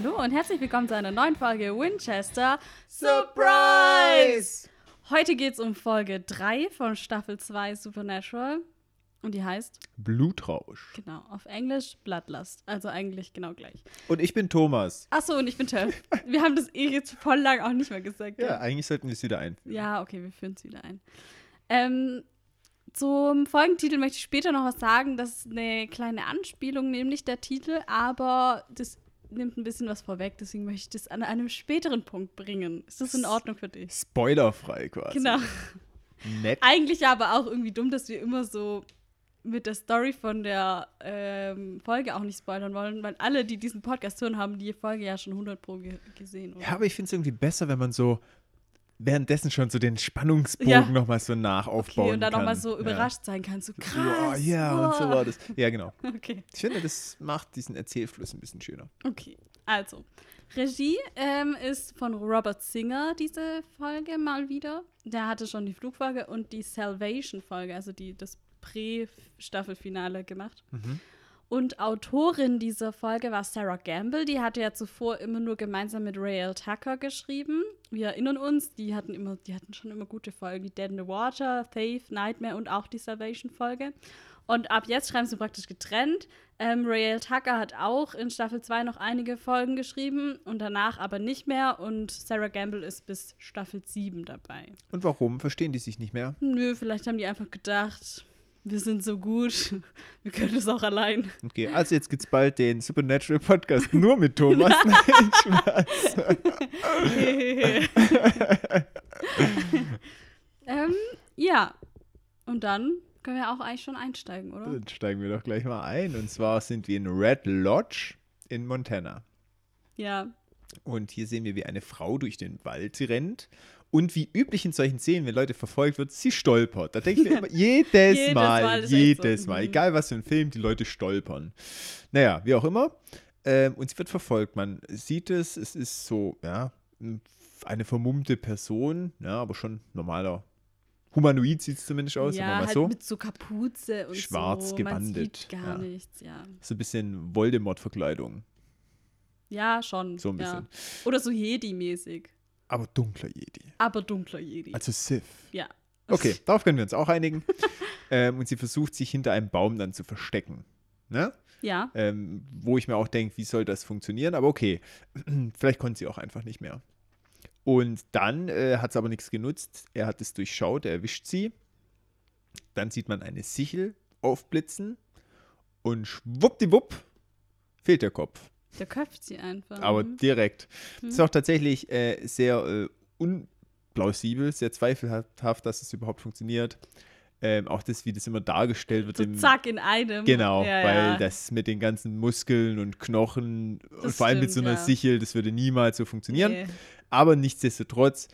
Hallo und herzlich willkommen zu einer neuen Folge Winchester Surprise! Heute geht es um Folge 3 von Staffel 2 Supernatural. Und die heißt? Blutrausch. Genau, auf Englisch Bloodlust. Also eigentlich genau gleich. Und ich bin Thomas. Achso, und ich bin Töff. wir haben das eh jetzt voll lang auch nicht mehr gesagt. Ja, ja. eigentlich sollten wir es wieder einführen. Ja, okay, wir führen es wieder ein. Ähm, zum Folgentitel möchte ich später noch was sagen. Das ist eine kleine Anspielung, nämlich der Titel, aber das nimmt ein bisschen was vorweg, deswegen möchte ich das an einem späteren Punkt bringen. Ist das in Ordnung für dich? Spoilerfrei quasi. Genau. Nett. Eigentlich aber auch irgendwie dumm, dass wir immer so mit der Story von der ähm, Folge auch nicht spoilern wollen, weil alle, die diesen Podcast hören, haben die Folge ja schon 100 pro ge gesehen. Oder? Ja, aber ich finde es irgendwie besser, wenn man so währenddessen schon so den Spannungsbogen Ja. nochmal so nachaufbauen okay, und dann nochmal so Ja. überrascht sein kann, so Ja, krass. ja, und so war das. Ja, genau. Okay. Ich finde, das macht diesen Erzählfluss ein bisschen schöner. Okay, also. Regie ähm, ist von Robert Singer, diese Folge mal wieder. Der hatte schon die Flugfolge und die Salvation-Folge, also die, das Prä-Staffelfinale gemacht. Und Autorin dieser Folge war Sarah Gamble. Die hatte ja zuvor immer nur gemeinsam mit Rael Tucker geschrieben. Wir erinnern uns, die hatten, immer, die hatten schon immer gute Folgen, wie Dead in the Water, Faith, Nightmare und auch die Salvation-Folge. Und ab jetzt schreiben sie praktisch getrennt. Ähm, Rael Tucker hat auch in Staffel 2 noch einige Folgen geschrieben und danach aber nicht mehr. Und Sarah Gamble ist bis Staffel 7 dabei. Und warum? Verstehen die sich nicht mehr? Nö, vielleicht haben die einfach gedacht, wir sind so gut, wir können es auch allein. Okay, also jetzt gibt's bald den Supernatural Podcast nur mit Thomas. Nein, Spaß. ähm, ja, und dann können wir auch eigentlich schon einsteigen, oder? Dann steigen wir doch gleich mal ein. Und zwar sind wir in Red Lodge in Montana. Ja, Und hier sehen wir, wie eine Frau durch den Wald rennt. Und wie üblich in solchen Szenen, wenn Leute verfolgt wird, sie stolpert. Da denke ich mir immer, jedes, Jedes Mal, Mal jedes so. Mal. Mhm. Egal was für ein Film, die Leute stolpern. Naja, wie auch immer. Ähm, und sie wird verfolgt. Man sieht es, es ist so, ja, eine vermummte Person, ja, aber schon normaler Humanoid sieht es zumindest aus, ja halt so. mit so Kapuze und Schwarz so. gewandet, Man sieht gar ja. nichts, ja. So ein bisschen Voldemort-Verkleidung. Ja, schon. So ein Ja. bisschen. Oder so Jedi-mäßig. Aber dunkler Jedi. Aber dunkler Jedi. Also Sith. ja. Okay, darauf können wir uns auch einigen. ähm, und sie versucht sich hinter einem Baum dann zu verstecken. Ne? Ja. Ähm, wo ich mir auch denke, wie soll das funktionieren? Aber okay, vielleicht konnte sie auch einfach nicht mehr. Und dann äh, hat es aber nichts genutzt. Er hat es durchschaut, er erwischt sie. Dann sieht man eine Sichel aufblitzen und schwuppdiwupp fehlt der Kopf. Der köpft sie einfach. Aber Mhm. direkt. Ist auch tatsächlich äh, sehr äh, unplausibel, sehr zweifelhaft, dass es überhaupt funktioniert. Ähm, auch das, wie das immer dargestellt wird. so im, zack in einem. Genau, ja, weil ja. das mit den ganzen Muskeln und Knochen und Das vor allem mit stimmt, so einer ja. Sichel, das würde niemals so funktionieren. Nee. Aber nichtsdestotrotz,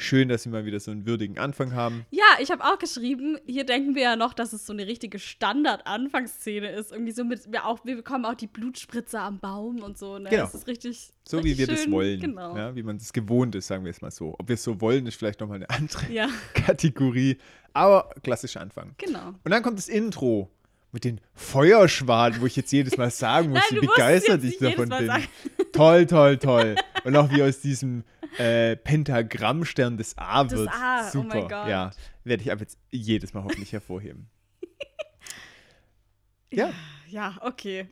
schön, dass wir mal wieder so einen würdigen Anfang haben. Ja, ich habe auch geschrieben, hier denken wir ja noch, dass es so eine richtige Standard-Anfangsszene ist. Irgendwie so mit, wir, auch, wir bekommen auch die Blutspritze am Baum und so. Ne? Genau. Das ist richtig. So richtig wie wir das schön. wollen. Genau. Ja, wie man das gewohnt ist, sagen wir es mal so. Ob wir es so wollen, ist vielleicht nochmal eine andere Ja, Kategorie. Aber klassischer Anfang. genau. Und dann kommt das Intro mit den Feuerschwaden, wo ich jetzt jedes Mal sagen muss, Nein, wie begeistert ich davon bin. Sagen. Toll, toll, toll. Und auch wie aus diesem äh, Pentagrammstern das A Das wird. A, oh Super. mein Gott. Ja, werde ich ab jetzt jedes Mal hoffentlich hervorheben. ja, Ja, okay.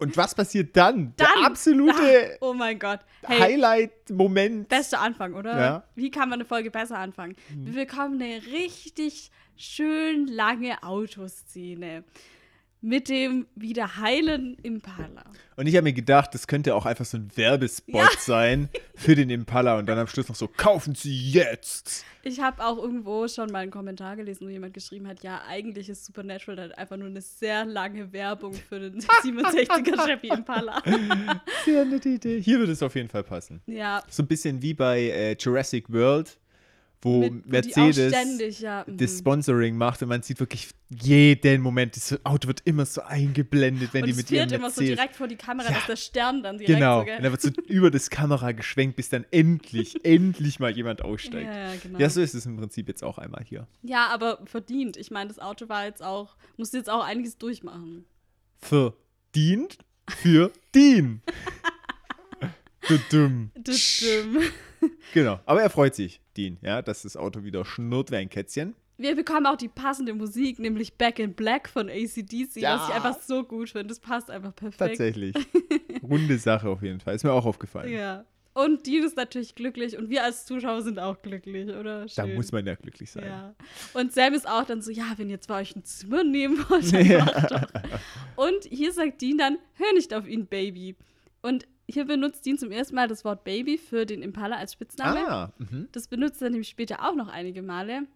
und was passiert dann? Dann, Der absolute Ah, oh mein Gott. Hey, Highlight-Moment. bester Anfang, oder? Ja. Wie kann man eine Folge besser anfangen? Wir bekommen eine richtig schön lange Autoszene mit dem wieder heilen Impala. Und ich habe mir gedacht, das könnte auch einfach so ein Werbespot Ja. sein für den Impala und dann am Schluss noch so, kaufen Sie jetzt. Ich habe auch irgendwo schon mal einen Kommentar gelesen, wo jemand geschrieben hat, ja, eigentlich ist Supernatural dann einfach nur eine sehr lange Werbung für den 67er Chevy Impala. Sehr nette Idee. Hier würde es auf jeden Fall passen. Ja, So ein bisschen wie bei äh, Jurassic World, wo mit, Mercedes ständig, ja. mhm. das Sponsoring macht und man sieht wirklich jeden Moment, das Auto wird immer so eingeblendet, wenn Und die mit ihrem fährt immer so Mercedes. direkt vor die Kamera, Ja. dass der Stern dann direkt Genau, so, und dann wird so über das Kamera geschwenkt, bis dann endlich, endlich mal jemand aussteigt. Ja, ja, genau. Ja, so ist es im Prinzip jetzt auch einmal hier. Ja, aber verdient. Ich meine, das Auto war jetzt auch, musste jetzt auch einiges durchmachen. Verdient für Dean. Das stimmt. Genau. Aber er freut sich, Dean, ja, dass das Auto wieder schnurrt wie ein Kätzchen. Wir bekommen auch die passende Musik, nämlich Back in Black von ACDC, Ja. was ich einfach so gut finde. Das passt einfach perfekt. Tatsächlich. Runde Sache auf jeden Fall. Ist mir auch aufgefallen. Ja. Und Dean ist natürlich glücklich und wir als Zuschauer sind auch glücklich, oder? Da Schön. muss man ja glücklich sein. Ja. Und Sam ist auch dann so, ja, wenn ihr zwei euch ein Zimmer nehmen wollt, dann Ja. macht doch. Und hier sagt Dean dann, hör nicht auf ihn, Baby. Und hier benutzt Dean zum ersten Mal das Wort Baby für den Impala als Spitzname. Ah, mhm. Das benutzt er nämlich später auch noch einige Male.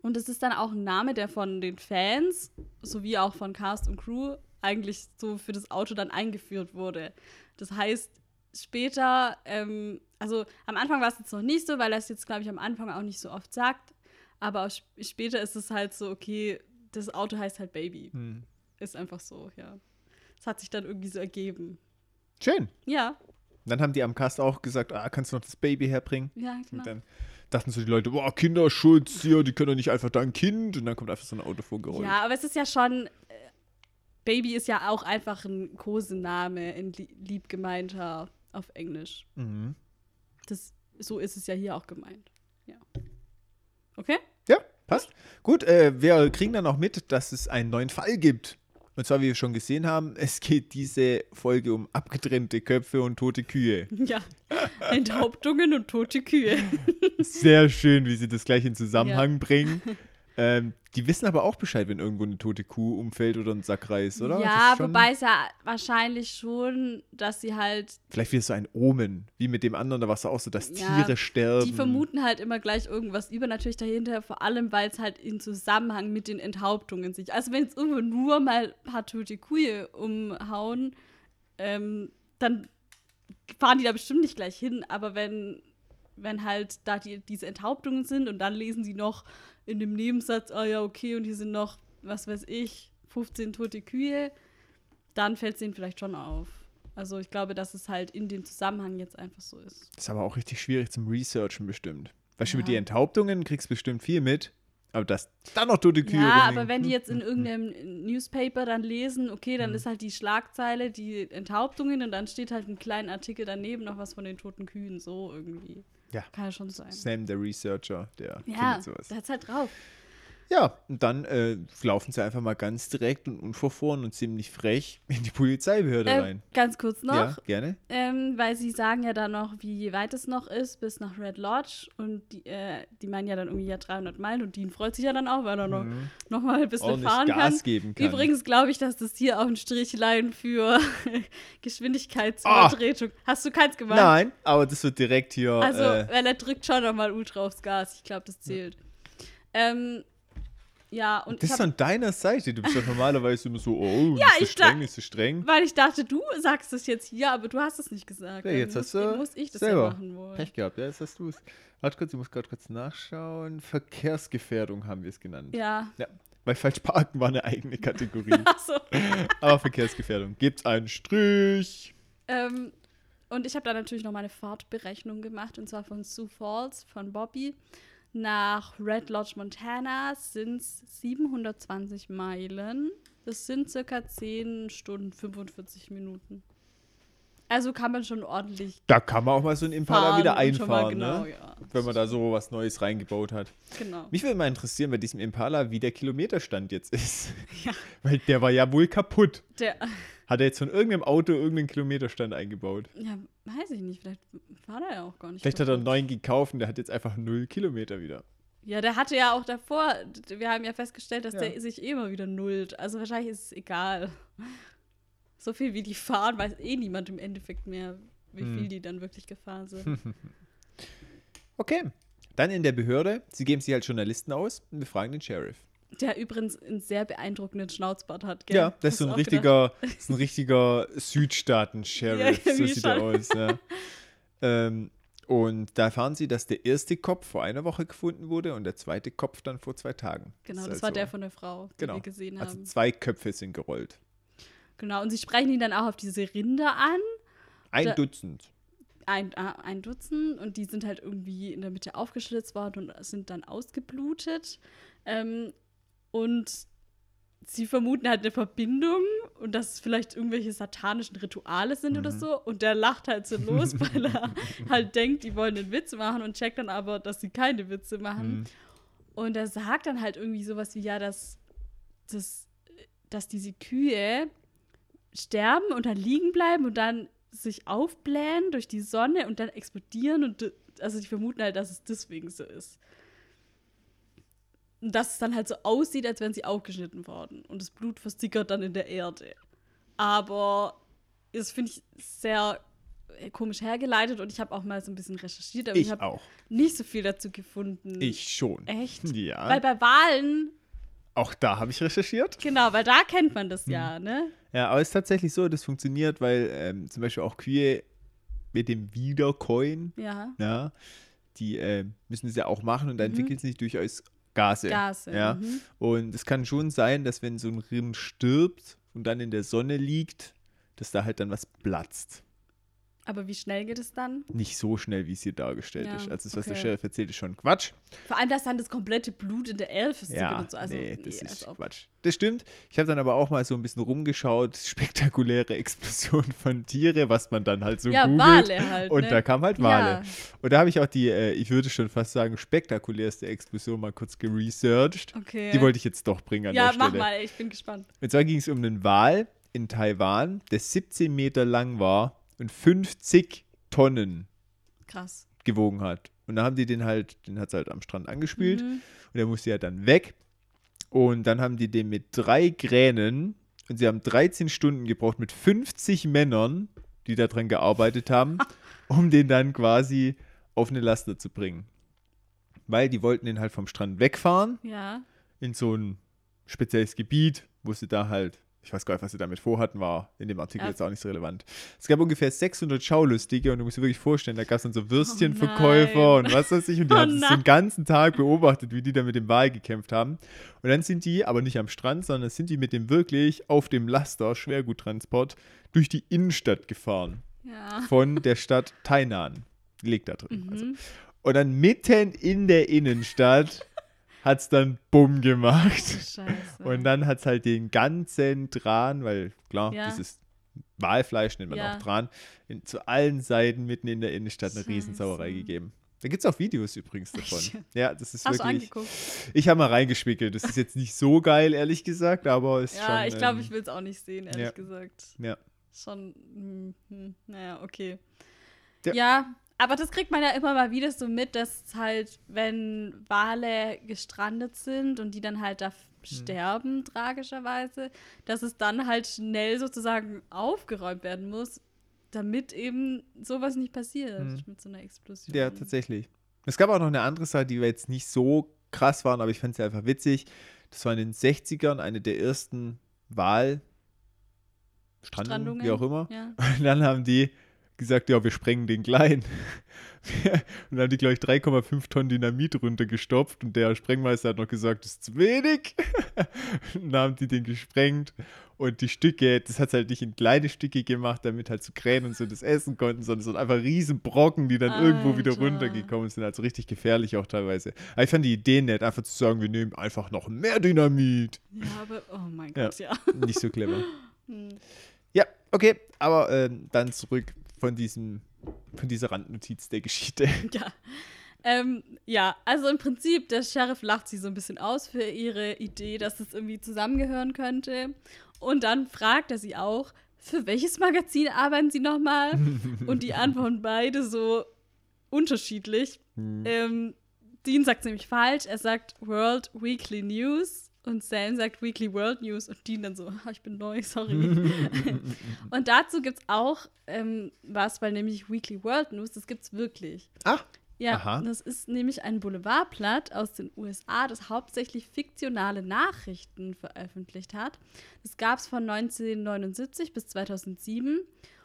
Und es ist dann auch ein Name, der von den Fans sowie auch von Cast und Crew eigentlich so für das Auto dann eingeführt wurde. Das heißt, später, ähm, also am Anfang war es jetzt noch nicht so, weil er es jetzt, glaube ich, am Anfang auch nicht so oft sagt. Aber auch sp später ist es halt so, okay, das Auto heißt halt Baby. Hm. Ist einfach so, ja. Es hat sich dann irgendwie so ergeben. Schön. Ja, Dann haben die am Cast auch gesagt, ah, kannst du noch das Baby herbringen? ja, genau. Und dann dachten so die Leute, boah, Kinderschutz, hier, die können doch nicht einfach da ein Kind. Und dann kommt einfach so ein Auto vorgerollt. Ja, aber es ist ja schon. Äh, Baby ist ja auch einfach ein Kosename, ein lie- liebgemeinter auf Englisch. Mhm. Das, so ist es ja hier auch gemeint. Ja. Okay? Ja, passt. Gut, äh, wir kriegen dann auch mit, dass es einen neuen Fall gibt. Und zwar, wie wir schon gesehen haben, es geht diese Folge um abgetrennte Köpfe und tote Kühe. Ja. Enthauptungen und tote Kühe. Sehr schön, wie sie das gleich in Zusammenhang bringen. Ähm, die wissen aber auch Bescheid, wenn irgendwo eine tote Kuh umfällt oder ein Sack Reis, oder? Ja, wobei es ja wahrscheinlich schon, dass sie halt, Vielleicht wieder so ein Omen, wie mit dem anderen, da war es auch so, dass Ja, Tiere sterben. die vermuten halt immer gleich irgendwas übernatürlich dahinter, vor allem, weil es halt in Zusammenhang mit den Enthauptungen sich. Also wenn jetzt irgendwo nur mal ein paar tote Kühe umhauen, ähm, dann fahren die da bestimmt nicht gleich hin, aber wenn, wenn halt da die, diese Enthauptungen sind und dann lesen sie noch in dem Nebensatz, ah ja, okay, und hier sind noch, was weiß ich, 15 tote Kühe, dann fällt es denen vielleicht schon auf. Also ich glaube, dass es halt in dem Zusammenhang jetzt einfach so ist. Das ist aber auch richtig schwierig zum Researchen bestimmt. Weißt du, Ja. mit den Enthauptungen kriegst du bestimmt viel mit, aber dass dann noch tote Kühe Ja, aber wenn die jetzt in Hm, irgendeinem Newspaper dann lesen, okay, dann ist halt die Schlagzeile, die Enthauptungen und dann steht halt ein kleiner Artikel daneben noch was von den toten Kühen, so irgendwie. Ja. Kann ja schon sein. Sam, der Researcher, der Ja, findet sowas. der hat's halt drauf. Ja, und dann äh, laufen sie einfach mal ganz direkt und unverfroren und ziemlich frech in die Polizeibehörde Äh, rein. ganz kurz noch, Ja, gerne. ähm, weil sie sagen ja dann noch, wie weit es noch ist bis nach Red Lodge und die, äh, die meinen ja dann irgendwie ja 300 Meilen und Dean freut sich ja dann auch, weil er noch, noch mal ein bisschen Mhm. Ordentlich fahren Gas kann. geben kann. Übrigens glaube ich, dass das hier auch ein Strichlein für Geschwindigkeitsübertretung. Hast du keins gemacht? Nein, aber das wird direkt hier. Also, äh, weil er drückt schon nochmal ultra aufs Gas. Ich glaube, das zählt. Ähm, ja, und das ist an deiner Seite. Du bist doch normalerweise immer so, oh, Ja, nicht so streng, nicht so streng. weil ich dachte, du sagst es jetzt hier, aber du hast es nicht gesagt. Ja, jetzt muss, hast du muss ich das selber ja machen wollen. Pech gehabt, ja, jetzt hast du es. Warte kurz, ich muss gerade kurz nachschauen. Verkehrsgefährdung haben wir es genannt. Ja. Ja, weil falsch parken war eine eigene Kategorie. Achso. Aber Verkehrsgefährdung. Gibt's einen Strich? Ähm, und ich habe da natürlich noch meine Fahrtberechnung gemacht, und zwar von Sioux Falls, von Bobby, nach Red Lodge, Montana, sind es 720 Meilen. Das sind circa 10 Stunden 45 Minuten. Also kann man schon ordentlich Da kann man auch mal so ein Impala wieder mal einfahren, genau, ne? ja. Wenn man da so was Neues reingebaut hat. Genau. Mich würde mal interessieren bei diesem Impala, wie der Kilometerstand jetzt ist. Ja. Weil der war ja wohl kaputt. Der, Hat er jetzt von irgendeinem Auto irgendeinen Kilometerstand eingebaut? ja, weiß ich nicht, vielleicht war der ja auch gar nicht. Vielleicht hat er einen neuen gekauft und der hat jetzt einfach null Kilometer wieder. Ja, der hatte ja auch davor, wir haben ja festgestellt, dass Ja. der sich eh immer wieder nullt. Also wahrscheinlich ist es egal. So viel wie die fahren, weiß eh niemand im Endeffekt mehr, wie Hm. viel die dann wirklich gefahren sind. Okay. Dann in der Behörde, sie geben sich als Journalisten aus und befragen den Sheriff. Der übrigens einen sehr beeindruckenden Schnauzbart hat, gell? Ja, das ist so ein richtiger, das ist ein richtiger Südstaaten-Sheriff. Ja, so sieht er aus. Ja. ähm, und da erfahren sie, dass der erste Kopf vor einer Woche gefunden wurde und der zweite Kopf dann vor zwei Tagen. Genau, ist das also- war der von der Frau, die genau. wir gesehen Also haben. zwei Köpfe sind gerollt. Genau, und sie sprechen ihn dann auch auf diese Rinder an. Ein Da- Dutzend. ein, ah, ein Dutzend und die sind halt irgendwie in der Mitte aufgeschlitzt worden und sind dann ausgeblutet. Ähm, und sie vermuten halt eine Verbindung und dass es vielleicht irgendwelche satanischen Rituale sind oder so. Und der lacht halt so los, weil er halt denkt, die wollen einen Witz machen und checkt dann aber, dass sie keine Witze machen. Mhm. Und er sagt dann halt irgendwie sowas wie, ja, dass, dass, dass diese Kühe sterben und dann liegen bleiben und dann sich aufblähen durch die Sonne und dann explodieren und also die vermuten halt, dass es deswegen so ist. Und dass es dann halt so aussieht, als wären sie aufgeschnitten worden und das Blut versickert dann in der Erde. Aber das finde ich sehr äh, komisch hergeleitet und ich habe auch mal so ein bisschen recherchiert, aber ich, Ich habe nicht so viel dazu gefunden. Ich schon. Echt? Ja. Weil bei Wahlen, auch da habe ich recherchiert. genau, weil da kennt man Hm. das ja, ne? Ja, aber es ist tatsächlich so, das funktioniert, weil ähm, zum Beispiel auch Kühe mit dem Wiedercoin, Ja. ja, die äh, müssen es ja auch machen und da Mhm. entwickeln sich durchaus Gase. Gase. Ja. Mhm. Und es kann schon sein, dass wenn so ein Rind stirbt und dann in der Sonne liegt, dass da halt dann was platzt. Aber wie schnell geht es dann? Nicht so schnell, wie es hier dargestellt Ja, ist. Also das, was der okay. Sheriff erzählt, ist schon Quatsch. Vor allem, dass dann das komplette Blut in der Erde versickert Ja, so. Also, nee, das als ist Quatsch. Das stimmt. Ich habe dann aber auch mal so ein bisschen rumgeschaut, spektakuläre Explosionen von Tiere, was man dann halt so Ja, googelt. Wale halt. Und ne? da kam halt Wale. Ja. Und da habe ich auch die, äh, ich würde schon fast sagen, spektakulärste Explosion mal kurz geresearched. Okay. Die wollte ich jetzt doch bringen an ja, der mach Stelle. mal, ich bin gespannt. Und zwar ging es um einen Wal in Taiwan, der 17 Meter lang war und 50 Tonnen Krass. gewogen hat. Und da haben die den halt, den hat es halt am Strand angespült Mhm. und der musste ja dann weg. Und dann haben die den mit drei Kränen und sie haben 13 Stunden gebraucht mit 50 Männern, die daran gearbeitet haben, um den dann quasi auf eine Laster zu bringen. Weil die wollten den halt vom Strand wegfahren Ja. in so ein spezielles Gebiet, wo sie da halt, ich weiß gar nicht, was sie damit vorhatten, war in dem Artikel Ja. jetzt auch nicht so relevant. Es gab ungefähr 600 Schaulustige und du musst dir wirklich vorstellen, da gab es dann so Oh Würstchenverkäufer nein. und was weiß ich und die Oh haben nein. den ganzen Tag beobachtet, wie die da mit dem Wal gekämpft haben. Und dann sind die, aber nicht am Strand, sondern sind die mit dem wirklich auf dem Laster, Schwerguttransport, durch die Innenstadt gefahren. Ja. Von der Stadt Tainan. Liegt da drin. Also. Mhm. Und dann mitten in der Innenstadt hat es dann Bumm gemacht. Scheiße. Und dann hat es halt den ganzen Tran, weil klar, Ja. dieses Walfleisch nennt man Ja. auch Tran, in, zu allen Seiten mitten in der Innenstadt eine. Riesensauerei gegeben. Da gibt es auch Videos übrigens davon. Ja, das ist Hast du wirklich. angeguckt? Ich habe mal reingespickelt. Das ist jetzt nicht so geil, ehrlich gesagt, aber ist schon. Ja, ich glaube, ähm, ich will es auch nicht sehen, ehrlich ja. gesagt. Ja. Schon, hm, hm, naja, okay. Ja. Ja. Aber das kriegt man ja immer mal wieder so mit, dass halt, wenn Wale gestrandet sind und die dann halt da Hm. sterben, tragischerweise, dass es dann halt schnell sozusagen aufgeräumt werden muss, damit eben sowas nicht passiert Hm. mit so einer Explosion. Ja, tatsächlich. Es gab auch noch eine andere Sache, die wir jetzt nicht so krass waren, aber ich fand sie einfach witzig. Das war in den 60ern eine der ersten Wahl Strandungen, wie auch immer. Ja. Und dann haben die gesagt, ja, wir sprengen den klein. und dann haben die, glaube ich, 3,5 Tonnen Dynamit runtergestopft und der Sprengmeister hat noch gesagt, das ist zu wenig. und dann haben die den gesprengt und die Stücke, das hat es halt nicht in kleine Stücke gemacht, damit halt so Krähen und so das essen konnten, sondern es sind einfach riesen Brocken, die dann irgendwo wieder Alter. runtergekommen sind. Also richtig gefährlich auch teilweise. Aber ich fand die Idee nett, einfach zu sagen, wir nehmen einfach noch mehr Dynamit. ja, aber, oh mein Ja. Gott, ja. Nicht so clever. Hm. Ja, okay, aber ähm, dann zurück von diesem, von dieser Randnotiz der Geschichte. Ja. Ähm, ja, also im Prinzip, der Sheriff lacht sie so ein bisschen aus für ihre Idee, dass es irgendwie zusammengehören könnte. Und dann fragt er sie auch, für welches Magazin arbeiten sie nochmal? Und die antworten beide so unterschiedlich. Hm. Ähm, Dean sagt nämlich falsch. Er sagt World Weekly News und Sam sagt Weekly World News und Dean dann so, "Ah, ich bin neu, sorry. und dazu gibt es auch ähm, was, weil nämlich Weekly World News, das gibt es wirklich. Ah, Ja, Aha. das ist nämlich ein Boulevardblatt aus den USA, das hauptsächlich fiktionale Nachrichten veröffentlicht hat. Das gab es von 1979 bis 2007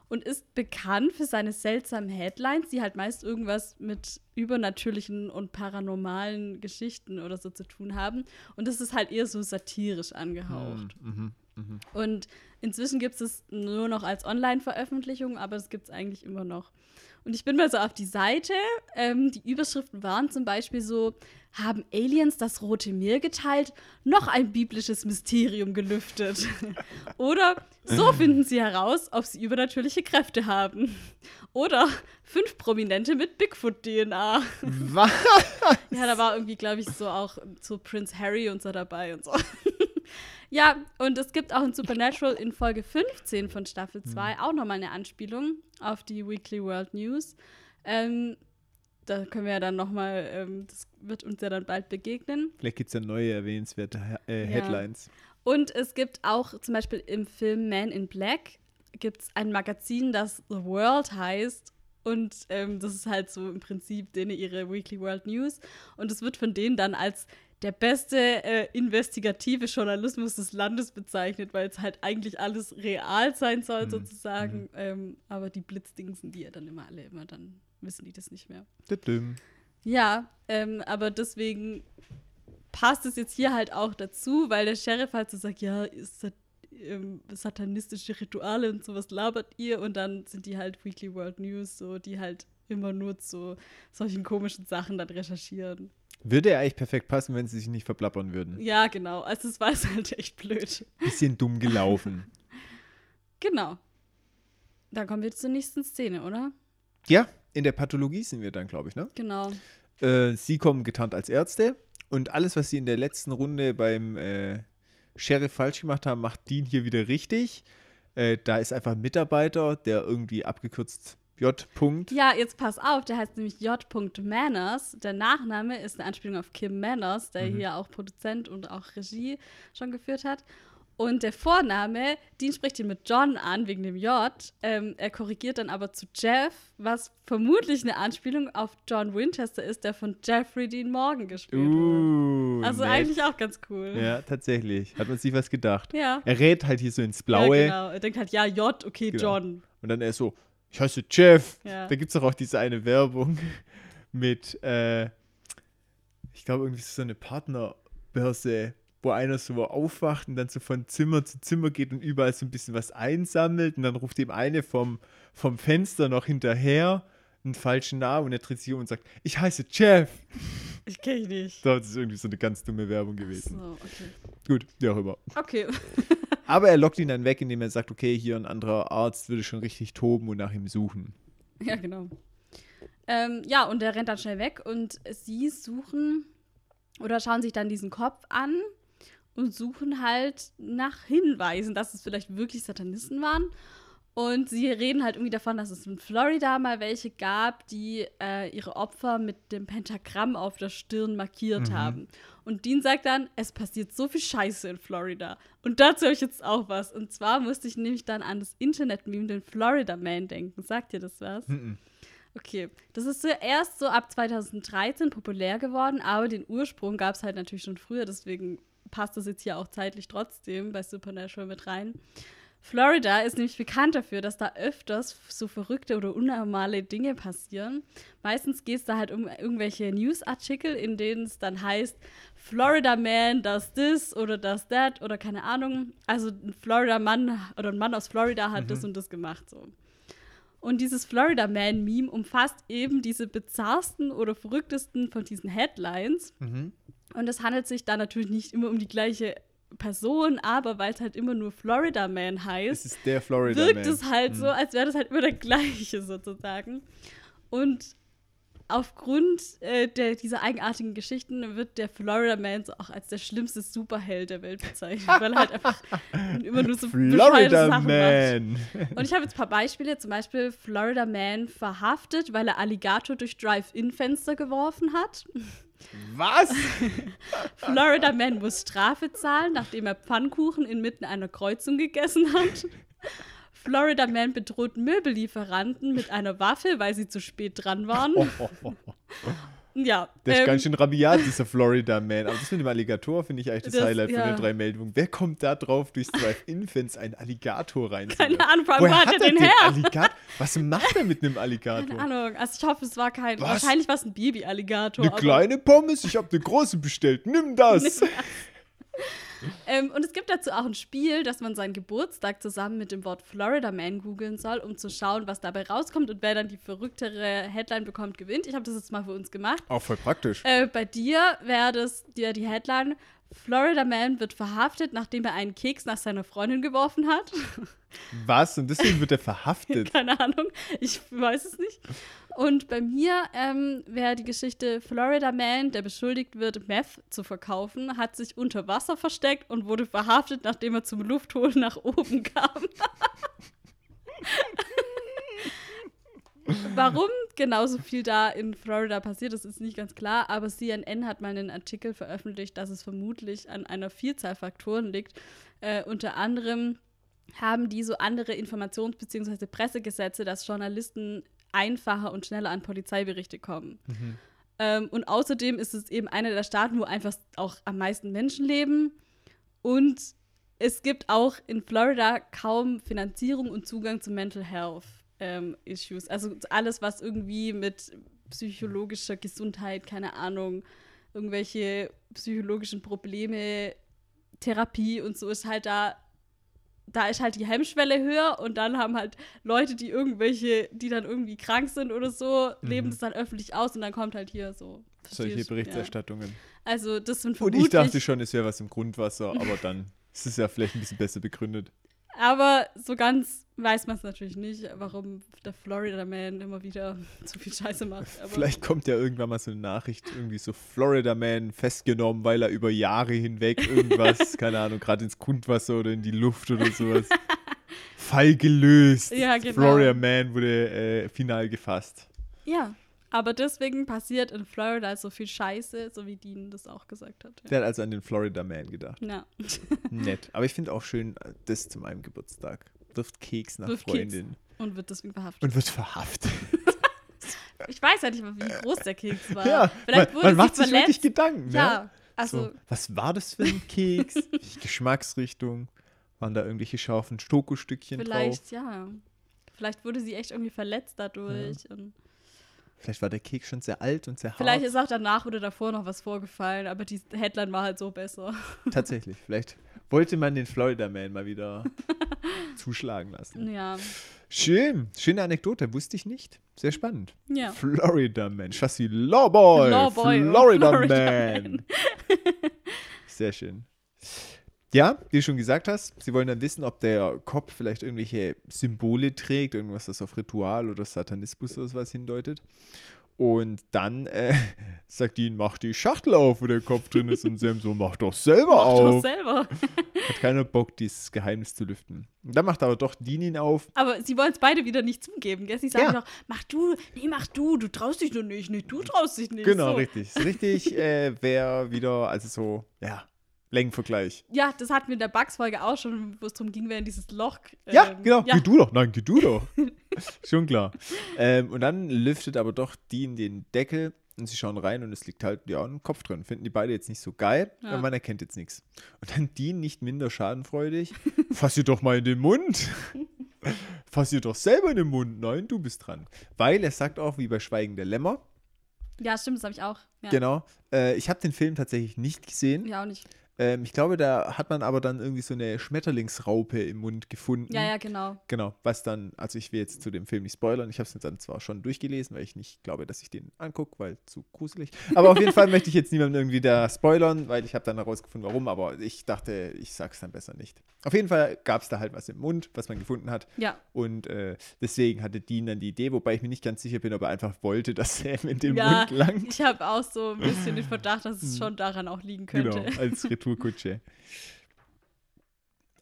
und ist bekannt für seine seltsamen Headlines, die halt meist irgendwas mit übernatürlichen und paranormalen Geschichten oder so zu tun haben. Und das ist halt eher so satirisch angehaucht. mhm, mhm. Und inzwischen gibt es es nur noch als Online-Veröffentlichung, aber es gibt es eigentlich immer noch. Und ich bin mal so auf die Seite. Ähm, die Überschriften waren zum Beispiel so: Haben Aliens das Rote Meer geteilt? Noch ein biblisches Mysterium gelüftet. Oder so finden sie heraus, ob sie übernatürliche Kräfte haben. Oder fünf Prominente mit Bigfoot-DNA. Was? Ja, da war irgendwie, glaube ich, so auch so Prince Harry und so dabei und so. Ja, und es gibt auch in Supernatural in Folge 15 von Staffel 2 auch nochmal eine Anspielung auf die Weekly World News. Ähm, da können wir ja dann nochmal, ähm, das wird uns ja dann bald begegnen. Vielleicht gibt es ja neue erwähnenswerte äh, Ja. Headlines. Und es gibt auch zum Beispiel im Film Man in Black gibt es ein Magazin, das The World heißt. Und ähm, das ist halt so im Prinzip denen ihre Weekly World News. Und es wird von denen dann als der beste äh, investigative Journalismus des Landes bezeichnet, weil es halt eigentlich alles real sein soll, Mhm. sozusagen. Ähm, aber die Blitzdingsen, die ja dann immer alle immer, dann wissen die das nicht mehr. Düdüm. Ja, ähm, aber deswegen passt es jetzt hier halt auch dazu, weil der Sheriff halt so sagt, ja, ist das, ähm, satanistische Rituale und sowas labert ihr und dann sind die halt Weekly World News, so die halt immer nur zu solchen komischen Sachen dann recherchieren. Würde er eigentlich perfekt passen, wenn sie sich nicht verplappern würden. Ja, genau. Also es war es halt echt blöd. Bisschen dumm gelaufen. Genau. Dann kommen wir zur nächsten Szene, oder? ja, in der Pathologie sind wir dann, glaube ich, ne? Genau. Äh, sie kommen getarnt als Ärzte und alles, was sie in der letzten Runde beim äh, Sheriff falsch gemacht haben, macht Dean hier wieder richtig. Äh, da ist einfach ein Mitarbeiter, der irgendwie abgekürzt J. -Punkt. Ja, jetzt pass auf, der heißt nämlich J. Manners. Der Nachname ist eine Anspielung auf Kim Manners, der hier auch Produzent und auch Regie schon geführt hat. Und der Vorname, den spricht ihn mit John an, wegen dem J. Ähm, er korrigiert dann aber zu Jeff, was vermutlich eine Anspielung auf John Winchester ist, der von Jeffrey Dean Morgan gespielt wird. Uh, Also nett. eigentlich auch ganz cool. Ja, tatsächlich. Hat man sich was gedacht. Ja. Er rät halt hier so ins Ja, Blaue. genau. Er denkt halt, ja, J, okay, Genau. John. Und dann er so, ich heiße Jeff. Ja. Da gibt es doch auch diese eine Werbung mit, äh, ich glaube, irgendwie so eine Partnerbörse, wo einer so aufwacht und dann so von Zimmer zu Zimmer geht und überall so ein bisschen was einsammelt und dann ruft ihm eine vom, vom Fenster noch hinterher einen falschen Namen und er dreht sich um und sagt, ich heiße Jeff. Ich kenne ihn nicht. Das ist irgendwie so eine ganz dumme Werbung gewesen. So, okay. Gut, wie auch immer. Okay. Aber er lockt ihn dann weg, indem er sagt, okay, hier ein anderer Arzt würde schon richtig toben und nach ihm suchen. Ja, genau. Ähm, ja, und der rennt dann schnell weg und sie suchen oder schauen sich dann diesen Kopf an und suchen halt nach Hinweisen, dass es vielleicht wirklich Satanisten waren. Und sie reden halt irgendwie davon, dass es in Florida mal welche gab, die äh, ihre Opfer mit dem Pentagramm auf der Stirn markiert haben. Und Dean sagt dann, es passiert so viel Scheiße in Florida. Und dazu habe ich jetzt auch was. Und zwar musste ich nämlich dann an das Internet-Meme, den Florida Man, denken. Sagt dir das was? Mhm. Okay, das ist zuerst so ab 2013 populär geworden, aber den Ursprung gab es halt natürlich schon früher, deswegen passt das jetzt hier auch zeitlich trotzdem bei Supernatural mit rein. Florida ist nämlich bekannt dafür, dass da öfters so verrückte oder unnormale Dinge passieren. Meistens geht es da halt um irgendwelche Newsartikel, in denen es dann heißt, Florida Man does this oder does that oder keine Ahnung. Also ein Florida Mann oder ein Mann aus Florida hat das und das gemacht so. Und dieses Florida Man Meme umfasst eben diese bizarrsten oder verrücktesten von diesen Headlines. Mhm. Und es handelt sich da natürlich nicht immer um die gleiche Person, aber weil es halt immer nur Florida Man Es heißt, der Florida wirkt Man. Mhm. es halt so, als wäre das halt immer der gleiche sozusagen. Und aufgrund äh, der, dieser eigenartigen Geschichten wird der Florida Man so auch als der schlimmste Superheld der Welt bezeichnet, weil er halt einfach immer nur so Florida Sachen macht. Man. Und ich habe jetzt ein paar Beispiele. Zum Beispiel Florida Man verhaftet, weil er Alligator durch Drive-In-Fenster geworfen hat. Was? Florida Man muss Strafe zahlen, nachdem er Pfannkuchen inmitten einer Kreuzung gegessen hat. Florida Man bedroht Möbellieferanten mit einer Waffe, weil sie zu spät dran waren. Oh, oh, oh. Ja, Der ist ähm, ganz schön rabiat, dieser Florida Man. Aber das mit dem Alligator finde ich eigentlich das, Das- Highlight von ja. den drei Meldungen. Wer kommt da drauf, durchs Drive-In-Fence einen Alligator rein? keine Ahnung, vor allem, hat er den her? Alligator? Was macht er mit einem Alligator? Keine Ahnung. Also ich hoffe, es war kein. Was? Wahrscheinlich war es ein Baby-Alligator. Eine kleine Pommes? Ich habe eine große bestellt. Nimm das. ähm, und es gibt dazu auch ein Spiel, dass man seinen Geburtstag zusammen mit dem Wort Florida Man googeln soll, um zu schauen, was dabei rauskommt und wer dann die verrücktere Headline bekommt, gewinnt. Ich habe das jetzt mal für uns gemacht. Auch voll praktisch. Äh, bei dir wäre das dir die Headline: Florida Man wird verhaftet, nachdem er einen Keks nach seiner Freundin geworfen hat. Was? Und deswegen wird er verhaftet. Keine Ahnung, ich weiß es nicht. Und bei mir ähm, wäre die Geschichte Florida Man, der beschuldigt wird, Meth zu verkaufen, hat sich unter Wasser versteckt und wurde verhaftet, nachdem er zum Luftholen nach oben kam. Warum genauso viel da in Florida passiert ist, ist nicht ganz klar, aber CNN hat mal einen Artikel veröffentlicht, dass es vermutlich an einer Vielzahl Faktoren liegt. Äh, unter anderem haben die so andere Informations- bzw. Pressegesetze, dass Journalisten einfacher und schneller an Polizeiberichte kommen. Mhm. Ähm, und außerdem ist es eben einer der Staaten, wo einfach auch am meisten Menschen leben. Und es gibt auch in Florida kaum Finanzierung und Zugang zu Mental Health ähm, Issues. Also alles, was irgendwie mit psychologischer Gesundheit, keine Ahnung, irgendwelche psychologischen Probleme, Therapie und so ist halt da da ist halt die Hemmschwelle höher und dann haben halt Leute, die irgendwelche, die dann irgendwie krank sind oder so, Mhm. leben das dann öffentlich aus und dann kommt halt hier so. Solche du? Ja. Berichterstattungen. Also das sind Und vermutlich, ich dachte schon, es wäre was im Grundwasser, aber dann ist es ja vielleicht ein bisschen besser begründet. Aber so ganz weiß man es natürlich nicht, warum der Florida Man immer wieder zu viel Scheiße macht. Aber Vielleicht kommt ja irgendwann mal so eine Nachricht, irgendwie so Florida Man festgenommen, weil er über Jahre hinweg irgendwas, keine Ahnung, gerade ins Grundwasser oder in die Luft oder sowas. Fall gelöst. Ja, genau. Florida Man wurde äh, final gefasst. Ja, aber deswegen passiert in Florida so viel Scheiße, so wie Dean das auch gesagt hat. Ja. Der hat also an den Florida Man gedacht. ja. Nett. Aber ich finde auch schön, äh, das zu meinem Geburtstag. Wirft Keks nach Wirft Keks. Freundin Und wird deswegen verhaftet. und wird verhaftet. Ich weiß ja nicht mal, wie groß der Keks war. Ja, Vielleicht man, wurde man macht sich verletzt. wirklich Gedanken. Ja, ne? also so, was war das für ein Keks? Welche Geschmacksrichtung? Waren da irgendwelche scharfen Stokostückchen drauf? vielleicht, ja. Vielleicht wurde sie echt irgendwie verletzt dadurch. Und Vielleicht war der Keks schon sehr alt und sehr hart. vielleicht ist auch danach oder davor noch was vorgefallen, aber die Headline war halt so besser. Tatsächlich. Vielleicht wollte man den Florida Man mal wieder zuschlagen lassen. Ja. Schön. Schöne Anekdote. Wusste ich nicht. Sehr spannend. Ja. Florida Man. Wie Lawboy. Lawboy Florida, Florida Man. Sehr schön. Ja, wie du schon gesagt hast, sie wollen dann wissen, ob der Kopf vielleicht irgendwelche Symbole trägt, irgendwas, das auf Ritual oder Satanismus oder sowas hindeutet. Und dann äh, sagt Dean, mach die Schachtel auf, wo der Kopf drin ist. Und Sam so, mach doch selber Mach doch auf. selber. Hat keiner Bock, dieses Geheimnis zu lüften. Und dann macht aber doch Dean ihn auf. Aber sie wollen es beide wieder nicht zugeben, gell? Sie sagen Ja. doch, mach du, nee, mach du, du traust dich doch nicht, nee, du traust dich nicht. Genau, so. richtig. Richtig äh, wäre wieder, also so, ja, Längenvergleich. Ja, das hatten wir in der Bugs-Folge auch schon, wo es darum ging, wer in dieses Loch. Ja, ähm, genau. Ja, Geh du doch. Nein, geh du doch. Schon klar. Ähm, und dann lüftet aber doch Dean den Deckel und sie schauen rein und es liegt halt ja ein Kopf drin. Finden die beide jetzt nicht so geil, Ja. aber man erkennt jetzt nichts. Und dann Dean nicht minder schadenfreudig. Fass ihr doch mal in den Mund. Fass ihr doch selber in den Mund. Nein, du bist dran. Weil er sagt auch, wie bei Schweigen der Lämmer, ja, stimmt, das habe ich auch. Ja. genau. Äh, ich habe den Film tatsächlich nicht gesehen. Ja, auch nicht. Ähm, ich glaube, da hat man aber dann irgendwie so eine Schmetterlingsraupe im Mund gefunden. Ja, ja, genau. Genau, was dann, also ich will jetzt zu dem Film nicht spoilern, ich habe es dann zwar schon durchgelesen, weil ich nicht glaube, dass ich den angucke, weil zu gruselig. Aber auf jeden Fall möchte ich jetzt niemandem irgendwie da spoilern, weil ich habe dann herausgefunden, warum, aber ich dachte, ich sag's dann besser nicht. Auf jeden Fall gab es da halt was im Mund, was man gefunden hat. Ja. Und äh, deswegen hatte Dean dann die Idee, wobei ich mir nicht ganz sicher bin, ob er einfach wollte, dass Sam in den Ja, Mund langt. Ich habe auch so ein bisschen den Verdacht, dass es schon daran auch liegen könnte. Genau, als Retourkutsche.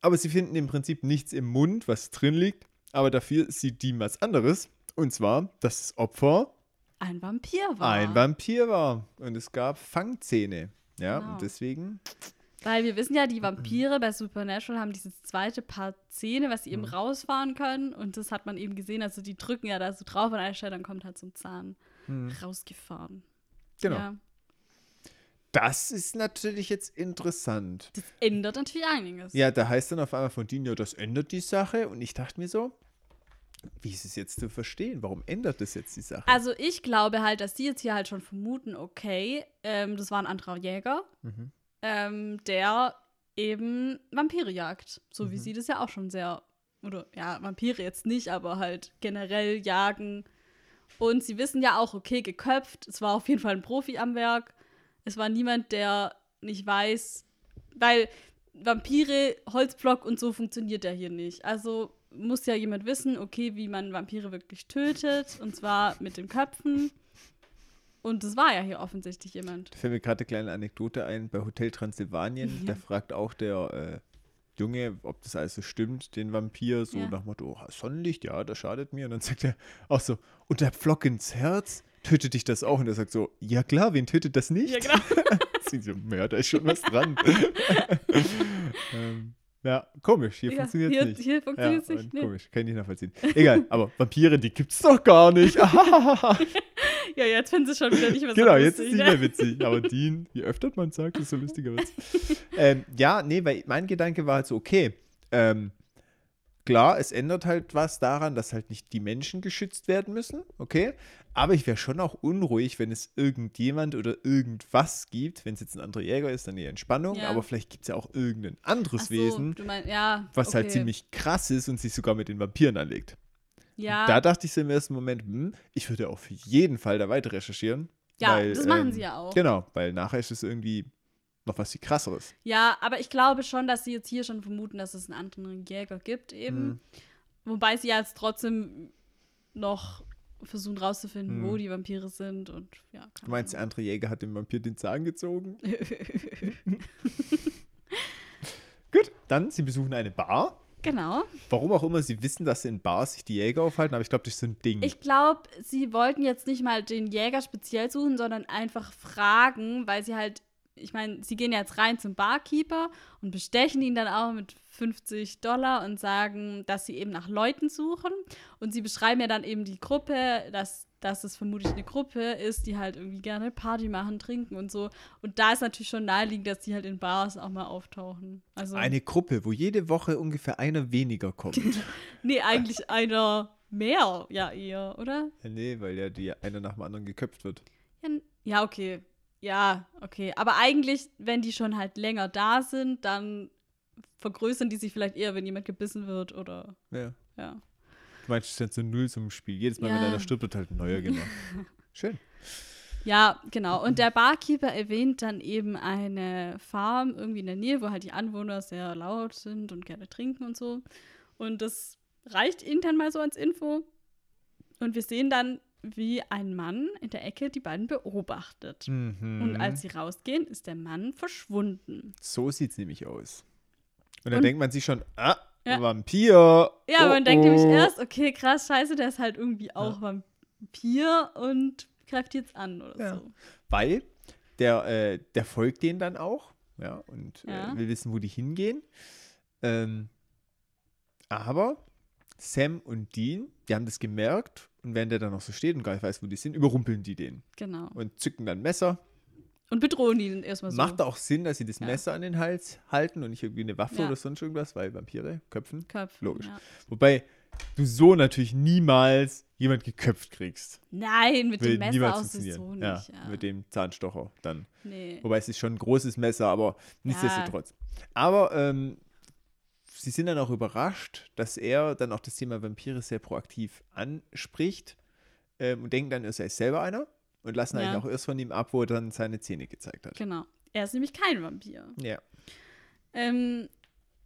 Aber sie finden im Prinzip nichts im Mund, was drin liegt, aber dafür sieht Dean was anderes. Und zwar, dass das Opfer Ein Vampir war. ein Vampir war. Und es gab Fangzähne. Ja, Genau. und deswegen, Weil wir wissen ja, die Vampire bei Supernatural haben dieses zweite Paar Zähne, was sie Mhm. eben rausfahren können. Und das hat man eben gesehen. Also die drücken ja da so drauf an einer Stelle, dann kommt halt so ein Zahn rausgefahren. Mhm. genau. Ja. Das ist natürlich jetzt interessant. Das ändert natürlich einiges. Ja, da heißt dann auf einmal von ja, das ändert die Sache. Und ich dachte mir so, wie ist es jetzt zu verstehen? Warum ändert das jetzt die Sache? Also ich glaube halt, dass die jetzt hier halt schon vermuten, okay, ähm, das war ein anderer Jäger, Mhm. ähm, der eben Vampire jagt. So wie Mhm. sie das ja auch schon sehr, oder ja, Vampire jetzt nicht, aber halt generell jagen. Und sie wissen ja auch, okay, geköpft, es war auf jeden Fall ein Profi am Werk. Es war niemand, der nicht weiß, weil Vampire, Holzblock und so funktioniert ja hier nicht. Also muss ja jemand wissen, okay, wie man Vampire wirklich tötet. Und zwar mit den Köpfen. Und das war ja hier offensichtlich jemand. Da fällt mir gerade eine kleine Anekdote ein. Bei Hotel Transsilvanien, Ja. da fragt auch der äh, Junge, ob das alles so stimmt, den Vampir, so Ja. nach Motto, oh, Sonnenlicht, ja, das schadet mir. Und dann sagt er auch so, und der Pflock ins Herz, tötet dich das auch? Und er sagt so, ja klar, wen tötet das nicht? Ja, genau. Sie so, ja, da ist schon was dran. ähm, ja, komisch, hier Ja, funktioniert hier, nicht. hier funktioniert es ja, nicht. Nee. Komisch, kann ich nicht nachvollziehen. Egal, aber Vampire, die gibt's doch gar nicht. Ja, jetzt finden sie schon wieder nicht mehr so Genau, jetzt ist es nicht ne? mehr witzig. Aber Dean, je öfter man sagt, desto lustiger wird's. ähm, ja, nee, weil mein Gedanke war halt so, okay, ähm, klar, es ändert halt was daran, dass halt nicht die Menschen geschützt werden müssen, okay? Aber ich wäre schon auch unruhig, wenn es irgendjemand oder irgendwas gibt. Wenn es jetzt ein anderer Jäger ist, dann eher Entspannung. Ja. Aber vielleicht gibt es ja auch irgendein anderes so, Wesen, meinst, ja, was halt okay. ziemlich krass ist und sich sogar mit den Vampiren anlegt. Ja, Da dachte ich so im ersten Moment, hm, ich würde auf jeden Fall da weiter recherchieren. ja weil, das machen ähm, sie ja auch. Genau, weil nachher ist es irgendwie noch was viel krasseres. Ja, aber ich glaube schon, dass sie jetzt hier schon vermuten, dass es einen anderen Jäger gibt eben. Mhm. Wobei sie ja jetzt trotzdem noch versuchen rauszufinden, Mhm. wo die Vampire sind und ja. Du meinst, der andere Jäger hat dem Vampir den Zahn gezogen? Gut, dann, sie besuchen eine Bar. genau. Warum auch immer, sie wissen, dass in Bars sich die Jäger aufhalten, aber ich glaube, das ist so ein Ding. Ich glaube, sie wollten jetzt nicht mal den Jäger speziell suchen, sondern einfach fragen, weil sie halt, ich meine, sie gehen jetzt rein zum Barkeeper und bestechen ihn dann auch mit 50 Dollar und sagen, dass sie eben nach Leuten suchen. Und sie beschreiben ja dann eben die Gruppe, dass, dass es vermutlich eine Gruppe ist, die halt irgendwie gerne Party machen, trinken und so. Und da ist natürlich schon naheliegend, dass die halt in Bars auch mal auftauchen. Also, eine Gruppe, wo jede Woche ungefähr einer weniger kommt. nee, eigentlich einer mehr, ja eher, oder? ja, nee, weil ja die einer nach dem anderen geköpft wird. Ja, okay. Ja, okay. Aber eigentlich, wenn die schon halt länger da sind, dann vergrößern die sich vielleicht eher, wenn jemand gebissen wird oder Ja. ja. Du meinst, es ist jetzt so ein Nullsummenspiel. Jedes Mal, wenn Ja. einer stirbt, wird halt ein neuer gemacht. Schön. Ja, genau. Und der Barkeeper erwähnt dann eben eine Farm irgendwie in der Nähe, wo halt die Anwohner sehr laut sind und gerne trinken und so. Und das reicht ihnen dann mal so als Info. Und wir sehen dann, wie ein Mann in der Ecke die beiden beobachtet. Mhm. Und als sie rausgehen, ist der Mann verschwunden. So sieht es nämlich aus. Und dann Und- denkt man sich schon, ah, Ja. Vampir. Ja, oh, man denkt nämlich oh. erst, okay, krass, scheiße, der ist halt irgendwie auch Vampir und greift jetzt an oder Ja. so. Weil der, äh, der folgt denen dann auch. Ja, und Ja. Äh, will wissen, wo die hingehen. Ähm, aber Sam und Dean, die haben das gemerkt und während der dann noch so steht und gar nicht weiß, wo die sind, überrumpeln die den Genau. und zücken dann Messer. Und bedrohen ihn erstmal so. Macht auch Sinn, dass sie das Ja. Messer an den Hals halten und nicht irgendwie eine Waffe Ja. oder sonst irgendwas, weil Vampire köpfen. Köpfen, Logisch. Ja. Wobei du so natürlich niemals jemand geköpft kriegst. Nein, mit Will dem Messer auch so nicht. ja, Ja, mit dem Zahnstocher dann. nee. Wobei es ist schon ein großes Messer, aber nichtsdestotrotz. Aber ähm, sie sind dann auch überrascht, dass er dann auch das Thema Vampire sehr proaktiv anspricht ähm, und denken dann, er sei selber einer und lassen Ja. eigentlich auch erst von ihm ab, wo er dann seine Zähne gezeigt hat. Genau. Er ist nämlich kein Vampir. Ja. Ähm,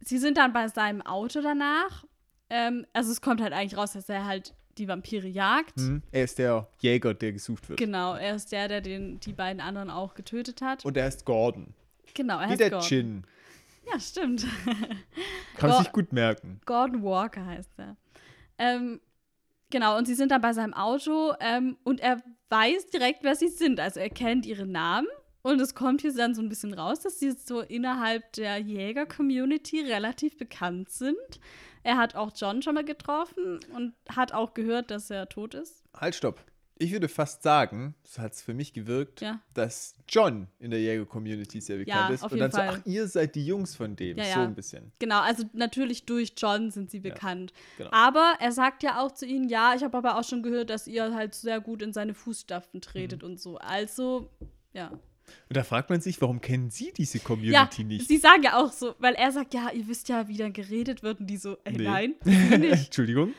sie sind dann bei seinem Auto danach. Ähm, also es kommt halt eigentlich raus, dass er halt die Vampire jagt. Mhm. Er ist der Jäger, der gesucht wird. Genau, er ist der, der den, die beiden anderen auch getötet hat. Und er heißt Gordon. genau, er Wie heißt der Gordon. Gin. Ja, stimmt. Kann man sich gut merken. Gordon Walker heißt er. Ähm, genau, und sie sind dann bei seinem Auto ähm, und er weiß direkt, wer sie sind. Also er kennt ihre Namen und es kommt hier dann so ein bisschen raus, dass sie so innerhalb der Jäger-Community relativ bekannt sind. Er hat auch John schon mal getroffen und hat auch gehört, dass er tot ist. Halt, stopp. Ich würde fast sagen, so hat es für mich gewirkt, Ja. dass John in der Jäger-Community sehr bekannt Ja, ist. und dann so, Fall. ach, ihr seid die Jungs von dem. Ja, so ein bisschen. Genau, also natürlich durch John sind sie bekannt. genau. Aber er sagt ja auch zu ihnen, ja, ich habe aber auch schon gehört, dass ihr halt sehr gut in seine Fußstapfen tretet Mhm. und so. Also, ja. Und da fragt man sich, warum kennen sie diese Community ja, nicht? sie sagen ja auch so, weil er sagt, ja, ihr wisst ja, wie dann geredet wird und die so, ey, Nee. nein, nicht. Entschuldigung.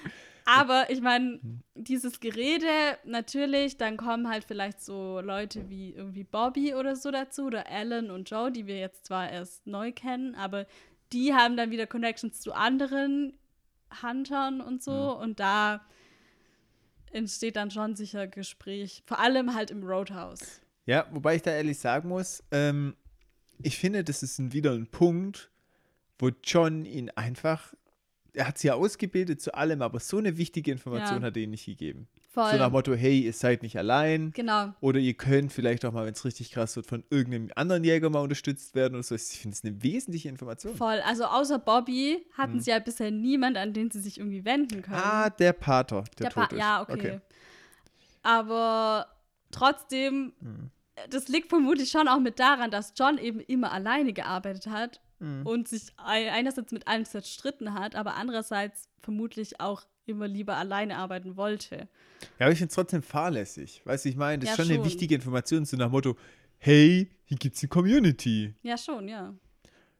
Aber ich meine, dieses Gerede, natürlich, dann kommen halt vielleicht so Leute wie irgendwie Bobby oder so dazu oder Alan und Joe, die wir jetzt zwar erst neu kennen, aber die haben dann wieder Connections zu anderen Huntern und so und da entsteht dann schon sicher Gespräch, vor allem halt im Roadhouse. Ja, wobei ich da ehrlich sagen muss, ähm, ich finde, das ist ein, wieder ein Punkt, wo John ihn einfach, er hat sie ja ausgebildet zu allem, aber so eine wichtige Information Ja. hat er ihm nicht gegeben. Voll. So nach Motto, hey, ihr seid nicht allein. genau. Oder ihr könnt vielleicht auch mal, wenn es richtig krass wird, von irgendeinem anderen Jäger mal unterstützt werden oder so. Ich finde es eine wesentliche Information. Voll. Also außer Bobby hatten sie ja bisher niemand, an den sie sich irgendwie wenden können. Ah, der Pater, der, Der Pa- tot ist. Ja, okay. Aber trotzdem, Mhm. das liegt vermutlich schon auch mit daran, dass John eben immer alleine gearbeitet hat Mhm. und sich ei- einerseits mit allen zerstritten hat, aber andererseits vermutlich auch immer lieber alleine arbeiten wollte. Ja, aber ich finde es trotzdem fahrlässig. Weißt du, ich meine, das Ja, ist schon, eine schon. wichtige Information, so nach Motto, hey, hier gibt es eine Community. Ja, schon, ja.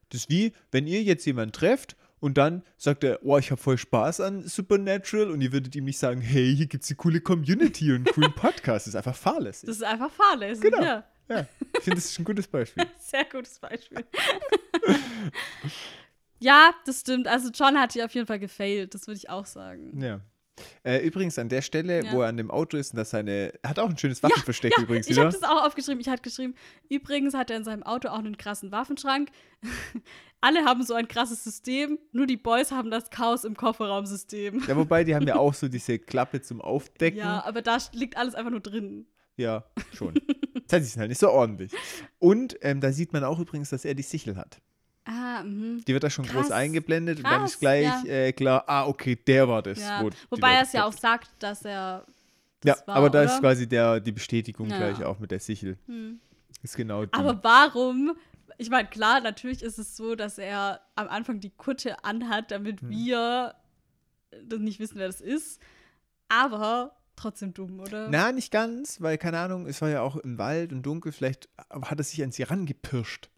Das ist wie, wenn ihr jetzt jemanden trefft und dann sagt er, oh, ich habe voll Spaß an Supernatural und ihr würdet ihm nicht sagen, hey, hier gibt es eine coole Community und einen coolen Podcast. Das ist einfach fahrlässig. Das ist einfach fahrlässig. Genau. Ja. Ja, ich finde, das ist ein gutes Beispiel. Sehr gutes Beispiel. ja, das stimmt. Also John hat hier auf jeden Fall gefailt, das würde ich auch sagen. Ja. Äh, übrigens an der Stelle, Ja. wo er an dem Auto ist und das seine, er hat auch ein schönes Waffenversteck Ja, übrigens ich wieder. habe das auch aufgeschrieben. Ich hatte geschrieben, übrigens hat er in seinem Auto auch einen krassen Waffenschrank. Alle haben so ein krasses System, nur die Boys haben das Chaos im Kofferraumsystem. Ja, wobei, die haben ja auch so diese Klappe zum Aufdecken. Ja, aber da liegt alles einfach nur drin. Ja, schon. Das heißt, die sind halt nicht so ordentlich. Und ähm, da sieht man auch übrigens, dass er die Sichel hat. Ah, mhm. Die wird da schon Krass. groß eingeblendet und dann Krass, ist gleich ja. äh, klar, ah, okay, der war das. Ja. wo Wobei er es ja auch sagt, dass er. Ja, das war, aber da oder? ist quasi der, die Bestätigung Ja. gleich auch mit der Sichel. Hm. Ist genau die. Aber warum? Ich meine, klar, natürlich ist es so, dass er am Anfang die Kutte anhat, damit Hm. wir das nicht wissen, wer das ist. Aber trotzdem dumm, oder? Na, nicht ganz, weil, keine Ahnung, es war ja auch im Wald und dunkel, vielleicht hat er sich an sie rangepirscht.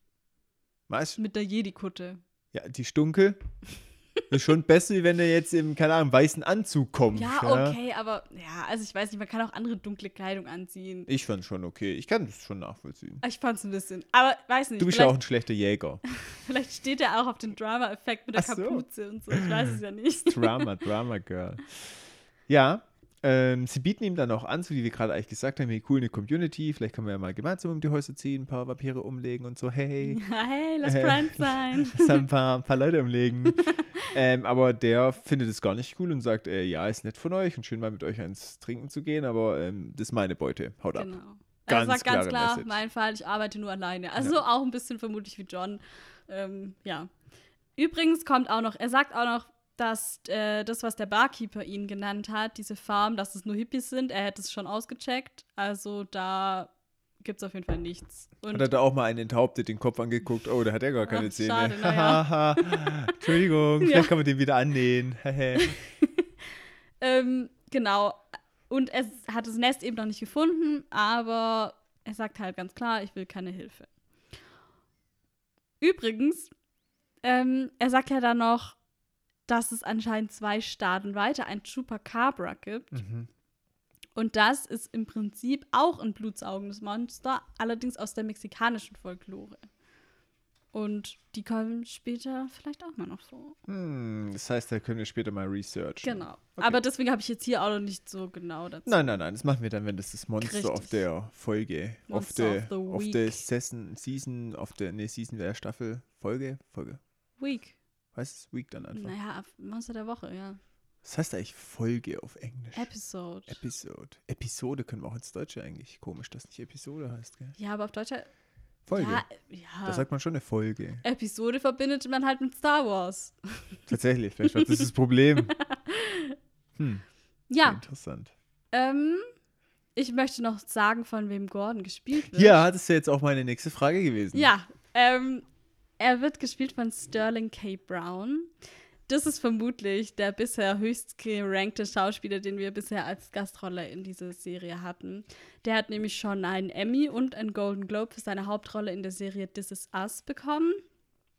Weißt du? Mit der Jedi-Kutte. Ja, die Stunke ist schon besser, wie wenn er jetzt im, keine Ahnung, weißen Anzug kommt. Ja, okay, aber ja, also ich weiß nicht, man kann auch andere dunkle Kleidung anziehen. Ich fand schon okay. Ich kann das schon nachvollziehen. Ich fand's ein bisschen. Aber weiß nicht, Du bist ja auch ein schlechter Jäger. vielleicht steht er auch auf den Drama-Effekt mit der Ach so. Kapuze und so. Ich weiß es ja nicht. Drama, Drama Girl. Ja, ähm, sie bieten ihm dann auch an, so wie wir gerade eigentlich gesagt haben, wie cool eine Community, vielleicht können wir ja mal gemeinsam um die Häuser ziehen, ein paar Vampire umlegen und so, hey, Ja, hey, lass Äh. Friends sein. lass ein paar, ein paar Leute umlegen. ähm, aber der findet es gar nicht cool und sagt, äh, ja, ist nett von euch und schön mal mit euch eins trinken zu gehen, aber ähm, das ist meine Beute, haut ab. Genau. Ganz er sagt ganz klar, Message. mein Fall, ich arbeite nur alleine. Also auch ein bisschen vermutlich wie John. Ähm, ja. Übrigens kommt auch noch, er sagt auch noch, dass äh, das, was der Barkeeper ihn genannt hat, diese Farm, dass es nur Hippies sind, er hätte es schon ausgecheckt. Also da gibt es auf jeden Fall nichts. Und Hat er da auch mal einen enthauptet, den Kopf angeguckt, oh, da hat er gar keine Ach, Zähne. schade, ja. Entschuldigung, Ja. vielleicht kann man den wieder annähen. Ähm, genau. Und er hat das Nest eben noch nicht gefunden, aber er sagt halt ganz klar, ich will keine Hilfe. Übrigens, ähm, er sagt ja dann noch, dass es anscheinend zwei Staaten weiter ein Chupacabra gibt. Mhm. Und das ist im Prinzip auch ein blutsaugendes Monster, allerdings aus der mexikanischen Folklore. Und die kommen später vielleicht auch mal noch vor. Hm, das heißt, da können wir später mal researchen. Genau. Okay. Aber deswegen habe ich jetzt hier auch noch nicht so genau dazu. Nein, nein, nein, das machen wir dann, wenn das das Monster Richtig. auf der Folge, auf Monster der, of the auf der Season, Season, auf der, nee, Season wäre Staffel, Folge, Folge. Week. Heißt es Week dann einfach? Naja, Monster der Woche, ja. Was heißt eigentlich Folge auf Englisch? Episode. Episode. Episode können wir auch ins Deutsche eigentlich. Komisch, dass nicht Episode heißt, gell? ja, aber auf Deutsch. Folge. Ja, Da ja. sagt man schon eine Folge. Episode verbindet man halt mit Star Wars. Tatsächlich, vielleicht war das das Problem. Hm, Ja, interessant. ähm, ich möchte noch sagen, von wem Gordon gespielt wird. Ja, das ist ja jetzt auch meine nächste Frage gewesen. Ja, ähm, er wird gespielt von Sterling K. Brown. das ist vermutlich der bisher höchst gerankte Schauspieler, den wir bisher als Gastrolle in dieser Serie hatten. Der hat nämlich schon einen Emmy und einen Golden Globe für seine Hauptrolle in der Serie This Is Us bekommen.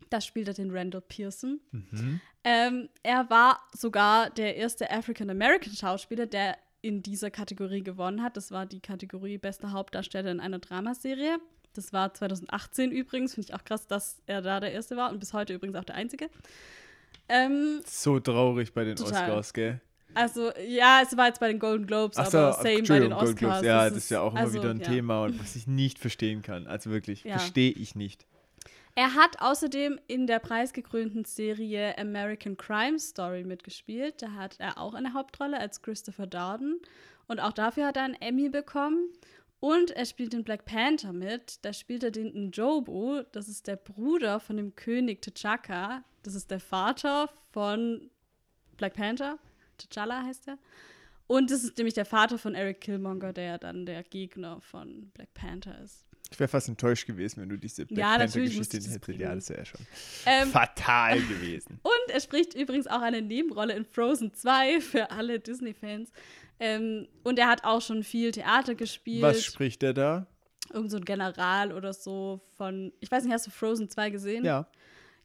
Da spielt er den Randall Pearson. Mhm. Ähm, er war sogar der erste African-American-Schauspieler, der in dieser Kategorie gewonnen hat. Das war die Kategorie Bester Hauptdarsteller in einer Dramaserie. Das war 2018 übrigens. Finde ich auch krass, dass er da der Erste war und bis heute übrigens auch der Einzige. Ähm, So traurig bei den Total. Oscars, gell? also, ja, es war jetzt bei den Golden Globes, so, aber same bei den Golden Oscars. Globes. Ja, das ist ja auch immer also, wieder ein ja. Thema, und was ich nicht verstehen kann. Also wirklich, Ja. verstehe ich nicht. Er hat außerdem in der preisgekrönten Serie American Crime Story mitgespielt. Da hat er auch eine Hauptrolle als Christopher Darden. Und auch dafür hat er einen Emmy bekommen. Und er spielt in Black Panther mit. Da spielt er den Njobu. Das ist der Bruder von dem König T'Chaka. Das ist der Vater von Black Panther. T'Challa heißt er. Und das ist nämlich der Vater von Eric Killmonger, der ja dann der Gegner von Black Panther ist. Ich wäre fast enttäuscht gewesen, wenn du diese Black Ja, Panther-Geschichte hättest. Ja, das wäre ja schon Ähm, fatal gewesen. Und er spricht übrigens auch eine Nebenrolle in Frozen 2 für alle Disney-Fans. Ähm, und er hat auch schon viel Theater gespielt. Was spricht er da? Irgend so ein General oder so von. Ich weiß nicht, hast du Frozen 2 gesehen? Ja.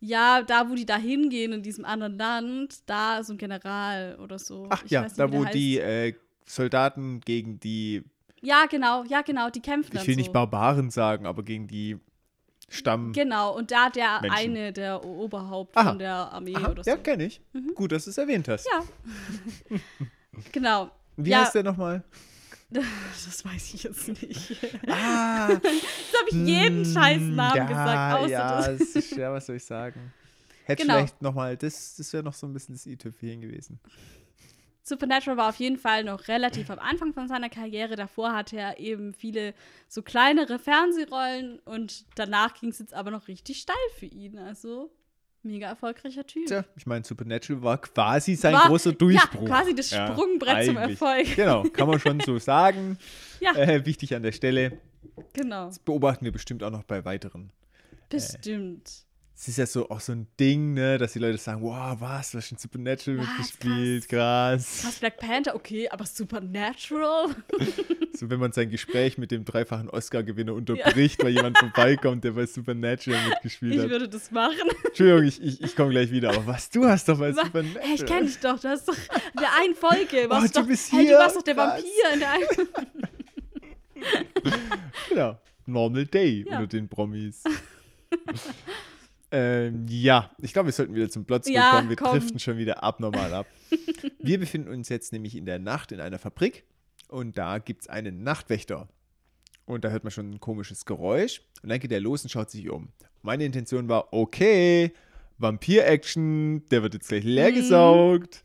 Ja, da, wo die da hingehen in diesem anderen Land, da ist so ein General oder so. Ach Ich ja, nicht, da wo die äh, Soldaten gegen die, Ja, genau, ja, genau, die kämpfen ich will so. nicht Barbaren sagen, aber gegen die Stamm. Genau, und da der Menschen. eine, der Oberhaupt Aha. von der Armee Aha, oder so. ja, kenne ich. Gut, dass du es erwähnt hast. Ja. genau. Wie ja, heißt der nochmal? das weiß ich jetzt nicht. Ah, Jetzt habe ich jeden scheiß Namen ja, gesagt, außer ja, das. das ist, ja, was soll ich sagen? Hätte Genau. vielleicht nochmal, das, das wäre noch so ein bisschen das i-Tüpfelchen gewesen. Supernatural war auf jeden Fall noch relativ am Anfang von seiner Karriere. Davor hatte er eben viele so kleinere Fernsehrollen und danach ging es jetzt aber noch richtig steil für ihn. Also mega erfolgreicher Typ. Tja, ich meine, Supernatural war quasi sein War- großer Durchbruch. Ja, quasi das Sprungbrett zum eigentlich. Erfolg. Genau, kann man schon so sagen. Ja. Äh, wichtig an der Stelle. Genau. Das beobachten wir bestimmt auch noch bei weiteren. Bestimmt. Es ist ja so auch so ein Ding, ne, dass die Leute sagen, wow, was, du hast schon Supernatural Was, mitgespielt, krass. Krass, Black Panther, okay, aber Supernatural? So, wenn man sein Gespräch mit dem dreifachen Oscar-Gewinner unterbricht, weil jemand vorbeikommt, der bei Supernatural mitgespielt Ich hat. würde das machen. Entschuldigung, ich, ich, ich komme gleich wieder, aber was, du hast doch bei Was? Supernatural. Hey, ich kenne dich doch, du hast doch in der einen Folge. Warst Oh, du doch, bist hey, hier, du warst doch der krass. Vampir in der einen. Genau. Normal Day Ja. unter den Promis. ähm, ja, ich glaube, wir sollten wieder zum Plot Ja, zurückkommen. wir komm. driften schon wieder abnormal ab. wir befinden uns jetzt nämlich in der Nacht in einer Fabrik und da gibt es einen Nachtwächter. Und da hört man schon ein komisches Geräusch und dann geht er los und schaut sich um. Meine Intention war, okay, Vampir-Action, der wird jetzt gleich leergesaugt.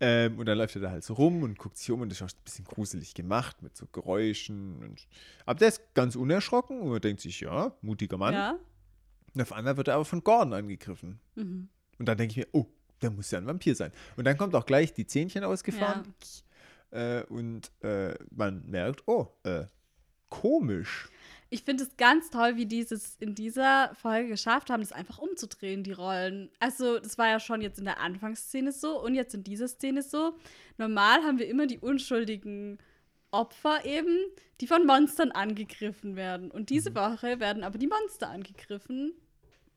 Ähm, und dann läuft er da halt so rum und guckt sich um und das ist auch ein bisschen gruselig gemacht mit so Geräuschen. Und, aber der ist ganz unerschrocken und man denkt sich, ja, mutiger Mann. Ja. Und auf einmal wird er aber von Gordon angegriffen. Mhm. Und dann denke ich mir, oh, der muss ja ein Vampir sein. Und dann kommt auch gleich die Zähnchen ausgefahren. Äh, und äh, man merkt, oh, äh, komisch. Ich finde es ganz toll, wie die es in dieser Folge geschafft haben, das einfach umzudrehen, die Rollen. Also, das war ja schon jetzt in der Anfangsszene so und jetzt in dieser Szene so. Normal haben wir immer die unschuldigen Opfer eben, die von Monstern angegriffen werden. Und diese Mhm. Woche werden aber die Monster angegriffen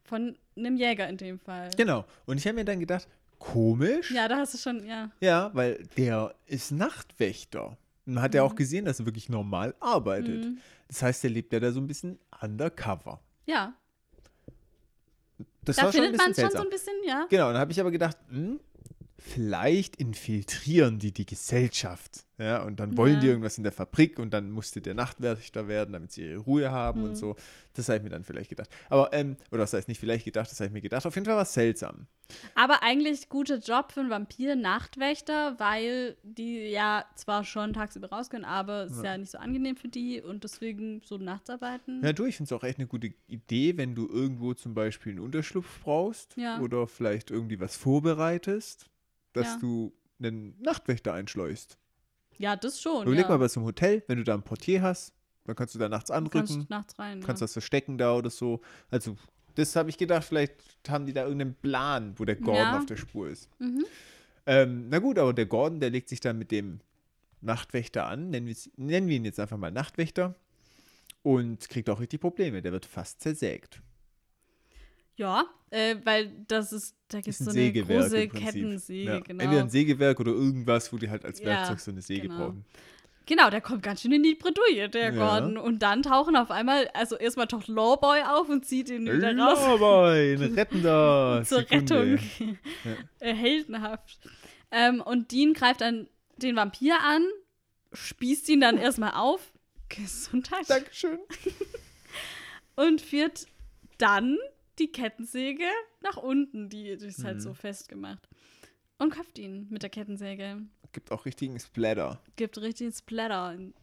von einem Jäger in dem Fall. Genau. Und ich habe mir dann gedacht, komisch. Ja, da hast du schon, ja. Ja, weil der ist Nachtwächter. Und man hat ja auch gesehen, dass er wirklich normal arbeitet. Mhm. Das heißt, er lebt ja da so ein bisschen undercover. Ja, Das da war findet man schon so ein bisschen, ja. Genau, dann habe ich aber gedacht, hm, vielleicht infiltrieren die die Gesellschaft. Ja, und dann wollen Ja. die irgendwas in der Fabrik und dann musste der Nachtwächter werden, damit sie ihre Ruhe haben Mhm. und so. Das habe ich mir dann vielleicht gedacht. Aber, ähm, oder das heißt nicht vielleicht gedacht, das habe ich mir gedacht. Auf jeden Fall war es seltsam. Aber eigentlich guter Job für einen Vampir-Nachtwächter, weil die ja zwar schon tagsüber rausgehen, aber es ist ja. nicht so angenehm für die und deswegen so nachts arbeiten. Ja, du, ich finde es auch echt eine gute Idee, wenn du irgendwo zum Beispiel einen Unterschlupf brauchst Ja. oder vielleicht irgendwie was vorbereitest, dass Ja. du einen Nachtwächter einschleust. Ja, das schon. Überleg ja. mal bei so einem Hotel, wenn du da einen Portier hast, dann kannst du da nachts Du kannst anrücken. nachts rein. kannst ja. was verstecken da oder so. Also das habe ich gedacht, vielleicht haben die da irgendeinen Plan, wo der Gordon Ja. auf der Spur ist. Mhm. Ähm, na gut, aber der Gordon, der legt sich dann mit dem Nachtwächter an, nennen, nennen wir ihn jetzt einfach mal Nachtwächter, und kriegt auch richtig Probleme. Der wird fast zersägt. Ja, äh, weil das ist, da gibt es so ein eine Sägewerk große. Kettensäge, Ja. genau. Entweder ein Sägewerk oder irgendwas, wo die halt als Ja, Werkzeug so eine Säge genau. brauchen. Genau, der kommt ganz schön in die Bredouille, der Ja. Gordon. Und dann tauchen auf einmal, also erstmal taucht Lawboy auf und zieht ihn wieder raus. Lawboy, ein rettender Zur Sekunde. Rettung. Äh, Heldenhaft. Ähm, und Dean greift dann den Vampir an, spießt ihn dann erstmal auf. Gesundheit. Dankeschön. Und führt dann die Kettensäge nach unten. Die, die ist Mhm. halt so festgemacht. Und köpft ihn mit der Kettensäge. Gibt auch richtigen Splatter. Gibt richtig Splatter in,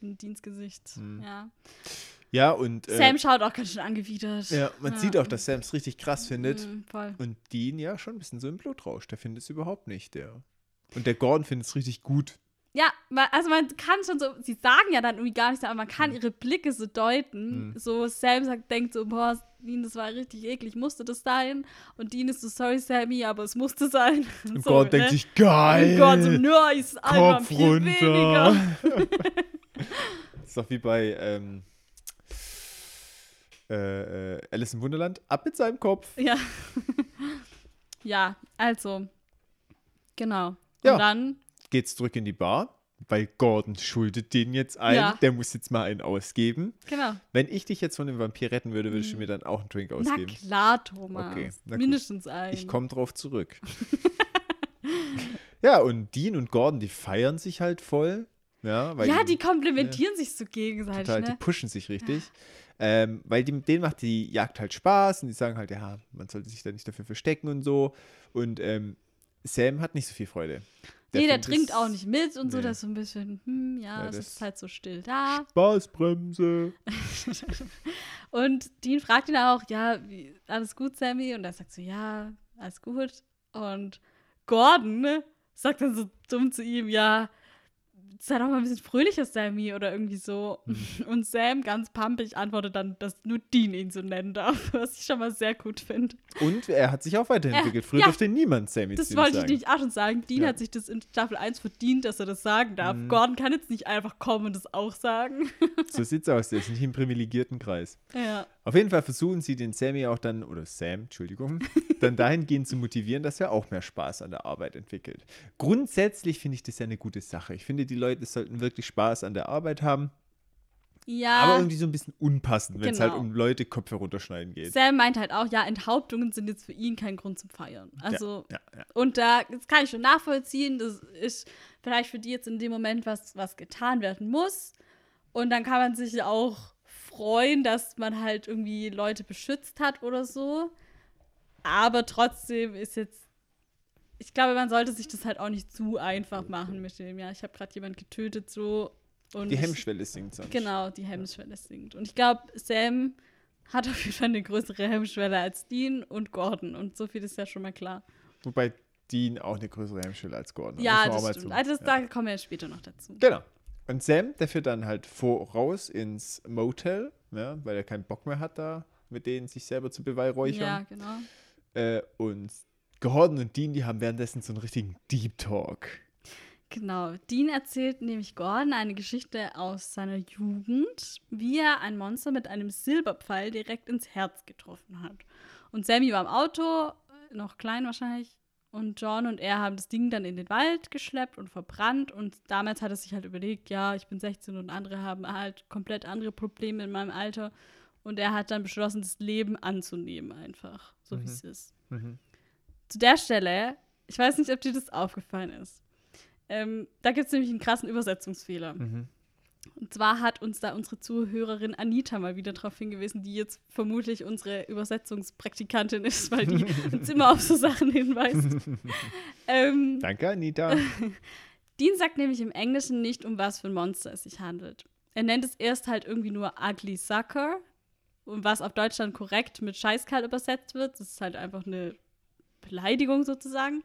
in Deans Gesicht. Mhm. Ja. Ja, und äh, Sam schaut auch ganz schön angewidert. ja, man sieht auch, dass Sam es richtig krass findet. Mhm, voll. Und Dean ja schon ein bisschen so im Blutrausch. Der findet es überhaupt nicht. Der. Und der Gordon findet es richtig gut. Ja, also man kann schon so, sie sagen ja dann irgendwie gar nichts, aber man Mhm. kann ihre Blicke so deuten. So Sam sagt, denkt so, boah, Dean, das war richtig eklig, musste das sein? Und Dean ist so, sorry Sammy, aber es musste sein. Und so, Gordon denkt ne? sich, geil. Und Gott so, nice, ein Kopf Vampir weniger. runter. ist doch wie bei ähm, äh, äh, Alice im Wunderland. Ab mit seinem Kopf. Ja. ja, also, genau. Ja. Und dann, Geht's zurück in die Bar, weil Gordon schuldet den jetzt ein. Ja. Der muss jetzt mal einen ausgeben. genau. Wenn ich dich jetzt von dem Vampir retten würde, würdest du mir dann auch einen Drink Na ausgeben. klar, Thomas. Okay, na gut. Mindestens ein. Ich komme drauf zurück. ja, und Dean und Gordon, die feiern sich halt voll. Ja, Ja, die komplementieren sich so gegenseitig, total, die ne? pushen sich richtig. Ähm, weil die, denen macht die Jagd halt Spaß und die sagen halt, ja, man sollte sich da nicht dafür verstecken und so. Und ähm, Sam hat nicht so viel Freude. nee, der trinkt auch nicht mit und so, Nee. das ist so ein bisschen, hm, ja, Ja, es ist halt so still da. Spaßbremse. Und Dean fragt ihn auch, ja, wie, alles gut, Sammy? Und er sagt so, ja, alles gut. Und Gordon ne, sagt dann so dumm zu ihm, ja, sei doch mal ein bisschen fröhlicher, Sammy, oder irgendwie so. Mhm. Und Sam ganz pampig antwortet dann, dass nur Dean ihn so nennen darf, was ich schon mal sehr gut finde. Und er hat sich auch weiterentwickelt. Ja, Früher ja. durfte niemand Sammy Das wollte ich sagen. nicht auch schon sagen. Dean Ja. hat sich das in Staffel 1 verdient, dass er das sagen darf. Mhm. Gordon kann jetzt nicht einfach kommen und das auch sagen. So sieht's aus. Der ist nicht im privilegierten Kreis. ja. Auf jeden Fall versuchen sie den Sammy auch dann, oder Sam, Entschuldigung, dann dahingehend zu motivieren, dass er auch mehr Spaß an der Arbeit entwickelt. Grundsätzlich finde ich das ja eine gute Sache. Ich finde, die Leute sollten wirklich Spaß an der Arbeit haben, Ja. aber irgendwie so ein bisschen unpassend, wenn es halt Genau. um Leute Köpfe runterschneiden geht. Sam meint halt auch, ja, Enthauptungen sind jetzt für ihn kein Grund zum Feiern. Also, ja, ja. und da das kann ich schon nachvollziehen. Das ist vielleicht für die jetzt in dem Moment was, was getan werden muss. Und dann kann man sich auch freuen, dass man halt irgendwie Leute beschützt hat oder so. Aber trotzdem ist jetzt. Ich glaube, man sollte sich das halt auch nicht zu einfach machen mit dem, ja, ich habe gerade jemand getötet, so. Und Die Hemmschwelle sinkt sonst. Genau, die Hemmschwelle sinkt. Und ich glaube, Sam hat auf jeden Fall eine größere Hemmschwelle als Dean und Gordon. Und so viel ist ja schon mal klar. Wobei Dean auch eine größere Hemmschwelle als Gordon. ja, muss man auch das stimmt. Also das, ja. da kommen wir später noch dazu. Genau. Und Sam, der führt dann halt voraus ins Motel, ja, weil er keinen Bock mehr hat, da mit denen sich selber zu Ja, beweihräuchern. genau. Äh, und Gordon und Dean, die haben währenddessen so einen richtigen Deep Talk. Genau. Dean erzählt nämlich Gordon eine Geschichte aus seiner Jugend, wie er ein Monster mit einem Silberpfeil direkt ins Herz getroffen hat. Und Sammy war im Auto, noch klein wahrscheinlich, und John und er haben das Ding dann in den Wald geschleppt und verbrannt. Und damals hat er sich halt überlegt, ja, ich bin 16 und andere haben halt komplett andere Probleme in meinem Alter. Und er hat dann beschlossen, das Leben anzunehmen, einfach, so wie Mhm. es ist. Mhm. Zu der Stelle, ich weiß nicht, ob dir das aufgefallen ist. Ähm, da gibt es nämlich einen krassen Übersetzungsfehler. Mhm. Und zwar hat uns da unsere Zuhörerin Anita mal wieder darauf hingewiesen, die jetzt vermutlich unsere Übersetzungspraktikantin ist, weil die uns immer auf so Sachen hinweist. ähm, Danke, Anita. Dean sagt nämlich im Englischen nicht, um was für ein Monster es sich handelt. Er nennt es erst halt irgendwie nur Ugly Sucker, und was auf Deutschland korrekt mit Scheißkerl übersetzt wird. Das ist halt einfach eine Beleidigung sozusagen.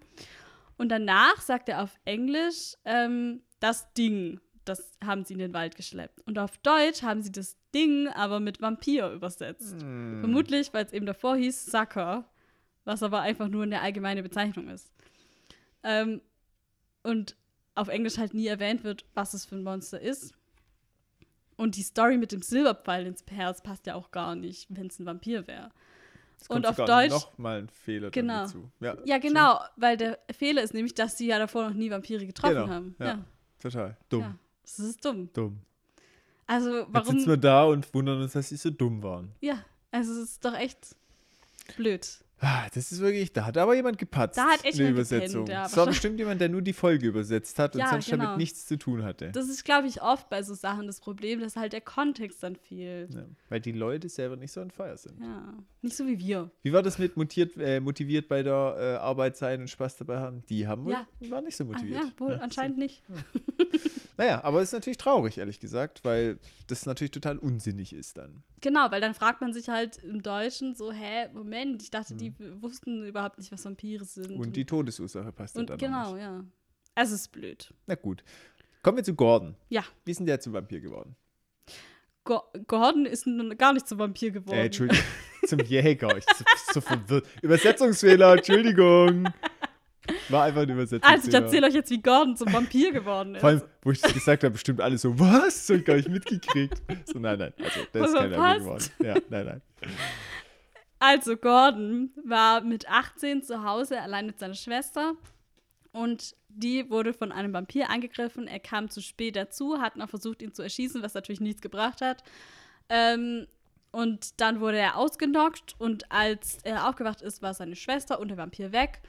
Und danach sagt er auf Englisch ähm, das Ding, das haben sie in den Wald geschleppt. Und auf Deutsch haben sie das Ding aber mit Vampir übersetzt. Hm. Vermutlich, weil es eben davor hieß Sucker, was aber einfach nur eine allgemeine Bezeichnung ist. Ähm, und auf Englisch halt nie erwähnt wird, was es für ein Monster ist. Und die Story mit dem Silberpfeil ins Herz passt ja auch gar nicht, wenn es ein Vampir wäre. Und auf Deutsch- noch mal ein Fehler Genau. dazu. Ja, Ja, genau, weil der Fehler ist nämlich, dass sie ja davor noch nie Vampire getroffen Genau, haben. ja. Ja. Total. Dumm. ja. Das ist dumm. Dumm. Also, Jetzt warum. sitzen wir da und wundern uns, dass sie so dumm waren. Ja, also es ist doch echt blöd. Ah, Das ist wirklich, da hat aber jemand gepatzt. Da hat echt jemand Übersetzung. gepennt, ja, das war bestimmt jemand, der nur die Folge übersetzt hat und Ja, sonst genau. damit nichts zu tun hatte. Das ist, glaube ich, oft bei so Sachen das Problem, dass halt der Kontext dann fehlt. ja, weil die Leute selber nicht so on fire sind. Ja, nicht so wie wir. Wie war das mit motiviert, äh, motiviert bei der äh, Arbeit sein und Spaß dabei haben? Die haben wohl, Ja. waren nicht so Ah, motiviert. ja, wohl anscheinend nicht. Naja, aber es ist natürlich traurig, ehrlich gesagt, weil das natürlich total unsinnig ist dann. Genau, weil dann fragt man sich halt im Deutschen so, hä, Moment, ich dachte, die wussten überhaupt nicht, was Vampire sind. Mhm. Und die Todesursache passt und dann auch genau, nicht. ja. Es ist blöd. Na gut. Kommen wir zu Gordon. Ja. Wie ist denn der zum Vampir geworden? Go Gordon ist nun gar nicht zum Vampir geworden. Äh, Entschuldigung, zum Jäger. Ich bin so verwirrt. Übersetzungsfehler, Entschuldigung. War einfach ein Übersetzungsfehler. Also ich erzähle euch jetzt, wie Gordon zum Vampir geworden ist. Vor allem, wo ich das gesagt habe, bestimmt alle so, was? So ich gar nicht mitgekriegt. So, nein, nein. Also, der ist kein Vampir geworden. Ja, nein, nein. Also Gordon war mit 18 zu Hause allein mit seiner Schwester und die wurde von einem Vampir angegriffen. Er kam zu spät dazu, hat noch versucht, ihn zu erschießen, was natürlich nichts gebracht hat. Ähm, und dann wurde er ausgenockt und als er aufgewacht ist, war seine Schwester und der Vampir weg.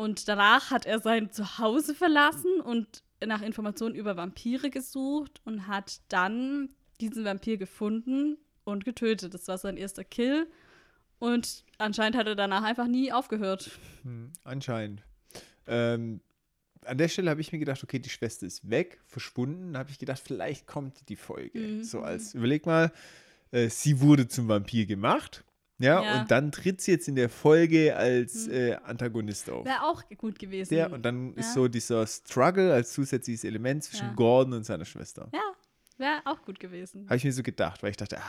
Und danach hat er sein Zuhause verlassen und nach Informationen über Vampire gesucht und hat dann diesen Vampir gefunden und getötet. Das war sein erster Kill. Und anscheinend hat er danach einfach nie aufgehört. Hm, anscheinend. Ähm, an der Stelle habe ich mir gedacht, okay, die Schwester ist weg, verschwunden. Da habe ich gedacht, vielleicht kommt die Folge. Mhm. So als, überleg mal, äh, sie wurde zum Vampir gemacht. Ja, Ja. und dann tritt sie jetzt in der Folge als Mhm. äh, Antagonist auf. Wäre auch gut gewesen. Der, und dann ist Ja. so dieser Struggle als zusätzliches Element zwischen Ja. Gordon und seiner Schwester. ja, wäre auch gut gewesen. Habe ich mir so gedacht, weil ich dachte, ah,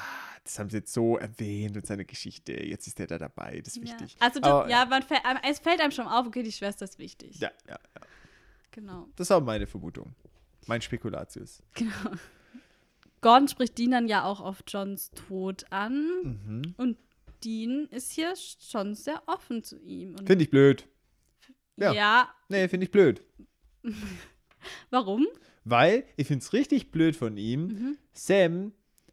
das haben sie jetzt so erwähnt und seine Geschichte. Jetzt ist der da dabei, das ist Ja. wichtig. Also, das, Aber, ja, man fällt, es fällt einem schon auf, okay, die Schwester ist wichtig. ja, ja, ja. Genau. Das war meine Vermutung. Mein Spekulatius. genau. Gordon spricht Dean dann ja auch auf Johns Tod an. Mhm. Und Dean ist hier schon sehr offen zu ihm. Finde ich blöd. ja. ja. Nee, finde ich blöd. warum? Weil ich finde es richtig blöd von ihm. Mhm. Sam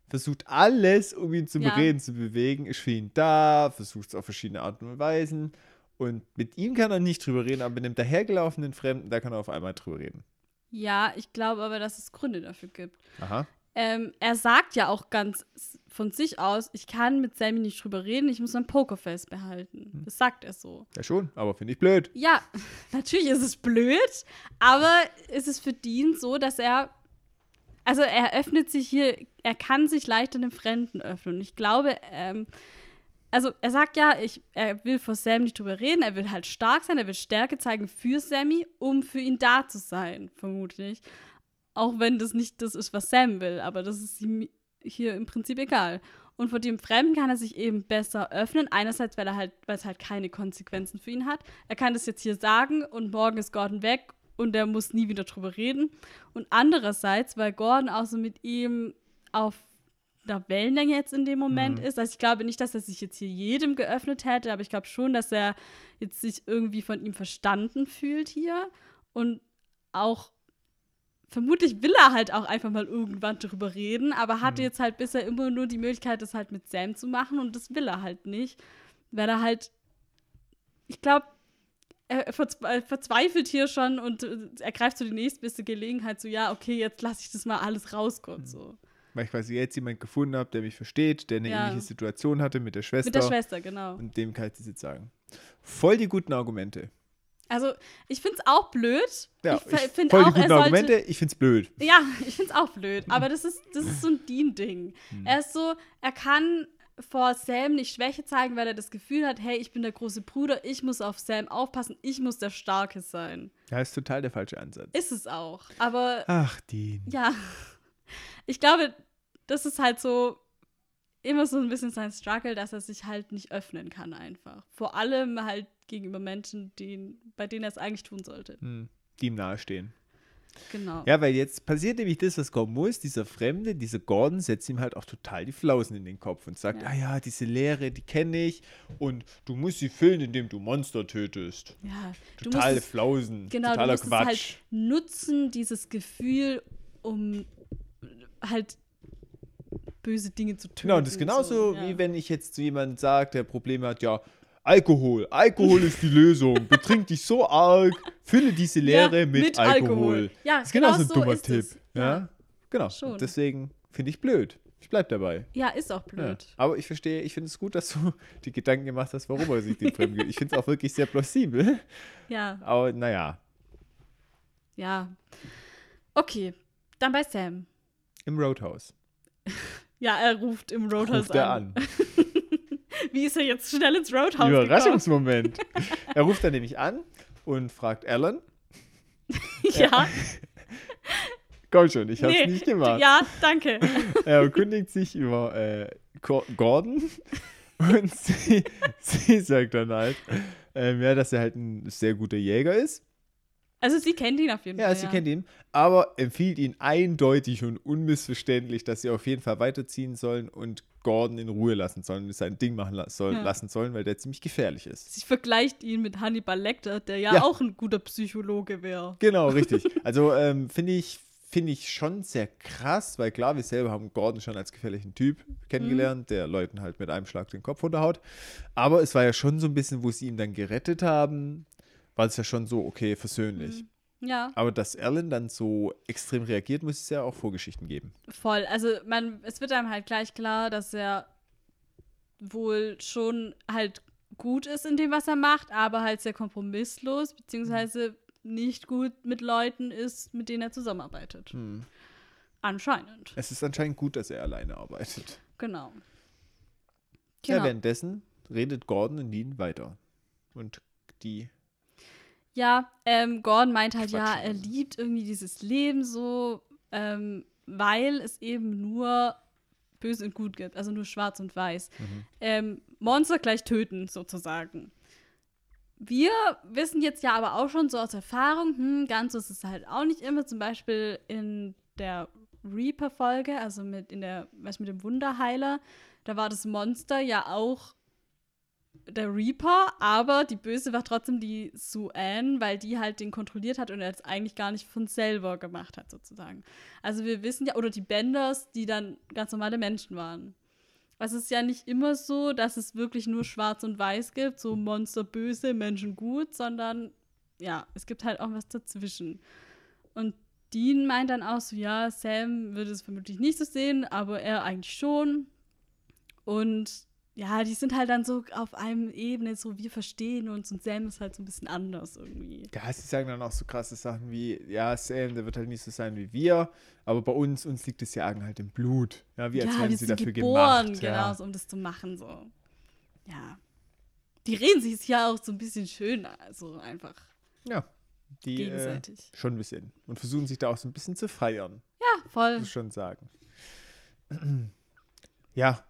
versucht alles, um ihn zum Ja. Reden zu bewegen, ist für ihn da, versucht es auf verschiedene Arten und Weisen. Und mit ihm kann er nicht drüber reden, aber mit dem dahergelaufenen Fremden, da kann er auf einmal drüber reden. Ja, ich glaube aber, dass es Gründe dafür gibt. Aha. Ähm, er sagt ja auch ganz von sich aus, ich kann mit Sammy nicht drüber reden, ich muss mein Pokerface behalten. Hm. Das sagt er so. Ja, schon, aber finde ich blöd. Ja, natürlich ist es blöd, aber ist es für Dean so, dass er, also er öffnet sich hier, er kann sich leicht einem Fremden öffnen. Und ich glaube, ähm, also er sagt ja, ich, er will vor Sam nicht drüber reden, er will halt stark sein, er will Stärke zeigen für Sammy, um für ihn da zu sein, vermutlich. Auch wenn das nicht das ist, was Sam will, aber das ist ihm hier im Prinzip egal. Und vor dem Fremden kann er sich eben besser öffnen. Einerseits, weil er halt, weil es halt keine Konsequenzen für ihn hat. Er kann das jetzt hier sagen und morgen ist Gordon weg und er muss nie wieder drüber reden. Und andererseits, weil Gordon auch so mit ihm auf einer Wellenlänge jetzt in dem Moment Mhm. ist. Also ich glaube nicht, dass er sich jetzt hier jedem geöffnet hätte, aber ich glaube schon, dass er jetzt sich irgendwie von ihm verstanden fühlt hier und auch vermutlich will er halt auch einfach mal irgendwann drüber reden, aber hatte Mhm. jetzt halt bisher immer nur die Möglichkeit, das halt mit Sam zu machen und das will er halt nicht, weil er halt, ich glaube, er verzwe er verzweifelt hier schon und äh, ergreift so die nächstbeste Gelegenheit, so ja, okay, jetzt lasse ich das mal alles raus kurz Mhm. so. Weil ich quasi jetzt jemand gefunden habe, der mich versteht, der eine Ja. ähnliche Situation hatte mit der Schwester. Mit der Schwester, genau. Und dem kann ich das jetzt sagen. Voll die guten Argumente. Also, ich finde es auch blöd. Ja, ich ich, finde auch, die guten sollte, Argumente, ich finde es blöd. Ja, ich finde es auch blöd. Aber das ist, das ist so ein Dean-Ding. Hm. Er ist so, er kann vor Sam nicht Schwäche zeigen, weil er das Gefühl hat, hey, ich bin der große Bruder, ich muss auf Sam aufpassen, ich muss der Starke sein. Ja, ist total der falsche Ansatz. Ist es auch. Aber Ach, Dean. ja, ich glaube, das ist halt so immer so ein bisschen sein Struggle, dass er sich halt nicht öffnen kann einfach. Vor allem halt gegenüber Menschen, die, bei denen er es eigentlich tun sollte. Hm, die ihm nahestehen. Genau. Ja, weil jetzt passiert nämlich das, was kommen muss. Dieser Fremde, dieser Gordon, setzt ihm halt auch total die Flausen in den Kopf und sagt, Ja. ah ja, diese Lehre, die kenne ich und du musst sie füllen, indem du Monster tötest. ja, du Totale musst es- Flausen, Genau, du totaler musst es Quatsch. halt nutzen, dieses Gefühl, um halt böse Dinge zu töten. Genau, und das ist genauso, so, ja. wie wenn ich jetzt zu jemandem sage, der Probleme hat, ja, Alkohol, Alkohol ist die Lösung. Betrink dich so arg, fülle diese Lehre Ja, mit, mit Alkohol. Alkohol. Ja, das ist genau ein so dummer Tipp. Ja, Ja, genau. schon. Deswegen finde ich blöd. Ich bleib dabei. Ja, ist auch Ja. blöd. Aber ich verstehe, ich finde es gut, dass du die Gedanken gemacht hast, warum er sich dem Fremden gibt. Ich finde es auch wirklich sehr plausibel. Ja, Aber naja, ja. Okay, dann bei Sam. im Roadhouse. Ja, er ruft im Roadhouse Ruft er an. Wie ist er jetzt schnell ins Roadhouse gekommen? Überraschungsmoment. er ruft dann nämlich an und fragt Alan. Ja, Komm schon, ich hab's nee. nicht gemacht. Ja, danke. Er erkundigt sich über äh, Gor- Gordon und sie, sie sagt dann halt, ähm, ja, dass er halt ein sehr guter Jäger ist. Also sie kennt ihn auf jeden Ja, Fall. sie kennt ihn, aber empfiehlt ihn eindeutig und unmissverständlich, dass sie auf jeden Fall weiterziehen sollen und Gordon in Ruhe lassen sollen und sein Ding machen la soll, Ja. lassen sollen, weil der ziemlich gefährlich ist. Sie vergleicht ihn mit Hannibal Lecter, der ja, Ja. auch ein guter Psychologe wäre. Genau, richtig. Also ähm, finde ich, finde ich schon sehr krass, weil klar, wir selber haben Gordon schon als gefährlichen Typ kennengelernt, der Leuten halt mit einem Schlag den Kopf runterhaut. Aber es war ja schon so ein bisschen, wo sie ihn dann gerettet haben, war es ja schon so, okay, versöhnlich. Ja, Aber dass Alan dann so extrem reagiert, muss es ja auch Vorgeschichten geben. voll. Also man, es wird einem halt gleich klar, dass er wohl schon halt gut ist in dem, was er macht, aber halt sehr kompromisslos, beziehungsweise nicht gut mit Leuten ist, mit denen er zusammenarbeitet. Hm. Anscheinend. Es ist anscheinend gut, dass er alleine arbeitet. Genau. Ja, Genau. währenddessen redet Gordon und Dean weiter. Und die Ja, ähm, Gordon meint halt, ja, Quatschen er also. liebt irgendwie dieses Leben so, ähm, weil es eben nur böse und gut gibt, also nur schwarz und weiß. Mhm. Ähm, Monster gleich töten, sozusagen. Wir wissen jetzt ja aber auch schon so aus Erfahrung, hm, ganz so ist es halt auch nicht immer. Zum Beispiel in der Reaper-Folge, also mit in der, was mit dem Wunderheiler, da war das Monster ja auch der Reaper, aber die Böse war trotzdem die Sue Ann, weil die halt den kontrolliert hat und er es eigentlich gar nicht von selber gemacht hat, sozusagen. Also wir wissen ja, oder die Benders, die dann ganz normale Menschen waren. Also es ist ja nicht immer so, dass es wirklich nur schwarz und weiß gibt, so Monster böse, Menschen gut, sondern ja, es gibt halt auch was dazwischen. Und Dean meint dann auch so, ja, Sam würde es vermutlich nicht so sehen, aber er eigentlich schon. Und ja, die sind halt dann so auf einem Ebene, so wir verstehen uns und Sam ist halt so ein bisschen anders irgendwie. Ja, sie sagen dann auch so krasse Sachen wie, ja, Sam, der wird halt nicht so sein wie wir, aber bei uns, uns liegt das Jagen halt im Blut. Ja, wie als ja, wir sie sind dafür geboren, gemacht. genau, ja. so, um das zu machen, so. Ja. Die reden sich ja auch so ein bisschen schön, also einfach ja, die äh, gegenseitig. schon ein bisschen. Und versuchen sich da auch so ein bisschen zu feiern, Ja, voll. muss ich schon sagen. ja,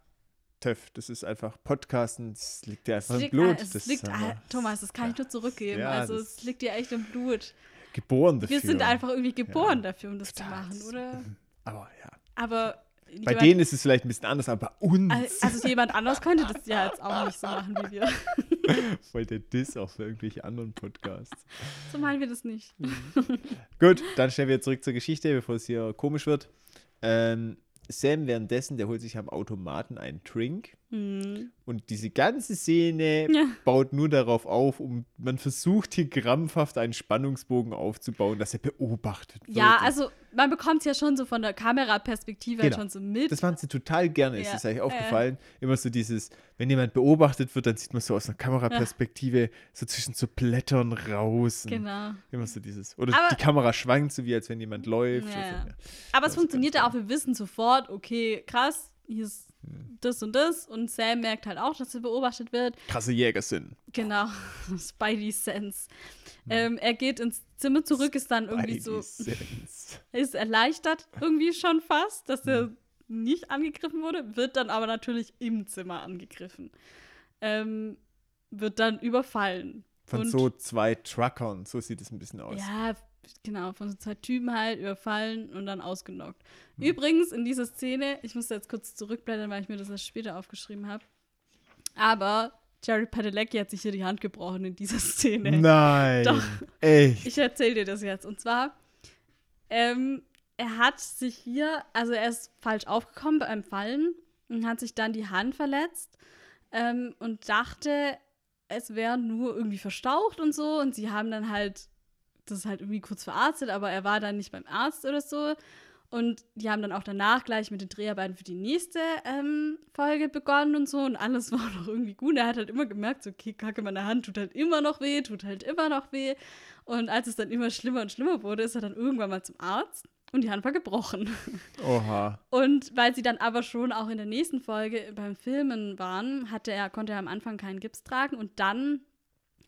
Töff, das ist einfach Podcasten, das liegt dir einfach Es im liegt, Blut. es das liegt, ah, einfach Thomas, das kann ich nur zurückgeben. Ja, also das- es liegt dir echt im Blut. geboren dafür. Wir sind einfach irgendwie geboren Ja, dafür, um das total. zu machen, oder? Aber ja. Aber Bei jemand- denen ist es vielleicht ein bisschen anders, aber bei uns. Al- Also jemand anders könnte das ja jetzt auch nicht so machen wie wir. Voll der Diss auch für irgendwelche anderen Podcasts. So meinen wir das nicht. Gut, dann stellen wir zurück zur Geschichte, bevor es hier komisch wird. Ähm, Sam währenddessen, der holt sich am Automaten einen Drink. Hm. Und diese ganze Szene Ja. baut nur darauf auf, um man versucht hier krampfhaft einen Spannungsbogen aufzubauen, dass er beobachtet wird. Ja, also man bekommt es ja schon so von der Kameraperspektive Genau. schon so mit. Das machen sie total gerne, ist Ja, das eigentlich ja, aufgefallen. Immer so dieses, wenn jemand beobachtet wird, dann sieht man so aus einer Kameraperspektive so zwischen so Blättern raus. genau. Immer so dieses. Oder Aber- die Kamera schwankt so, wie als wenn jemand läuft. Ja, Also, ja. ja. Aber Das es ist funktioniert ja auch, wir wissen sofort, okay, krass, hier ist das und das. Und Sam merkt halt auch, dass er beobachtet wird. Krasse Jägersinn. Genau, Spidey Sense. Ähm, er geht ins Zimmer zurück, ist dann irgendwie so, Sense. ist erleichtert irgendwie schon fast, dass er nicht angegriffen wurde, wird dann aber natürlich im Zimmer angegriffen. Ähm, wird dann überfallen. Von Und- so zwei Truckern, so sieht es ein bisschen aus. Ja, genau, von so zwei Typen halt überfallen und dann ausgenockt. Hm. Übrigens in dieser Szene, ich muss jetzt kurz zurückblättern, weil ich mir das erst später aufgeschrieben habe. Aber Jerry Padalecki hat sich hier die Hand gebrochen in dieser Szene. Nein. Doch. Echt. Ich erzähle dir das jetzt. Und zwar, ähm, er hat sich hier, also er ist falsch aufgekommen beim Fallen und hat sich dann die Hand verletzt ähm, und dachte, es wäre nur irgendwie verstaucht und so. Und sie haben dann halt das halt irgendwie kurz verarztet, aber er war dann nicht beim Arzt oder so. Und die haben dann auch danach gleich mit den Dreharbeiten für die nächste ähm, Folge begonnen und so. Und alles war noch irgendwie gut. Er hat halt immer gemerkt, so, okay, Kacke, meine Hand tut halt immer noch weh, tut halt immer noch weh. Und als es dann immer schlimmer und schlimmer wurde, ist er dann irgendwann mal zum Arzt und die Hand war gebrochen. Oha. Und weil sie dann aber schon auch in der nächsten Folge beim Filmen waren, hatte er, konnte er am Anfang keinen Gips tragen und dann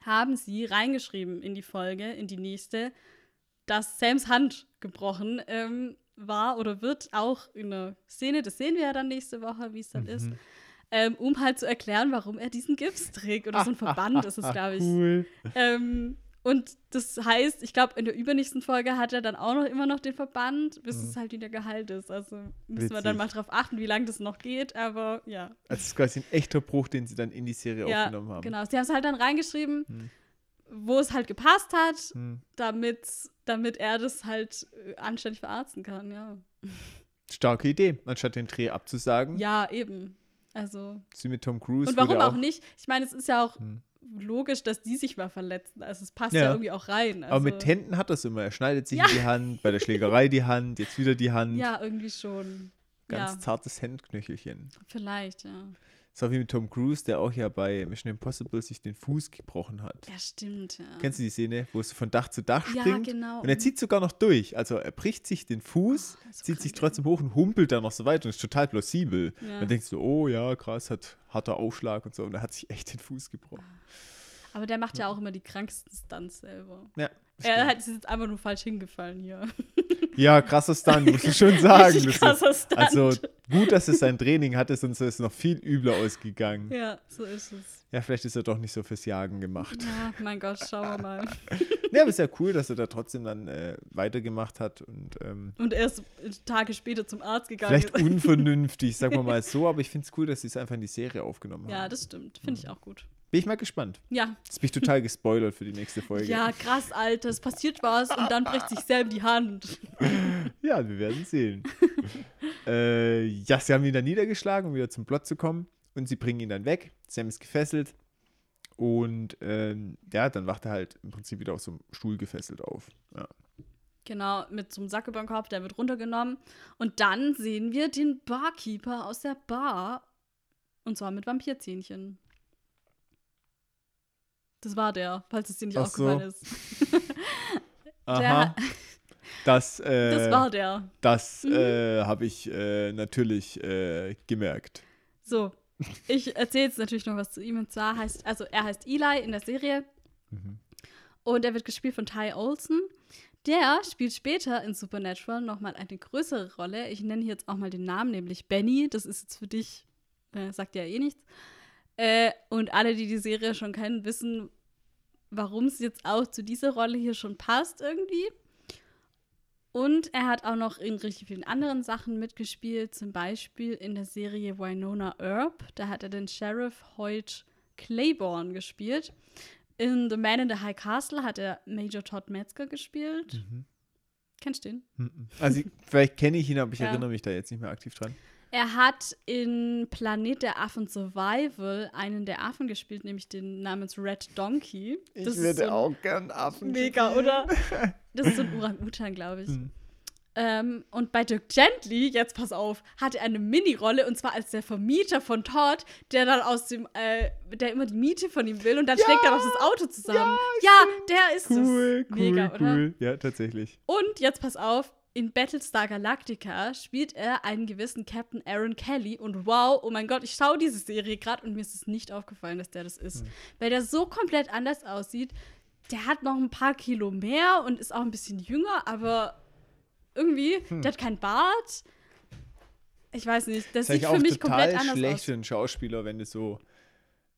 haben sie reingeschrieben in die Folge, in die nächste, dass Sams Hand gebrochen ähm, war oder wird, auch in der Szene, das sehen wir ja dann nächste Woche, wie es dann ist, ähm, um halt zu erklären, warum er diesen Gips trägt oder so ein Verband ist es, glaube ich. Cool. Ähm, und das heißt, ich glaube, in der übernächsten Folge hat er dann auch noch immer noch den Verband, bis es halt wieder geheilt ist. Also müssen wir dann Mhm. Witzig. mal drauf achten, wie lange das noch geht. Aber ja. Also es ist quasi ein echter Bruch, den sie dann in die Serie ja, aufgenommen haben. genau. Sie haben es halt dann reingeschrieben, Hm. wo es halt gepasst hat, Hm. damit, damit er das halt äh, anständig verarzten kann, ja. Starke Idee. Anstatt den Dreh abzusagen, Ja, eben. Also. sie mit Tom Cruise. Und warum wurde auch nicht? Ich meine, es ist ja auch Hm. Logisch, dass die sich mal verletzen. Also es passt ja, Ja. irgendwie auch rein. Also, Aber mit Händen hat das immer. Er schneidet sich Ja. in die Hand, bei der Schlägerei die Hand, jetzt wieder die Hand. Ja, irgendwie schon. Ganz ja, zartes Händknöchelchen. vielleicht, ja. So wie mit Tom Cruise, der auch ja bei Mission Impossible sich den Fuß gebrochen hat. Ja, stimmt, ja. Kennst du die Szene, wo es von Dach zu Dach Ja, springt? genau. Und er zieht sogar noch durch. Also er bricht sich den Fuß, Oh, zieht sich trotzdem hoch und humpelt dann noch so weiter und ist total plausibel. Ja. Dann denkst du, oh ja, krass, hat harter Aufschlag und so. Und er hat sich echt den Fuß gebrochen. Aber der macht ja auch immer die kranksten Stunts selber. Ja, Er hat, ist jetzt einfach nur falsch hingefallen hier. ja krasser Stunt, muss ich schon sagen. Richtig krasser Stunt. also gut, dass es sein Training hatte, sonst ist es noch viel übler ausgegangen. ja, so ist es. Ja, vielleicht ist er doch nicht so fürs Jagen gemacht. Ja, mein Gott, schauen wir mal. Ja, aber ist ja cool, dass er da trotzdem dann äh, weitergemacht hat und ähm, Und erst Tage später zum Arzt gegangen vielleicht ist. unvernünftig, sagen wir mal so, aber ich finde es cool, dass sie es einfach in die Serie aufgenommen haben. Ja, das stimmt. Finde ich auch gut. Bin ich mal gespannt. Ja. Jetzt bin ich total gespoilert für die nächste Folge. Ja, krass, Alter. Es passiert was und dann bricht sich Sam die Hand. Ja, wir werden sehen. äh, ja, sie haben ihn dann niedergeschlagen, um wieder zum Plot zu kommen. Und sie bringen ihn dann weg. Sam ist gefesselt. Und ähm, ja, dann wacht er halt im Prinzip wieder auf so einem Stuhl gefesselt auf. Ja. Genau, mit so einem Sack über den Kopf, der wird runtergenommen. Und dann sehen wir den Barkeeper aus der Bar. Und zwar mit Vampirzähnchen. Das war der, falls es dir nicht Ach so. aufgefallen ist. Aha. Das, äh, Das war der. das Mhm. äh, habe ich äh, natürlich äh, gemerkt. So, ich erzähle jetzt natürlich noch was zu ihm. Und zwar heißt, also er heißt Eli in der Serie. Mhm. Und er wird gespielt von Ty Olson. Der spielt später in Supernatural nochmal eine größere Rolle. Ich nenne hier jetzt auch mal den Namen, nämlich Benny. Das ist jetzt für dich, äh, sagt ja eh nichts. Äh, und alle, die die Serie schon kennen, wissen, warum es jetzt auch zu dieser Rolle hier schon passt irgendwie. Und er hat auch noch in richtig vielen anderen Sachen mitgespielt, zum Beispiel in der Serie Winona Earp. Da hat er den Sheriff Hoyt Claiborne gespielt. In The Man in the High Castle hat er Major Todd Metzger gespielt. Mhm. Kennst du den? Mhm. Also ich, vielleicht kenne ich ihn, aber ich Ja. erinnere mich da jetzt nicht mehr aktiv dran. Er hat in Planet der Affen Survival einen der Affen gespielt, nämlich den namens Red Donkey. Das ist so ein- gern Affen. Mega, oder? Das ist so ein Orang-Utan, glaube ich. Hm. Ähm, und bei Dirk Gently, jetzt pass auf, hat er eine Mini-Rolle und zwar als der Vermieter von Todd, der dann aus dem, äh, der immer die Miete von ihm will und dann Ja! schlägt er noch das Auto zusammen. Ja, der ist Cool, es. cool, Mega, oder? cool. Ja, tatsächlich. Und jetzt pass auf, in Battlestar Galactica spielt er einen gewissen Captain Aaron Kelly und wow, oh mein Gott, ich schaue diese Serie gerade und mir ist es nicht aufgefallen, dass der das ist, Mhm. weil der so komplett anders aussieht. Der hat noch ein paar Kilo mehr und ist auch ein bisschen jünger, aber irgendwie, Hm. der hat keinen Bart. Ich weiß nicht, das Das ist sieht für mich komplett anders schlecht aus. für einen Schauspieler, wenn du so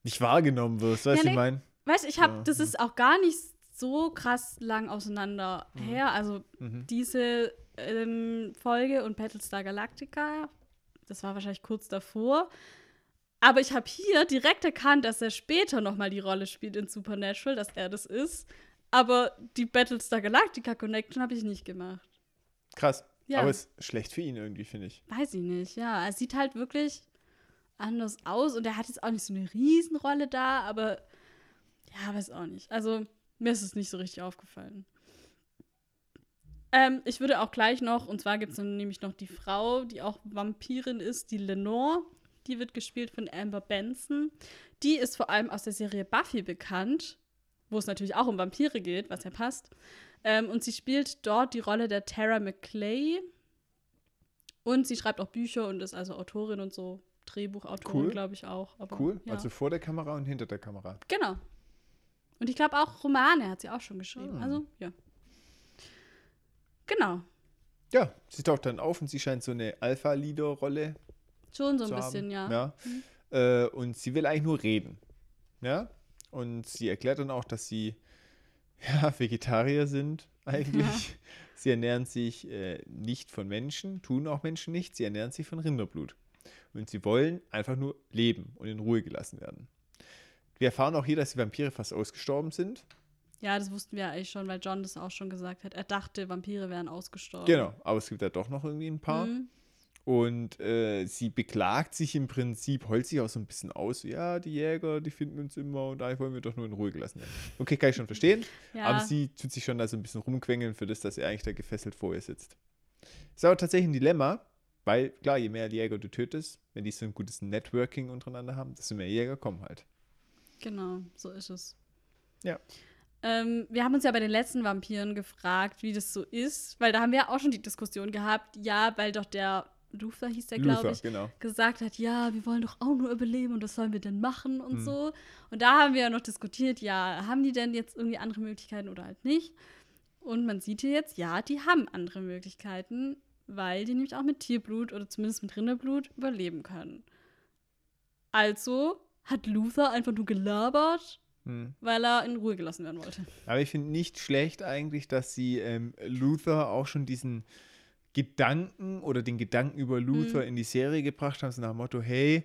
nicht wahrgenommen wirst. Weißt du, Ja, ich nee. meine? Weißt du, ich habe, Ja, das hm. ist auch gar nicht so krass lang auseinander her. Also Mhm. diese ähm, Folge und Battlestar Galactica, das war wahrscheinlich kurz davor. Aber ich habe hier direkt erkannt, dass er später noch mal die Rolle spielt in Supernatural, dass er das ist. Aber die Battlestar Galactica Connection habe ich nicht gemacht. Krass. Ja. Aber ist schlecht für ihn irgendwie, finde ich. Weiß ich nicht, ja. Er sieht halt wirklich anders aus und er hat jetzt auch nicht so eine Riesenrolle da, aber ja, weiß auch nicht. Also, mir ist es nicht so richtig aufgefallen. Ähm, ich würde auch gleich noch, und zwar gibt es nämlich noch die Frau, die auch Vampirin ist, die Lenore. Die wird gespielt von Amber Benson. Die ist vor allem aus der Serie Buffy bekannt, wo es natürlich auch um Vampire geht, was ja passt. Ähm, und sie spielt dort die Rolle der Tara McClay. Und sie schreibt auch Bücher und ist also Autorin und so. Drehbuchautorin, Cool. glaube ich auch. Aber, Cool. Ja. Also vor der Kamera und hinter der Kamera. genau. Und ich glaube auch Romane hat sie auch schon geschrieben. Hm. Also, ja. Genau. Ja, sie taucht dann auf und sie scheint so eine Alpha-Leader-Rolle Schon so ein bisschen, haben. ja. Äh, und sie will eigentlich nur reden. Ja. Und sie erklärt dann auch, dass sie ja, Vegetarier sind eigentlich. Sie ernähren sich äh, nicht von Menschen, tun auch Menschen nicht. Sie ernähren sich von Rinderblut. Und sie wollen einfach nur leben und in Ruhe gelassen werden. Wir erfahren auch hier, dass die Vampire fast ausgestorben sind. Ja, das wussten wir eigentlich schon, weil John das auch schon gesagt hat. Er dachte, Vampire wären ausgestorben. Genau, aber es gibt ja doch noch irgendwie ein paar. Mhm. Und äh, sie beklagt sich im Prinzip, heult sich auch so ein bisschen aus. Ja, die Jäger, die finden uns immer und da wollen wir doch nur in Ruhe gelassen werden. Okay, kann ich schon verstehen. Ja. Aber sie tut sich schon da so ein bisschen rumquengeln für das, dass er eigentlich da gefesselt vor ihr sitzt. Ist aber tatsächlich ein Dilemma, weil, klar, je mehr Jäger du tötest, wenn die so ein gutes Networking untereinander haben, desto mehr Jäger kommen halt. Genau, so ist es. Ja. Ähm, wir haben uns ja bei den letzten Vampiren gefragt, wie das so ist, weil da haben wir auch schon die Diskussion gehabt, ja, weil doch der Luther hieß der, glaube ich, genau. gesagt hat, ja, wir wollen doch auch nur überleben und was sollen wir denn machen und Hm. so. Und da haben wir ja noch diskutiert, ja, haben die denn jetzt irgendwie andere Möglichkeiten oder halt nicht? Und man sieht hier jetzt, ja, die haben andere Möglichkeiten, weil die nämlich auch mit Tierblut oder zumindest mit Rinderblut überleben können. Also hat Luther einfach nur gelabert, Hm. weil er in Ruhe gelassen werden wollte. Aber ich finde nicht schlecht eigentlich, dass sie ähm, Luther auch schon diesen Gedanken oder den Gedanken über Luther Mhm. in die Serie gebracht haben, so nach dem Motto, hey,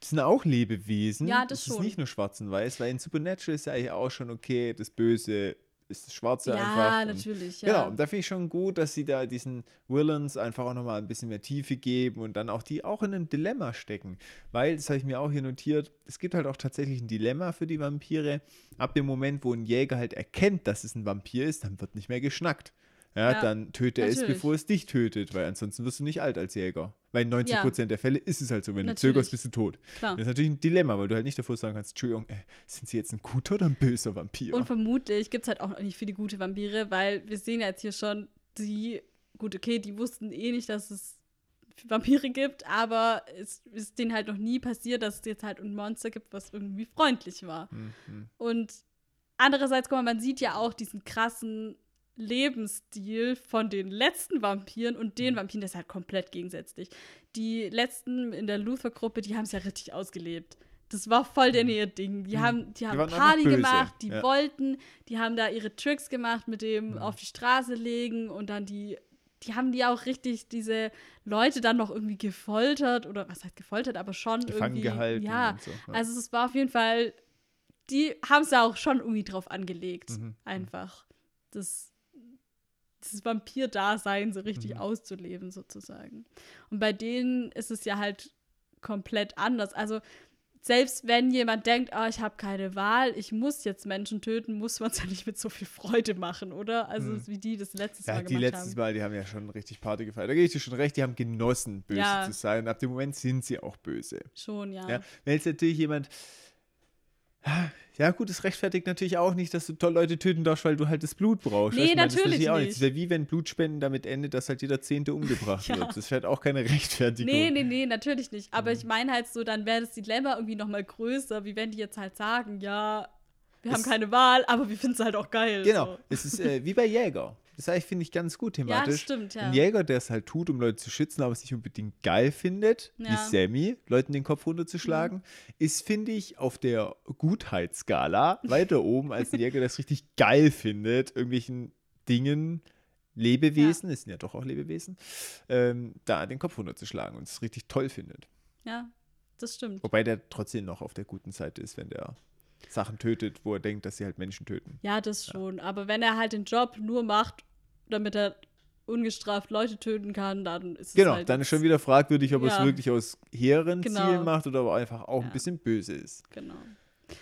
das sind auch Lebewesen. Ja, das ist schon. nicht nur schwarz und weiß, weil in Supernatural ist ja eigentlich auch schon okay, das Böse ist das Schwarze Ja, einfach. und- natürlich, ja. Genau, und da finde ich schon gut, dass sie da diesen Villains einfach auch nochmal ein bisschen mehr Tiefe geben und dann auch die auch in ein Dilemma stecken. Weil, das habe ich mir auch hier notiert, es gibt halt auch tatsächlich ein Dilemma für die Vampire. Ab dem Moment, wo ein Jäger halt erkennt, dass es ein Vampir ist, dann wird nicht mehr geschnackt. Ja, Ja, dann töte es, natürlich. bevor es dich tötet, weil ansonsten wirst du nicht alt als Jäger. Weil in 90% der Fälle ist es halt so, wenn Natürlich. du zögerst, bist du tot. Klar. Das ist natürlich ein Dilemma, weil du halt nicht davor sagen kannst, Entschuldigung, äh, sind sie jetzt ein guter oder ein böser Vampir? Und vermutlich gibt es halt auch nicht viele gute Vampire, weil wir sehen ja jetzt hier schon, die, gut, okay, die wussten eh nicht, dass es Vampire gibt, aber es ist denen halt noch nie passiert, dass es jetzt halt ein Monster gibt, was irgendwie freundlich war. Mhm. Und andererseits, guck mal, man sieht ja auch diesen krassen Lebensstil von den letzten Vampiren und den Mhm. Vampiren, das ist halt komplett gegensätzlich. Die letzten in der Luther-Gruppe, die haben es ja richtig ausgelebt. Das war voll der ihr Ding. Die Mhm. haben, die haben einfach Party gemacht, die ja. wollten, die haben da ihre Tricks gemacht mit dem Mhm. auf die Straße legen und dann die, die haben die auch richtig diese Leute dann noch irgendwie gefoltert oder was heißt gefoltert, aber schon Gefangen irgendwie. gehalten Ja, so. Ja. also es war auf jeden Fall, die haben es ja auch schon irgendwie drauf angelegt, Mhm, mhm. einfach. Das, das Vampir-Dasein so richtig Mhm. auszuleben, sozusagen. Und bei denen ist es ja halt komplett anders. Also selbst wenn jemand denkt, oh, ich habe keine Wahl, ich muss jetzt Menschen töten, muss man es ja nicht mit so viel Freude machen, oder? Also Mhm. wie die das letztes Ja, Mal die gemacht letztes haben. Mal, die haben ja schon richtig Party gefeiert. Da gebe ich dir schon recht, die haben genossen, böse Ja. zu sein. Ab dem Moment sind sie auch böse. Schon, ja. Ja, wenn jetzt natürlich jemand, Ja, gut, es rechtfertigt natürlich auch nicht, dass du Leute töten darfst, weil du halt das Blut brauchst. Nee, Weißt du, ich meine, das ist natürlich auch nicht. Wie wenn Blutspenden damit endet, dass halt jeder Zehnte umgebracht Ja. wird. Das wäre halt auch keine Rechtfertigung. Nee, nee, nee, natürlich nicht. Aber Mhm. ich meine halt so, dann wäre das Dilemma irgendwie noch mal größer, wie wenn die jetzt halt sagen, ja, wir haben Es- keine Wahl, aber wir finden es halt auch geil. Genau, So. es ist äh, wie bei Jäger. Das eigentlich finde ich ganz gut Ja, thematisch. das stimmt, ja. Ein Jäger, der es halt tut, um Leute zu schützen, aber es nicht unbedingt geil findet, wie Ja. Mhm. Sammy, Leuten den Kopf runterzuschlagen, ist, finde ich, auf der Gutheitsskala weiter oben als ein Jäger, der es richtig geil findet, irgendwelchen Dingen, Lebewesen, es sind ja doch auch Lebewesen, ähm, da den Kopf runterzuschlagen und es richtig toll findet. Ja, das stimmt. Wobei der trotzdem noch auf der guten Seite ist, wenn der Sachen tötet, wo er denkt, dass sie halt Menschen töten. Ja, das schon. Aber wenn er halt den Job nur macht, damit er ungestraft Leute töten kann, dann ist es Genau, halt dann ist schon wieder fragwürdig, ob er Ja. es wirklich aus hehren Genau. Zielen macht oder ob er einfach auch Ja. ein bisschen böse ist. Genau.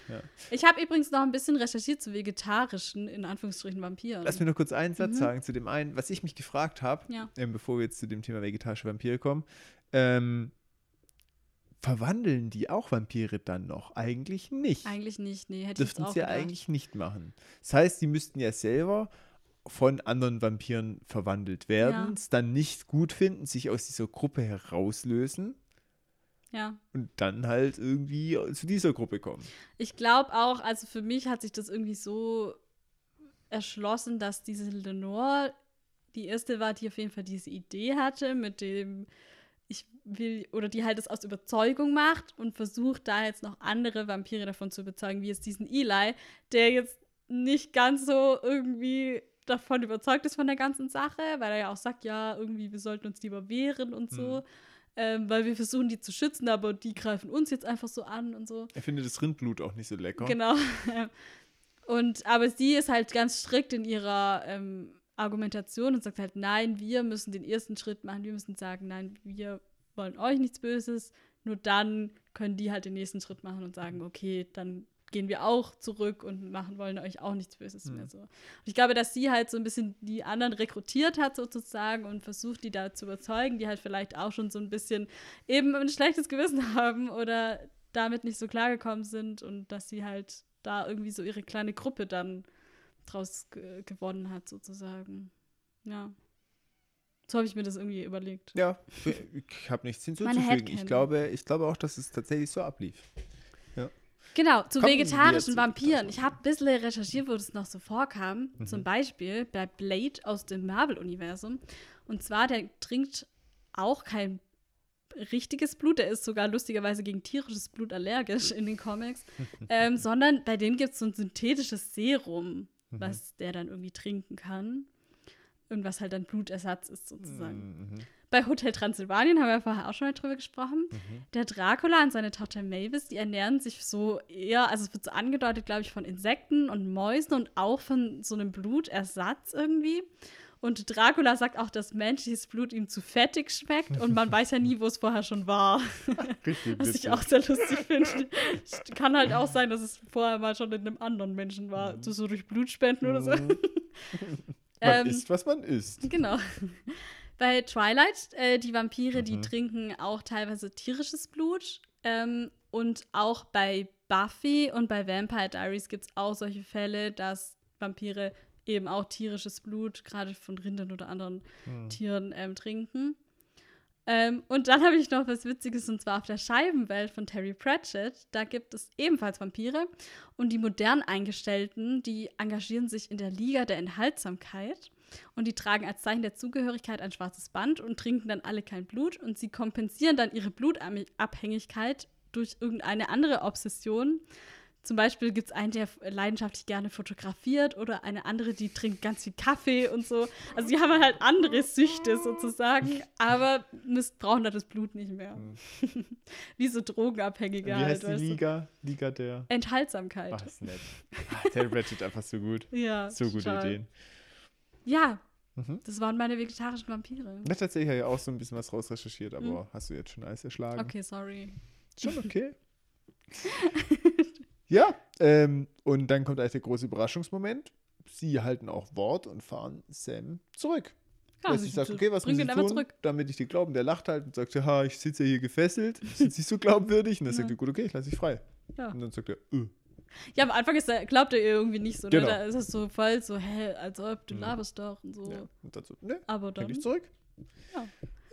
Ja. Ich habe übrigens noch ein bisschen recherchiert zu vegetarischen, in Anführungsstrichen, Vampiren. Lass mir nur kurz einen Satz sagen zu dem einen, was ich mich gefragt habe, Mhm. Ja. ähm, bevor wir jetzt zu dem Thema vegetarische Vampire kommen. Ähm, verwandeln die auch Vampire dann noch? Eigentlich nicht. Eigentlich nicht, nee, hätte ich Dürften auch sie ja eigentlich nicht machen. Das heißt, die müssten ja selber von anderen Vampiren verwandelt werden, Ja. es dann nicht gut finden, sich aus dieser Gruppe herauslösen Ja. und dann halt irgendwie zu dieser Gruppe kommen. Ich glaube auch, also für mich hat sich das irgendwie so erschlossen, dass diese Lenore die erste war, die auf jeden Fall diese Idee hatte, mit dem ich will, oder die halt es aus Überzeugung macht und versucht da jetzt noch andere Vampire davon zu überzeugen, wie jetzt diesen Eli, der jetzt nicht ganz so irgendwie davon überzeugt ist von der ganzen Sache, weil er ja auch sagt, ja, irgendwie, wir sollten uns lieber wehren und so. Ähm, weil wir versuchen, die zu schützen, aber die greifen uns jetzt einfach so an und so. Er findet das Rindblut auch nicht so lecker. Genau. Und aber sie ist halt ganz strikt in ihrer ähm, Argumentation und sagt halt, nein, wir müssen den ersten Schritt machen, wir müssen sagen, nein, wir wollen euch nichts Böses. Nur dann können die halt den nächsten Schritt machen und sagen, okay, dann gehen wir auch zurück und machen wollen euch auch nichts Böses mehr so. Und ich glaube, dass sie halt so ein bisschen die anderen rekrutiert hat sozusagen und versucht, die da zu überzeugen, die halt vielleicht auch schon so ein bisschen eben ein schlechtes Gewissen haben oder damit nicht so klargekommen sind und dass sie halt da irgendwie so ihre kleine Gruppe dann draus ge gewonnen hat sozusagen. Ja. So habe ich mir das irgendwie überlegt. Ja, ich habe nichts hinzuzufügen. Ich glaube, ich glaube auch, dass es tatsächlich so ablief. Genau, zu Kommen vegetarischen Vampiren. Ich habe ein bisschen recherchiert, wo das noch so vorkam. Mhm. Zum Beispiel bei Blade aus dem Marvel-Universum. Und zwar, der trinkt auch kein richtiges Blut. Der ist sogar lustigerweise gegen tierisches Blut allergisch in den Comics. ähm, sondern bei denen gibt es so ein synthetisches Serum, Mhm. was der dann irgendwie trinken kann. Und was halt dann Blutersatz ist sozusagen. Mhm. Bei Hotel Transsilvanien haben wir vorher auch schon mal drüber gesprochen. Mhm. Der Dracula und seine Tochter Mavis, die ernähren sich so eher, also es wird so angedeutet, glaube ich, von Insekten und Mäusen und auch von so einem Blutersatz irgendwie. Und Dracula sagt auch, dass menschliches Blut ihm zu fettig schmeckt und man weiß ja nie, wo es vorher schon war. Richtig Was ich auch sehr lustig finde. Kann halt auch sein, dass es vorher mal schon in einem anderen Menschen war, so, so durch Blutspenden oder so. Mhm. Ähm, Man isst, was man isst. Genau. Bei Twilight, äh, die Vampire, die Mhm. trinken auch teilweise tierisches Blut. Ähm, und auch bei Buffy und bei Vampire Diaries gibt es auch solche Fälle, dass Vampire eben auch tierisches Blut, gerade von Rindern oder anderen Hm. Tieren, ähm, trinken. Ähm, und dann habe ich noch was Witziges, und zwar auf der Scheibenwelt von Terry Pratchett. Da gibt es ebenfalls Vampire. Und die modern Eingestellten, die engagieren sich in der Liga der Enthaltsamkeit. Und die tragen als Zeichen der Zugehörigkeit ein schwarzes Band und trinken dann alle kein Blut. Und sie kompensieren dann ihre Blutabhängigkeit durch irgendeine andere Obsession. Zum Beispiel gibt es einen, der leidenschaftlich gerne fotografiert oder eine andere, die trinkt ganz viel Kaffee und so. Also die haben halt andere Süchte sozusagen, aber missbrauchen da das Blut nicht mehr. Wie so Drogenabhängige Wie halt. heißt die weißt du. Liga? Liga der. Enthaltsamkeit. Ach, ist nett. Ah, Terry Pratchett einfach so gut. Ja, So gute total. Ideen. Ja, Mhm. das waren meine vegetarischen Vampire. Ich habe tatsächlich ja auch so ein bisschen was rausrecherchiert, aber hast du jetzt schon alles erschlagen? Okay, sorry. Schon okay. ja, ähm, und dann kommt eigentlich der große Überraschungsmoment. Sie halten auch Wort und fahren Sam zurück. Ja, sie- sie sagt, sie okay, was muss ich tun, zurück. damit ich dir glauben? Der lacht halt und sagt, ja, ich sitze ja hier gefesselt, ist nicht so glaubwürdig. Und dann sagt er, gut, okay, ich lasse dich frei. Ja. Und dann sagt er, äh, Ja, am Anfang ist er, glaubt er ihr irgendwie nicht so, Genau. ne? Da ist es so voll so, hä, als ob, du Mhm. laberst doch und so. Ja. Und dann so, ne, Aber dann. eigentlich zurück. Ja.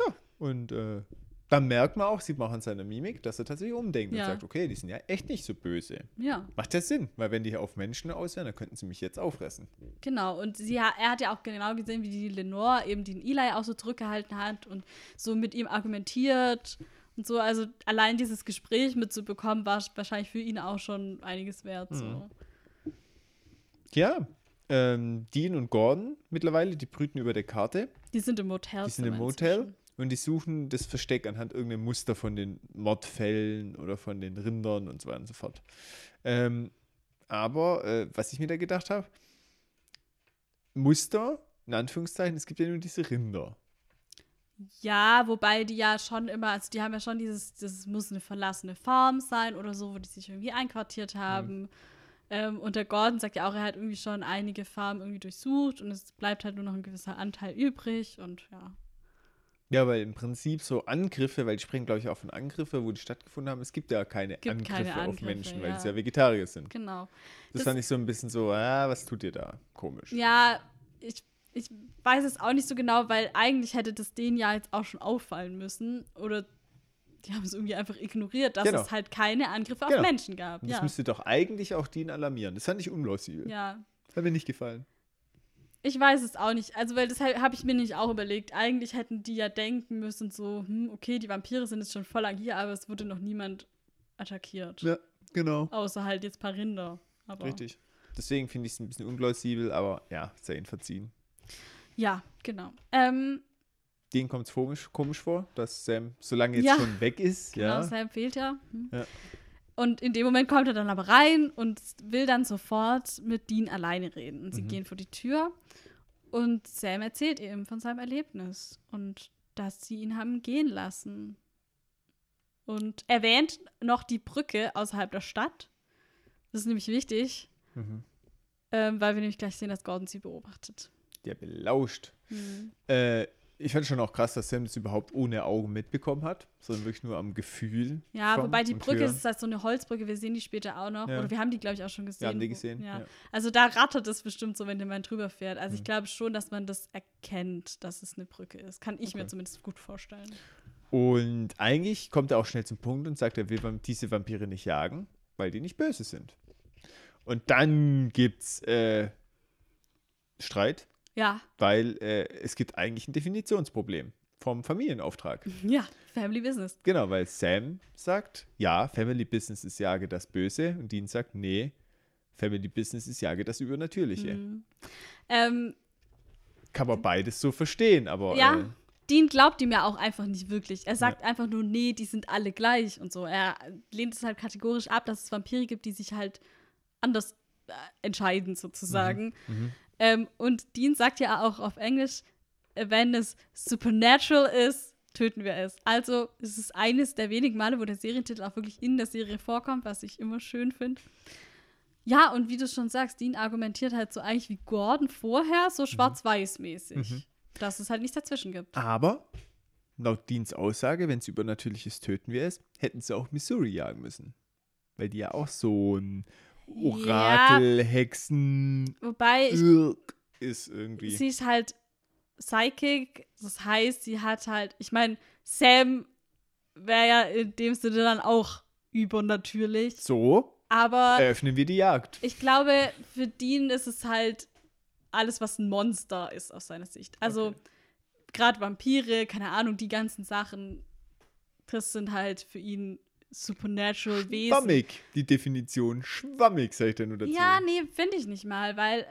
Ja, und äh, dann merkt man auch, sieht man auch an seiner Mimik, dass er tatsächlich umdenkt Ja. und sagt, okay, die sind ja echt nicht so böse. Ja, Macht ja Sinn, weil wenn die auf Menschen aus wären, dann könnten sie mich jetzt auffressen. genau. Und sie, er hat ja auch genau gesehen, wie die Lenore eben den Eli auch so zurückgehalten hat und so mit ihm argumentiert und so. Also allein dieses Gespräch mitzubekommen, war wahrscheinlich für ihn auch schon einiges wert. So. Mhm. Ja, ähm, Dean und Gordon mittlerweile, die brüten über der Karte. Die sind im Motel. Die sind im Motel und die suchen das Versteck anhand irgendeinem Muster von den Mordfällen oder von den Rindern und so weiter und so fort. Ähm, aber äh, was ich mir da gedacht habe, Muster, in Anführungszeichen, es gibt ja nur diese Rinder. Ja, wobei die ja schon immer, also die haben ja schon dieses, das muss eine verlassene Farm sein oder so, wo die sich irgendwie einquartiert haben. Ähm, und der Gordon sagt ja auch, er hat irgendwie schon einige Farmen irgendwie durchsucht und es bleibt halt nur noch ein gewisser Anteil übrig und ja. Ja, weil im Prinzip so Angriffe, weil die sprechen, glaube ich, auch von Angriffen, wo die stattgefunden haben. Es gibt ja keine, Gibt Angriffe, keine auf Angriffe, Menschen, weil ja. sie ja Vegetarier sind. Genau. Das, Das- fand ich so ein bisschen so, ah, was tut ihr da? Komisch. Ja, ich, ich weiß es auch nicht so genau, weil eigentlich hätte das denen ja jetzt auch schon auffallen müssen. Oder die haben es irgendwie einfach ignoriert, dass Genau. es halt keine Angriffe Genau. auf Menschen gab. Und das Ja. müsste doch eigentlich auch Dean alarmieren. Das fand ich unplausibel. ja. Hat mir nicht gefallen. Ich weiß es auch nicht. Also, weil das habe ich mir nicht auch überlegt. Eigentlich hätten die ja denken müssen, so, hm, okay, die Vampire sind jetzt schon voll lang hier, aber es wurde noch niemand attackiert. Ja, genau. Außer halt jetzt ein paar Rinder. Aber, Richtig. Deswegen finde ich es ein bisschen unplausibel, aber ja, sei ihnen verziehen. Ja, genau. Ähm, Denen kommt es komisch, komisch vor, dass Sam so lange jetzt Ja. schon weg ist. genau, ja. Sam fehlt ja. Hm. Ja. Und in dem Moment kommt er dann aber rein und will dann sofort mit Dean alleine reden. Und sie Mhm. gehen vor die Tür und Sam erzählt ihm von seinem Erlebnis und dass sie ihn haben gehen lassen. Und erwähnt noch die Brücke außerhalb der Stadt. Das ist nämlich wichtig, Mhm. ähm, weil wir nämlich gleich sehen, dass Gordon sie beobachtet. Der belauscht. Mhm. Äh, ich fand schon auch krass, dass Sam das überhaupt ohne Augen mitbekommen hat, sondern wirklich nur am Gefühl. Ja, wobei die Brücke Hören. ist halt so eine Holzbrücke, wir sehen die später auch noch. Ja. Oder wir haben die, glaube ich, auch schon gesehen. Wir haben die gesehen. Ja. Ja. Also da rattert es bestimmt so, wenn jemand drüber fährt. Also ich Mhm. glaube schon, dass man das erkennt, dass es eine Brücke ist. Kann ich mir Okay. zumindest gut vorstellen. Und eigentlich kommt er auch schnell zum Punkt und sagt, er will diese Vampire nicht jagen, weil die nicht böse sind. Und dann gibt's äh, Streit, Ja, weil äh, es gibt eigentlich ein Definitionsproblem vom Familienauftrag. ja, Family Business. Genau, weil Sam sagt, ja, Family Business ist Jage das Böse und Dean sagt, nee, Family Business ist Jage das Übernatürliche. Mhm. Ähm, Kann man beides so verstehen, aber ja, äh, Dean glaubt ihm ja auch einfach nicht wirklich. Er sagt einfach nur, nee, die sind alle gleich und so. Er lehnt es halt kategorisch ab, dass es Vampire gibt, die sich halt anders äh, entscheiden, sozusagen. mhm. Ähm, und Dean sagt ja auch auf Englisch, wenn es supernatural ist, töten wir es. Also es ist eines der wenigen Male, wo der Serientitel auch wirklich in der Serie vorkommt, was ich immer schön finde. Ja, und wie du schon sagst, Dean argumentiert halt so eigentlich wie Gordon vorher, so schwarz-weiß-mäßig. Mhm. Dass es halt nichts dazwischen gibt. aber laut Deans Aussage, wenn es Übernatürliches töten wir es, hätten sie auch Missouri jagen müssen. Weil die ja auch so ein Orakel, Hexen, Wobei ist irgendwie. sie ist halt psychic, das heißt, sie hat halt, ich meine, Sam wäre ja in dem Sinne dann auch übernatürlich. So Aber eröffnen wir die Jagd. ich glaube, für Dean ist es halt alles, was ein Monster ist aus seiner Sicht. Also Okay. gerade Vampire, keine Ahnung, die ganzen Sachen, das sind halt für ihn supernatural Wesen. Schwammig, die Definition. Schwammig, sag ich da nur dazu. Ja, nee, finde ich nicht mal, weil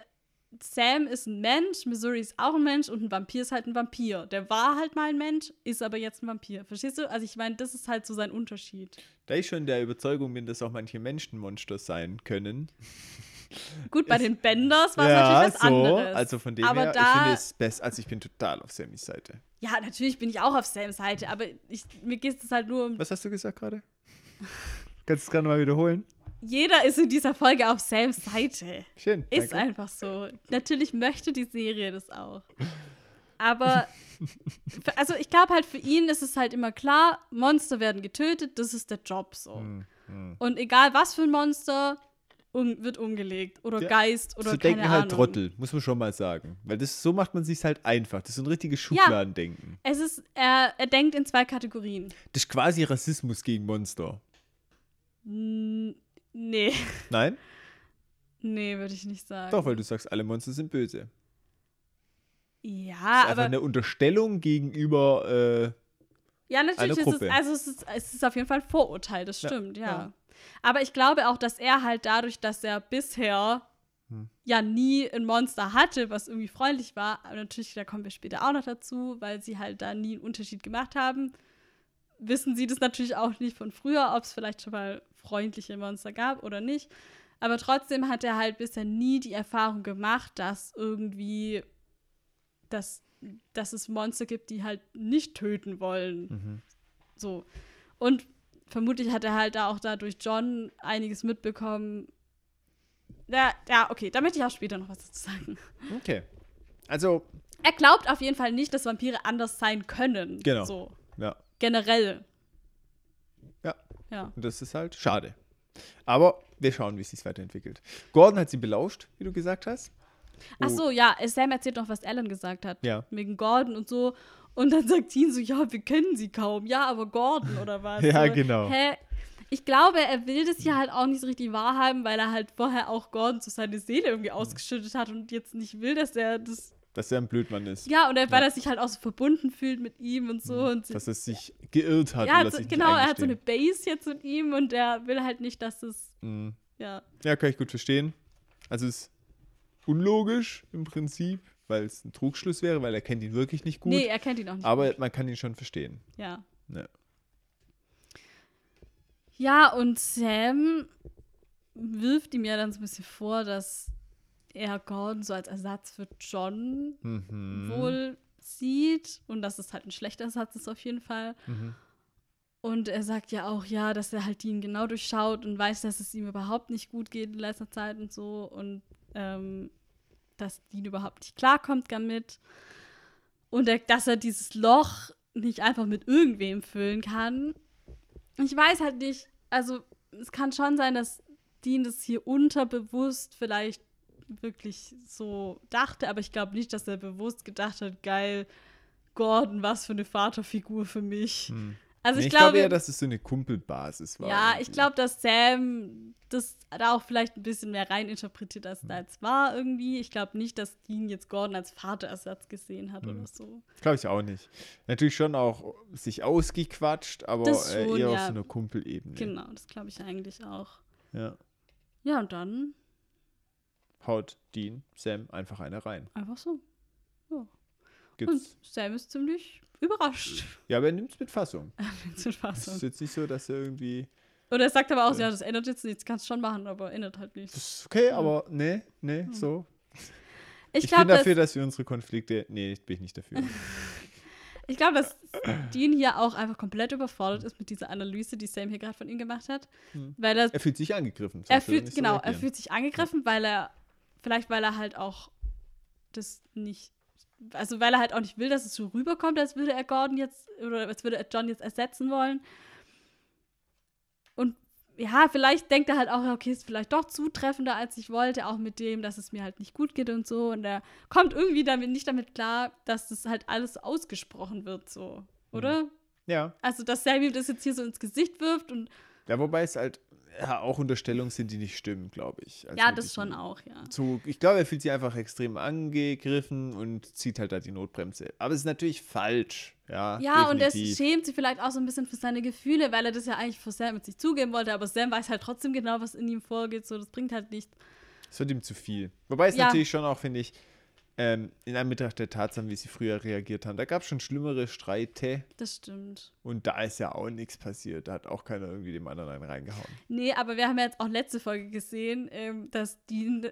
Sam ist ein Mensch, Missouri ist auch ein Mensch und ein Vampir ist halt ein Vampir. Der war halt mal ein Mensch, ist aber jetzt ein Vampir. Verstehst du? Also ich meine, das ist halt so sein Unterschied. Da ich schon der Überzeugung bin, dass auch manche Menschen Monster sein können. Gut, bei Ist- den Benders war es ja, natürlich was so. anderes. Also von dem Aber her, da- ich finde es best. Also ich bin total auf Sammys Seite. Ja, natürlich bin ich auch auf Sams Seite, aber ich, mir geht es halt nur um. Was hast du gesagt gerade? Kannst du es gerade mal wiederholen? Jeder ist in dieser Folge auf Sams Seite. Schön. Ist danke. einfach so. Natürlich möchte die Serie das auch. Aber, für- also ich glaube halt, für ihn ist es halt immer klar, Monster werden getötet, das ist der Job so. Hm, hm. Und egal was für ein Monster, um, wird umgelegt. Oder Ja, Geist oder so keine denken halt Ahnung. Trottel, muss man schon mal sagen. Weil das, so macht man sich halt einfach. Das ist so ein richtiges Schubladendenken. Es ist, er, er denkt in zwei Kategorien. Das ist quasi Rassismus gegen Monster. Nee, Nein? nee, würde ich nicht sagen. Doch, weil du sagst, alle Monster sind böse. Ja, Das ist einfach aber eine Unterstellung gegenüber. Äh, ja, natürlich eine ist es, Gruppe. also es ist, es ist auf jeden Fall ein Vorurteil, das Ja, stimmt, ja. ja. Aber ich glaube auch, dass er halt dadurch, dass er bisher Hm. ja nie ein Monster hatte, was irgendwie freundlich war, aber natürlich, da kommen wir später auch noch dazu, weil sie halt da nie einen Unterschied gemacht haben, wissen sie das natürlich auch nicht von früher, ob es vielleicht schon mal freundliche Monster gab oder nicht. Aber trotzdem hat er halt bisher nie die Erfahrung gemacht, dass irgendwie, dass, dass es Monster gibt, die halt nicht töten wollen. mhm. So. Und vermutlich hat er halt da auch da durch John einiges mitbekommen. Ja, ja, okay, da möchte ich auch später noch was dazu sagen. Okay. Also, Er glaubt auf jeden Fall nicht, dass Vampire anders sein können. Genau. So. ja. Generell. Ja. Ja. Und das ist halt schade. Aber wir schauen, wie es sich weiterentwickelt. Gordon hat sie belauscht, wie du gesagt hast. Ach Oh, so, ja, Sam erzählt noch, was Alan gesagt hat. Ja. Wegen Gordon und so. Und dann sagt Dean so, ja, wir kennen sie kaum. Ja, aber Gordon oder was? Ja, so, genau. Hä? Ich glaube, er will das hier halt auch nicht so richtig wahrhaben, weil er halt vorher auch Gordon so seine Seele irgendwie ausgeschüttet hat und jetzt nicht will, dass er das. Dass er ein Blödmann ist. Ja, und er, weil Ja. er sich halt auch so verbunden fühlt mit ihm und so. Und Dass er sich geirrt hat. ja, so, genau, er hat so eine. Base jetzt mit ihm und er will halt nicht, dass es. Mhm. Ja. Ja, kann ich gut verstehen. Also es ist unlogisch im Prinzip, weil es ein Trugschluss wäre, weil er kennt ihn wirklich nicht gut. Nee, er kennt ihn auch nicht. aber man kann ihn schon verstehen. Ja. Ja. Ja, und Sam wirft ihm ja dann so ein bisschen vor, dass er Gordon so als Ersatz für John Mhm. wohl sieht und dass es halt ein schlechter Ersatz ist auf jeden Fall. Mhm. Und er sagt ja auch, ja, dass er halt ihn genau durchschaut und weiß, dass es ihm überhaupt nicht gut geht in letzter Zeit und so und ähm, dass Dean überhaupt nicht klarkommt damit und er, dass er dieses Loch nicht einfach mit irgendwem füllen kann. Ich weiß halt nicht, also es kann schon sein, dass Dean das hier unterbewusst vielleicht wirklich so dachte, aber ich glaube nicht, dass er bewusst gedacht hat, geil, Gordon, was für eine Vaterfigur für mich. Hm. Also ich, ich glaube glaube, eher, dass es so eine Kumpelbasis war. ja, ich irgendwie. glaube, dass Sam das da auch vielleicht ein bisschen mehr reininterpretiert, als da jetzt war irgendwie. Ich glaube nicht, dass Dean jetzt Gordon als Vaterersatz gesehen hat Hm. oder so. Glaube ich auch nicht. Natürlich schon auch sich ausgequatscht, aber äh, schon, eher auf ja. so einer Kumpelebene. Genau, das glaube ich eigentlich auch. Ja. Ja, und dann Haut Dean Sam einfach eine rein. einfach so. Und Gibt's. Sam ist ziemlich überrascht. Ja, aber er nimmt es mit Fassung. Zu Es Fassung. ist jetzt nicht so, dass er irgendwie. Und er sagt aber auch, Ja. ja, das ändert jetzt nichts, kannst schon machen, aber ändert halt nichts. Das ist okay, aber nee, nee, so. Ich, Ich, glaube, bin dass, dafür, dass wir unsere Konflikte. Nee, bin ich nicht dafür. ich glaub, dass Dean hier auch einfach komplett überfordert ist mit dieser Analyse, die Sam hier gerade von ihm gemacht hat. Hm. Weil er er fühlt sich angegriffen. er fühlt, nicht so genau, er fühlt sich angegriffen, weil er, vielleicht weil er halt auch das nicht, also weil er halt auch nicht will, dass es so rüberkommt, als würde er Gordon jetzt, oder als würde er John jetzt ersetzen wollen. Und ja, vielleicht denkt er halt auch, okay, ist vielleicht doch zutreffender, als ich wollte, auch mit dem, dass es mir halt nicht gut geht und so. Und er kommt irgendwie damit nicht damit klar, dass das halt alles ausgesprochen wird, so, oder? Ja. Also, dass Sammy das jetzt hier so ins Gesicht wirft und Ja, wobei es halt ja, auch Unterstellungen sind, die nicht stimmen, glaube ich. Also ja, das schon auch, ja. Zug. Ich glaube, er fühlt sich einfach extrem angegriffen und zieht halt da die Notbremse. Aber es ist natürlich falsch. Ja, Ja, und er schämt sich vielleicht auch so ein bisschen für seine Gefühle, weil er das ja eigentlich vor Sam mit sich zugeben wollte, aber Sam weiß halt trotzdem genau, was in ihm vorgeht, so, das bringt halt nichts. Es wird ihm zu viel. Wobei es Ja. natürlich schon auch, finde ich, ähm, in Anbetracht der Tatsachen, wie sie früher reagiert haben, da gab es schon schlimmere Streite Das stimmt. und da ist ja auch nichts passiert. Da hat auch keiner irgendwie dem anderen einen reingehauen. Nee, aber wir haben ja jetzt auch letzte Folge gesehen, ähm, dass Dean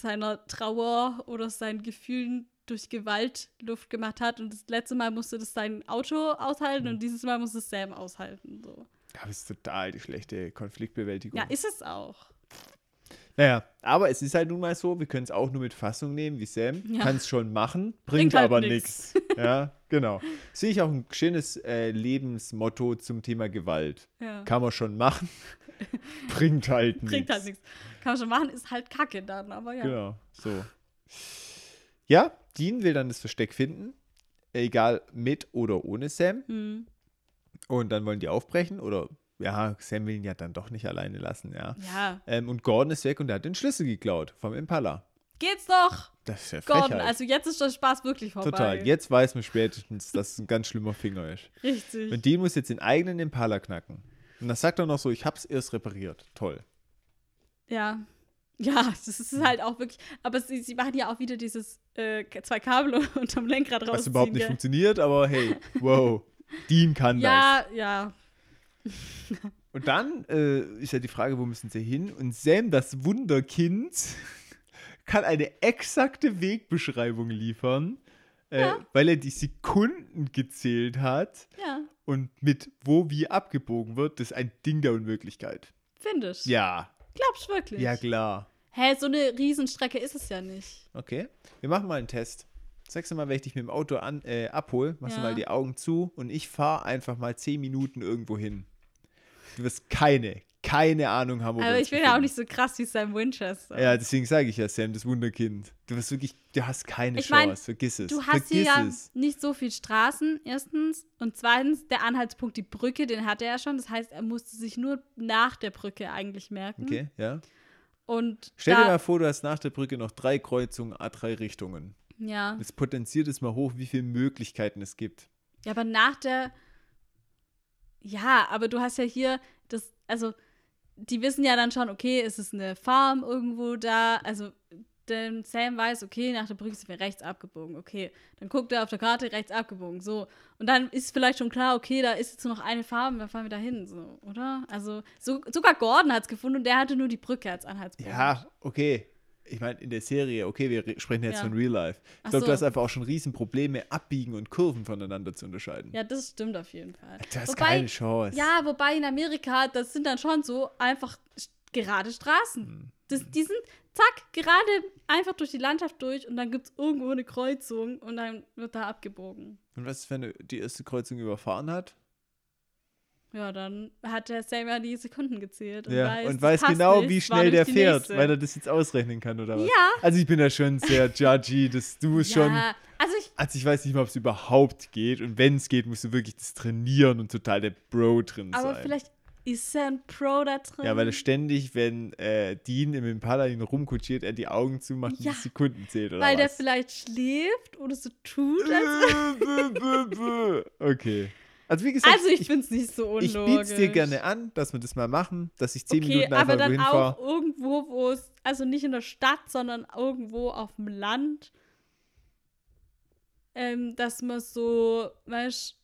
seiner Trauer oder seinen Gefühlen durch Gewalt Luft gemacht hat und das letzte Mal musste das sein Auto aushalten Hm. und dieses Mal muss es Sam aushalten. So. Aber es ist total die schlechte Konfliktbewältigung. Ja, ist es auch. Naja, aber es ist halt nun mal so, wir können es auch nur mit Fassung nehmen, wie Sam. Ja. Kann es schon machen, bringt, Bringt halt aber nichts. Ja, genau. Sehe ich auch ein schönes äh, Lebensmotto zum Thema Gewalt. Ja. Kann man schon machen, bringt halt nichts. Bringt halt nichts. Kann man schon machen, ist halt kacke dann, aber ja. Genau, so. Ja, Dean will dann das Versteck finden, egal mit oder ohne Sam. Hm. Und dann wollen die aufbrechen oder ja, Sam will ihn ja dann doch nicht alleine lassen, ja. Ja. Ähm, und Gordon ist weg und er hat den Schlüssel geklaut vom Impala. Geht's doch, Das ist ja Gordon. Frechheit. Also jetzt ist der Spaß wirklich vorbei. Total. Jetzt weiß man spätestens, dass es ein ganz schlimmer Finger ist. Richtig. Und Dean muss jetzt den eigenen Impala knacken. Und das sagt er noch so, ich hab's erst repariert. Toll. Ja. Ja, das ist halt auch wirklich. Aber sie, sie machen ja auch wieder dieses äh, zwei Kabel unterm Lenkrad rausziehen. Was überhaupt nicht gell? funktioniert, aber hey, wow. Dean kann das. Ja, ja. Und dann äh, ist ja die Frage, wo müssen sie hin? Und Sam, das Wunderkind, kann eine exakte Wegbeschreibung liefern, äh, Ja. weil er die Sekunden gezählt hat Ja, und mit wo wie abgebogen wird. Das ist ein Ding der Unmöglichkeit. finde ich. Ja, Glaubst du wirklich? ja klar. Hä, so eine Riesenstrecke ist es ja nicht. Okay, wir machen mal einen Test. Sagst du mal, wenn ich dich mit dem Auto an, äh, abhole, machst du Ja. mal die Augen zu und ich fahre einfach mal 10 Minuten irgendwo hin. Du wirst keine, keine Ahnung haben, Aber ich bin ja auch nicht so krass wie Sam Winchester. Ja, deswegen sage ich ja, Sam, das Wunderkind. Du wirst wirklich, du hast keine Ich Chance. mein, Vergiss es. Du hast hier ja es. nicht so viel Straßen, erstens. Und zweitens, der Anhaltspunkt, die Brücke, den hatte er schon. Das heißt, er musste sich nur nach der Brücke eigentlich merken. Okay, ja. Und Stell dir mal vor, du hast nach der Brücke noch drei Kreuzungen, A3 Richtungen. Ja. Das potenziert es mal hoch, wie viele Möglichkeiten es gibt. ja, aber nach der. Ja, aber du hast ja hier das, also die wissen ja dann schon, okay, es ist eine Farm irgendwo da. Also denn Sam weiß, okay, nach der Brücke sind wir rechts abgebogen. Okay, dann guckt er auf der Karte rechts abgebogen. So. Und dann ist vielleicht schon klar, okay, da ist jetzt nur noch eine Farm, dann fahren wir da hin. So, oder? Also so, sogar Gordon hat es gefunden und der hatte nur die Brücke als Anhaltspunkt. Ja, okay. Ich meine, in der Serie, okay, wir re- sprechen jetzt Ja. von Real Life. Ich glaube, du so. hast einfach auch schon Riesenprobleme, Abbiegen und Kurven voneinander zu unterscheiden. Ja, das stimmt auf jeden Fall. Du hast Wobei- keine Chance. Ja, wobei in Amerika, das sind dann schon so einfach gerade Straßen. Hm. Das, die sind, zack, gerade einfach durch die Landschaft durch und dann gibt es irgendwo eine Kreuzung und dann wird da abgebogen. Und was ist, wenn er die erste Kreuzung überfahren hat? Ja, dann hat der Sam ja die Sekunden gezählt und ja, weiß, und weiß genau, nicht, wie schnell der fährt, nächste. weil er das jetzt ausrechnen kann, oder was? Ja. Also ich bin da schon sehr judgy, das, du ja, schon, also ich, also ich weiß nicht mal, ob es überhaupt geht und wenn es geht, musst du wirklich das trainieren und total der Bro drin aber sein. vielleicht ist er ein Pro da drin. ja, weil er ständig, wenn äh, Dean im Impala ihn rumkutschiert, er die Augen zumacht Ja, und die Sekunden zählt, oder weil der was? vielleicht schläft oder so tut. Als, okay. Also wie gesagt, also ich finde es nicht so ich unlogisch. biete es dir gerne an, dass wir das mal machen, dass ich zehn Okay, Minuten einfach aber dann hinfahre. auch irgendwo, wo es, also nicht in der Stadt, sondern irgendwo auf dem Land, ähm, dass man so, weißt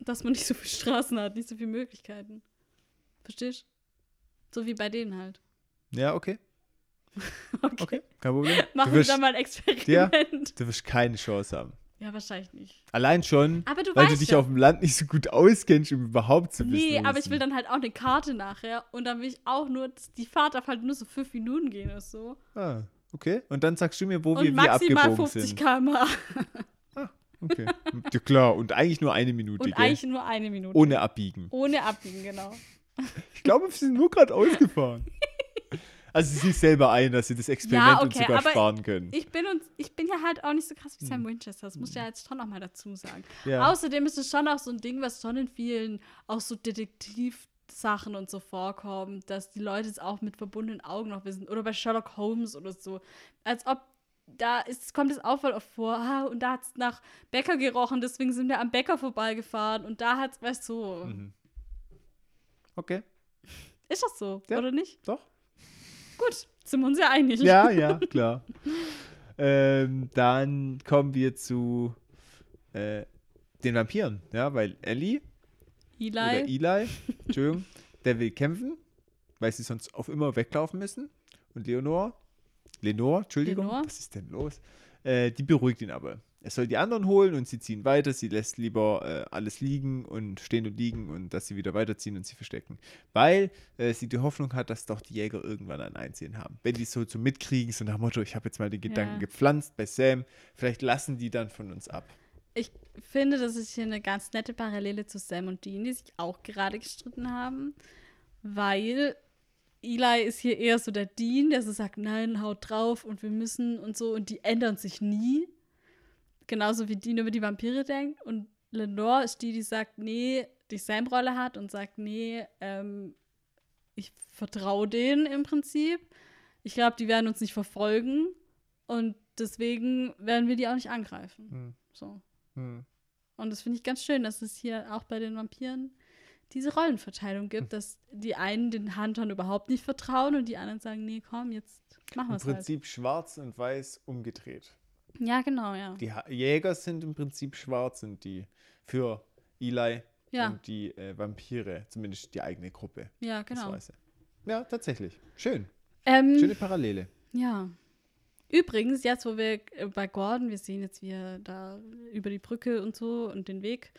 dass man nicht so viele Straßen hat, nicht so viele Möglichkeiten. Verstehst So wie bei denen halt. Ja, okay. Okay. Okay, kein Problem. Machen wir da mal ein Experiment. du wirst keine Chance haben. Ja, wahrscheinlich nicht. Allein schon, Aber du weil du weißt dich ja- auf dem Land nicht so gut auskennst, um überhaupt zu wissen. Nee, aber ich will dann halt auch eine Karte nachher und dann will ich auch nur, die Fahrt darf halt nur so fünf Minuten gehen oder so. Ah, okay. Und dann sagst du mir, wo und wir maximal abgebogen 50 sind. km/h. Okay. ja, klar. Und eigentlich nur eine Minute, Und gell? eigentlich nur eine Minute. Ohne abbiegen. Ohne abbiegen, genau. Ich glaube, wir sind nur gerade ausgefahren. Also sie sieht selber ein, dass sie das Experiment uns okay, sogar aber sparen können. Ich bin, uns, ich bin ja halt auch nicht so krass wie Sam Winchester. Das muss ich ja jetzt schon noch mal dazu sagen. Hm. Ja. Außerdem ist es schon auch so ein Ding, was schon in vielen auch so Detektivsachen und so vorkommt, dass die Leute es auch mit verbundenen Augen noch wissen. Oder bei Sherlock Holmes oder so. Als ob da ist, kommt es auch voll oft vor, ah, und da hat es nach Bäcker gerochen, deswegen sind wir am Bäcker vorbeigefahren und da hat es, weißt du, so. Mhm. Okay, ist das so, Ja. oder nicht? doch. Gut, sind wir uns ja einig. Ja, ja, klar. ähm, dann kommen wir zu äh, den Vampiren, ja, weil Ellie oder Eli, Eli, Entschuldigung, der will kämpfen, weil sie sonst auf immer weglaufen müssen. Und Leonor, Lenore, Entschuldigung, Lenore? was ist denn los? Äh, die beruhigt ihn aber. Er soll die anderen holen und sie ziehen weiter. Sie lässt lieber äh, alles liegen und stehen und liegen und dass sie wieder weiterziehen und sie verstecken. Weil äh, sie die Hoffnung hat, dass doch die Jäger irgendwann ein Einsehen haben. Wenn die so, so mitkriegen, so nach Motto, ich habe jetzt mal den Gedanken Ja. gepflanzt bei Sam, vielleicht lassen die dann von uns ab. Ich finde, das ist hier eine ganz nette Parallele zu Sam und Dean, die sich auch gerade gestritten haben, weil Eli ist hier eher so der Dean, der so sagt, nein, haut drauf und wir müssen und so und die ändern sich nie. Genauso wie Dean über die Vampire denkt und Lenore ist die, die sagt, nee, die Sam-Rolle hat und sagt, nee, ähm, ich vertraue denen im Prinzip. Ich glaube, die werden uns nicht verfolgen und deswegen werden wir die auch nicht angreifen. Hm. So. Hm. Und das finde ich ganz schön, dass es hier auch bei den Vampiren diese Rollenverteilung gibt, dass die einen den Huntern überhaupt nicht vertrauen und die anderen sagen, nee, komm, jetzt machen wir Im es halt. Prinzip schwarz und weiß umgedreht. Ja, genau, ja. Die ha Jäger sind im Prinzip schwarz und die für Eli Ja. und die äh, Vampire, zumindest die eigene Gruppe. Ja, genau. Ja, tatsächlich. Schön. Ähm, Schöne Parallele. Ja. Übrigens, jetzt, wo wir äh, bei Gordon, wir sehen jetzt, wie er da über die Brücke und so und den Weg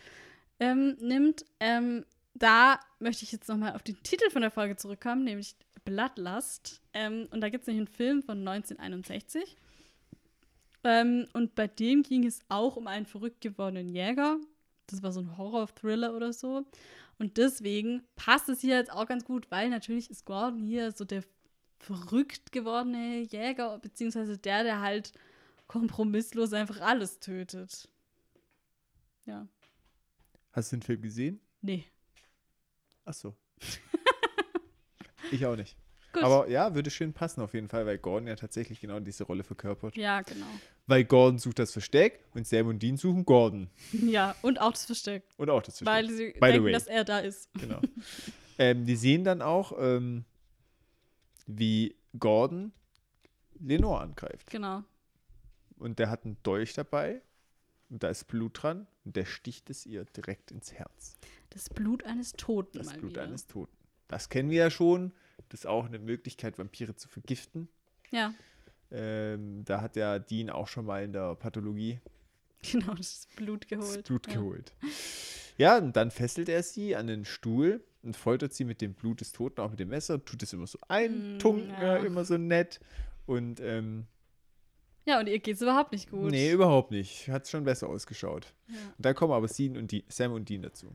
ähm, nimmt, ähm, da möchte ich jetzt nochmal auf den Titel von der Folge zurückkommen, nämlich Bloodlust. Ähm, und da gibt es nämlich einen Film von 1961. Ähm, und bei dem ging es auch um einen verrückt gewordenen Jäger. Das war so ein Horror-Thriller oder so. Und deswegen passt es hier jetzt auch ganz gut, weil natürlich ist Gordon hier so der verrückt gewordene Jäger, beziehungsweise der, der halt kompromisslos einfach alles tötet. Ja. Hast du den Film gesehen? Nee. Ach so. ich auch nicht. Gut. Aber ja, würde schön passen auf jeden Fall, weil Gordon ja tatsächlich genau diese Rolle verkörpert. ja, genau. Weil Gordon sucht das Versteck und Sam und Dean suchen Gordon. Ja, und auch das Versteck. Und auch das Versteck. Weil sie By denken, dass er da ist. Genau. ähm, die sehen dann auch, ähm, wie Gordon Lenore angreift. Genau. Und der hat einen Dolch dabei und da ist Blut dran und der sticht es ihr direkt ins Herz. Das Blut eines Toten Das Blut wieder. eines Toten. Das kennen wir ja schon. Das ist auch eine Möglichkeit, Vampire zu vergiften. Ja, Ähm, da hat ja Dean auch schon mal in der Pathologie genau, das Blut geholt. das Blut ja. geholt. Ja, und dann fesselt er sie an den Stuhl und foltert sie mit dem Blut des Toten, auch mit dem Messer, tut es immer so eintunken, Mm, ja. ja, immer so nett. Und ähm, Ja, und ihr geht's überhaupt nicht gut. nee, überhaupt nicht. Hat schon besser ausgeschaut. Ja. Und dann kommen aber Dean und die, Sam und Dean dazu.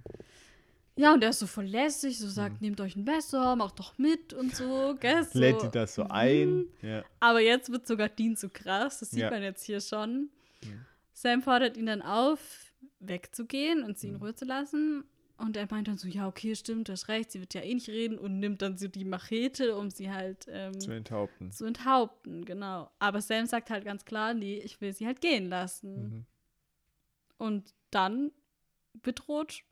Ja, und der ist so verlässlich, so Mhm. sagt, nehmt euch ein Messer, macht doch mit und so, gell? So. Lädt die das so ein. Mhm. Ja. Aber jetzt wird sogar Dean zu krass, das sieht Ja. man jetzt hier schon. Mhm. Sam fordert ihn dann auf, wegzugehen und sie in Mhm. Ruhe zu lassen. Und er meint dann so, ja, okay, stimmt, du hast recht, sie wird ja eh nicht reden und nimmt dann so die Machete, um sie halt ähm, Zu enthaupten. zu enthaupten, genau. Aber Sam sagt halt ganz klar, nee, ich will sie halt gehen lassen. Mhm. Und dann bedroht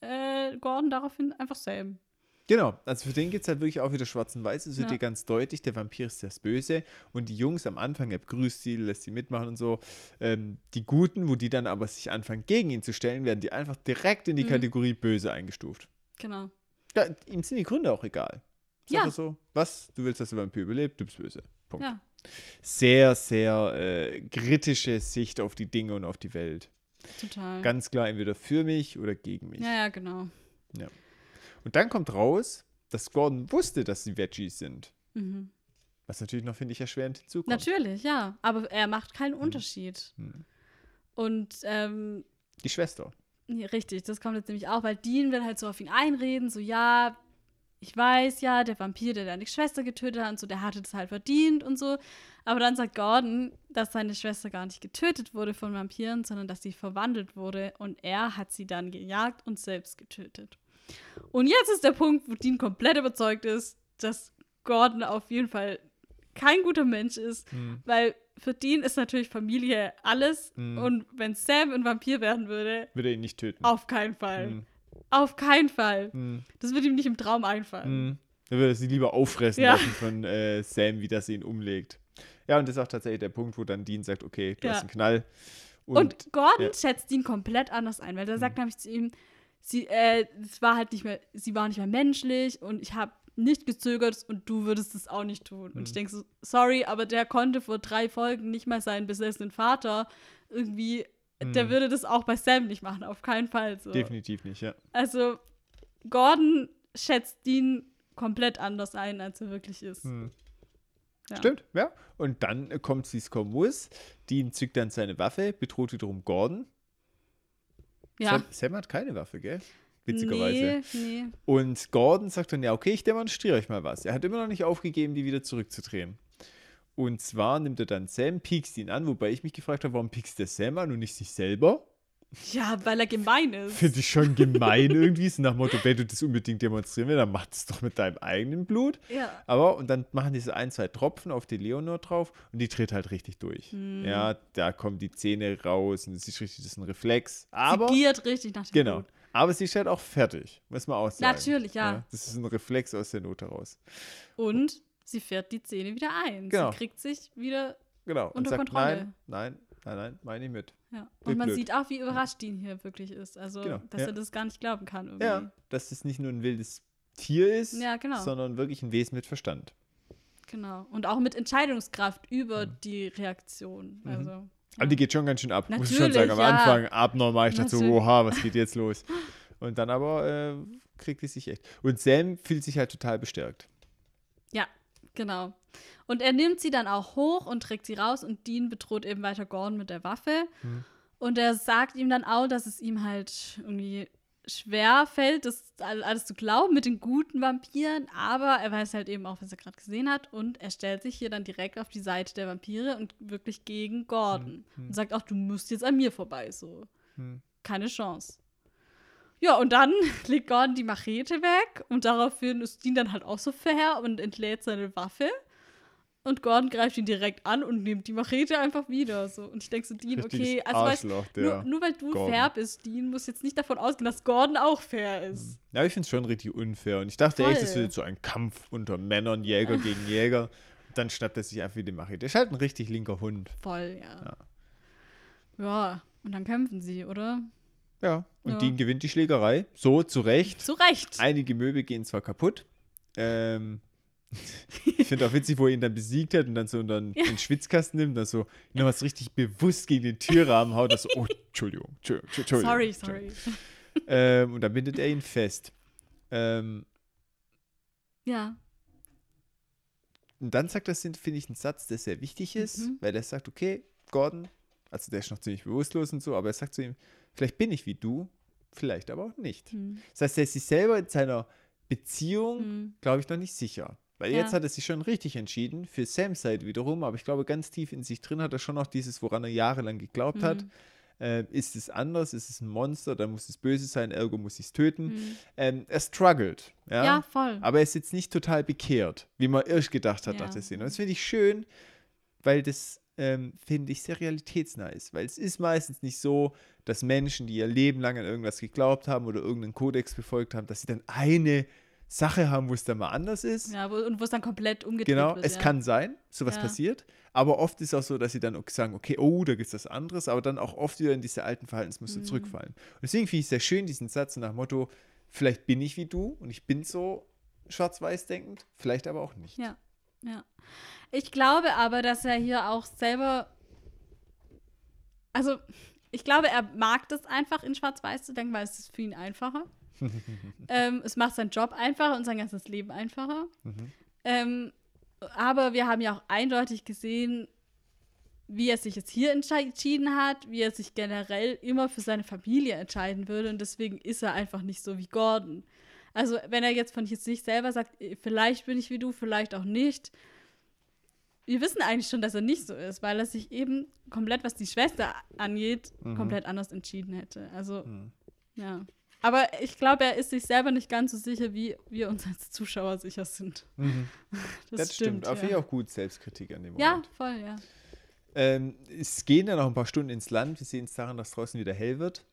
äh, Gordon daraufhin einfach Sam. Genau, also für den geht es halt wirklich auch wieder schwarz und weiß. Es wird Ja. dir ganz deutlich, der Vampir ist das Böse. Und die Jungs am Anfang, er begrüßt sie, lässt sie mitmachen und so. Ähm, die Guten, wo die dann aber sich anfangen, gegen ihn zu stellen, werden die einfach direkt in die Mhm. Kategorie Böse eingestuft. Genau. Ja, ihm sind die Gründe auch egal. Ist Ja. so, was? Du willst, dass der Vampir überlebt, du bist böse. Punkt. Ja. Sehr, sehr äh, kritische Sicht auf die Dinge und auf die Welt. Total. Ganz klar entweder für mich oder gegen mich. ja, ja, genau. Und dann kommt raus, dass Gordon wusste, dass sie Veggies sind. Mhm. Was natürlich noch, finde ich, erschwerend hinzukommt. Natürlich, ja. Aber er macht keinen Unterschied. Hm. Und ähm, Die Schwester. richtig, das kommt jetzt nämlich auch, weil Dean will halt so auf ihn einreden, so ja, ich weiß ja, der Vampir, der deine Schwester getötet hat und so, der hatte das halt verdient und so. Aber dann sagt Gordon, dass seine Schwester gar nicht getötet wurde von Vampiren, sondern dass sie verwandelt wurde und er hat sie dann gejagt und selbst getötet. Und jetzt ist der Punkt, wo Dean komplett überzeugt ist, dass Gordon auf jeden Fall kein guter Mensch ist, Hm. weil für Dean ist natürlich Familie alles Mhm. und wenn Sam ein Vampir werden würde, Würde er ihn nicht töten. auf keinen Fall. Hm. Auf keinen Fall. Hm. Das würde ihm nicht im Traum einfallen. Hm. Dann würde er sie lieber auffressen Ja. lassen von äh, Sam, wie das ihn umlegt. Ja, und das ist auch tatsächlich der Punkt, wo dann Dean sagt, okay, du Ja. hast einen Knall. Und, Und, Gordon ja. Schätzt ihn komplett anders ein, weil der sagt nämlich zu ihm, sie, äh, es war halt nicht mehr, sie war nicht mehr menschlich und ich habe nicht gezögert und du würdest es auch nicht tun. Und ich denke so, sorry, aber der konnte vor drei Folgen nicht mal seinen besessenen Vater irgendwie, der Mhm. würde das auch bei Sam nicht machen, auf keinen Fall. So. Definitiv nicht, ja. Also, Gordon schätzt Dean komplett anders ein, als er wirklich ist. Hm. Ja. Stimmt, ja. Und dann kommt, wie es kommen muss. Dean zückt dann seine Waffe, bedroht wiederum Gordon. Ja. Sam, Sam hat keine Waffe, gell? Witzigerweise. Nee, nee. Und Gordon sagt dann, ja, okay, ich demonstriere euch mal was. Er hat immer noch nicht aufgegeben, die wieder zurückzudrehen. Und zwar nimmt er dann Sam, piekst ihn an, wobei ich mich gefragt habe, warum piekst der Sam an und nicht sich selber? Ja, weil er gemein ist. Finde ich schon gemein irgendwie. So nach dem Motto, wenn du das unbedingt demonstrieren willst, dann mach das doch mit deinem eigenen Blut. Ja. Aber, und dann machen diese ein, zwei Tropfen auf die Leonor drauf und die dreht halt richtig durch. Hm. Ja, da kommen die Zähne raus und es ist richtig, das ist ein Reflex. Aber, sie giert richtig nach dem genau. Blut. Aber sie ist halt auch fertig, muss man auch sagen. Natürlich, ja. Das ist ein Reflex aus der Not heraus. Und sie fährt die Zähne wieder ein. Genau. Sie kriegt sich wieder. Genau. Und Unter sagt, Kontrolle. nein, nein, nein, nein, meine ich mit. Ja. Und man blöd. sieht auch, wie überrascht Dean hier wirklich ist. Also, Genau, dass ja. er das gar nicht glauben kann. Irgendwie. Ja, dass es nicht nur ein wildes Tier ist, Ja, genau. sondern wirklich ein Wesen mit Verstand. Genau. Und auch mit Entscheidungskraft über die Reaktion. Mhm. Also. Aber die geht schon ganz schön ab, muss ich schon Natürlich, sagen. Am ja. Anfang abnormal. Ich dachte so, Natürlich. oha, was geht jetzt los? Und dann aber äh, kriegt es sich echt. Und Sam fühlt sich halt total bestärkt. Ja, genau. Und er nimmt sie dann auch hoch und trägt sie raus und Dean bedroht eben weiter Gordon mit der Waffe. Mhm. Und er sagt ihm dann auch, dass es ihm halt irgendwie schwer fällt, das all- alles zu glauben mit den guten Vampiren, aber er weiß halt eben auch, was er gerade gesehen hat und er stellt sich hier dann direkt auf die Seite der Vampire und wirklich gegen Gordon und sagt auch, du musst jetzt an mir vorbei, so. Hm. Keine Chance. Ja, und dann legt Gordon die Machete weg und daraufhin ist Dean dann halt auch so fair und entlädt seine Waffe. Und Gordon greift ihn direkt an und nimmt die Machete einfach wieder. So. Und ich denke so, Dean, okay, also weißt, nur, nur weil du Gordon. fair bist, Dean, muss jetzt nicht davon ausgehen, dass Gordon auch fair ist. Ja, ich finde es schon richtig unfair. Und ich dachte echt, es Voll. wird so ein Kampf unter Männern, Jäger gegen Jäger. Und dann schnappt er sich einfach wie die Machete. Der ist halt ein richtig linker Hund. Voll, ja. Ja. Ja, und dann kämpfen sie, oder? Ja. Und Ja. Dean gewinnt die Schlägerei. So, zu Recht. Zu Recht. Einige Möbel gehen zwar kaputt. Ähm, ich finde auch witzig, wo er ihn dann besiegt hat und dann so dann den Schwitzkasten nimmt, dann so noch was richtig bewusst gegen den Türrahmen haut, das so, oh, Entschuldigung, Entschuldigung, Entschuldigung. sorry, Entschuldigung. sorry. Ähm, und dann bindet er ihn fest. Ähm, Ja. und dann sagt das, finde ich, einen Satz, der sehr wichtig ist, Mhm. weil er sagt, okay, Gordon, also der ist noch ziemlich bewusstlos und so, aber er sagt zu ihm, vielleicht bin ich wie du, vielleicht aber auch nicht. Hm. Das heißt, er ist sich selber in seiner Beziehung, Hm. glaube ich, noch nicht sicher. Weil Ja. jetzt hat er sich schon richtig entschieden, für Sams Seite wiederum, aber ich glaube, ganz tief in sich drin hat er schon noch dieses, woran er jahrelang geglaubt hat. Mhm. Äh, ist es anders? Ist es ein Monster? Dann muss es böse sein, ergo muss ich es töten. Mhm. Ähm, er struggelt. Ja? Ja, voll. Aber er ist jetzt nicht total bekehrt, wie man erst gedacht hat Ja. nach der Szene. Und das finde ich schön, weil das, ähm, finde ich, sehr realitätsnah ist. Weil es ist meistens nicht so, dass Menschen, die ihr Leben lang an irgendwas geglaubt haben oder irgendeinen Kodex befolgt haben, dass sie dann eine Sache haben, wo es dann mal anders ist. Ja, wo, und wo es dann komplett umgedreht Genau, wird. es ja. kann sein, sowas Ja. passiert. Aber oft ist auch so, dass sie dann sagen, okay, oh, da gibt es was anderes, aber dann auch oft wieder in diese alten Verhaltensmuster Mhm. zurückfallen. Und deswegen finde ich es sehr schön, diesen Satz nach dem Motto, vielleicht bin ich wie du und ich bin so schwarz-weiß denkend, vielleicht aber auch nicht. Ja, ja. Ich glaube aber, dass er hier auch selber. Also, ich glaube, er mag das einfach in Schwarz-Weiß zu denken, weil es ist für ihn einfacher. ähm, es macht seinen Job einfacher und sein ganzes Leben einfacher. Mhm. Ähm, aber wir haben ja auch eindeutig gesehen, wie er sich jetzt hier entschi- entschieden hat, wie er sich generell immer für seine Familie entscheiden würde. Und deswegen ist er einfach nicht so wie Gordon. Also, wenn er jetzt von sich selber sagt, äh, vielleicht bin ich wie du, vielleicht auch nicht. Wir wissen eigentlich schon, dass er nicht so ist, weil er sich eben komplett, was die Schwester angeht, Mhm. komplett anders entschieden hätte. Also, Mhm. ja. Aber ich glaube, er ist sich selber nicht ganz so sicher, wie wir uns als Zuschauer sicher sind. Mhm. Das, Das, stimmt. Auf jeden ja. Fall auch gut Selbstkritik an dem Ja, Moment. voll, ja. Ähm, es gehen dann noch ein paar Stunden ins Land. Wir sehen es daran, dass draußen wieder hell wird.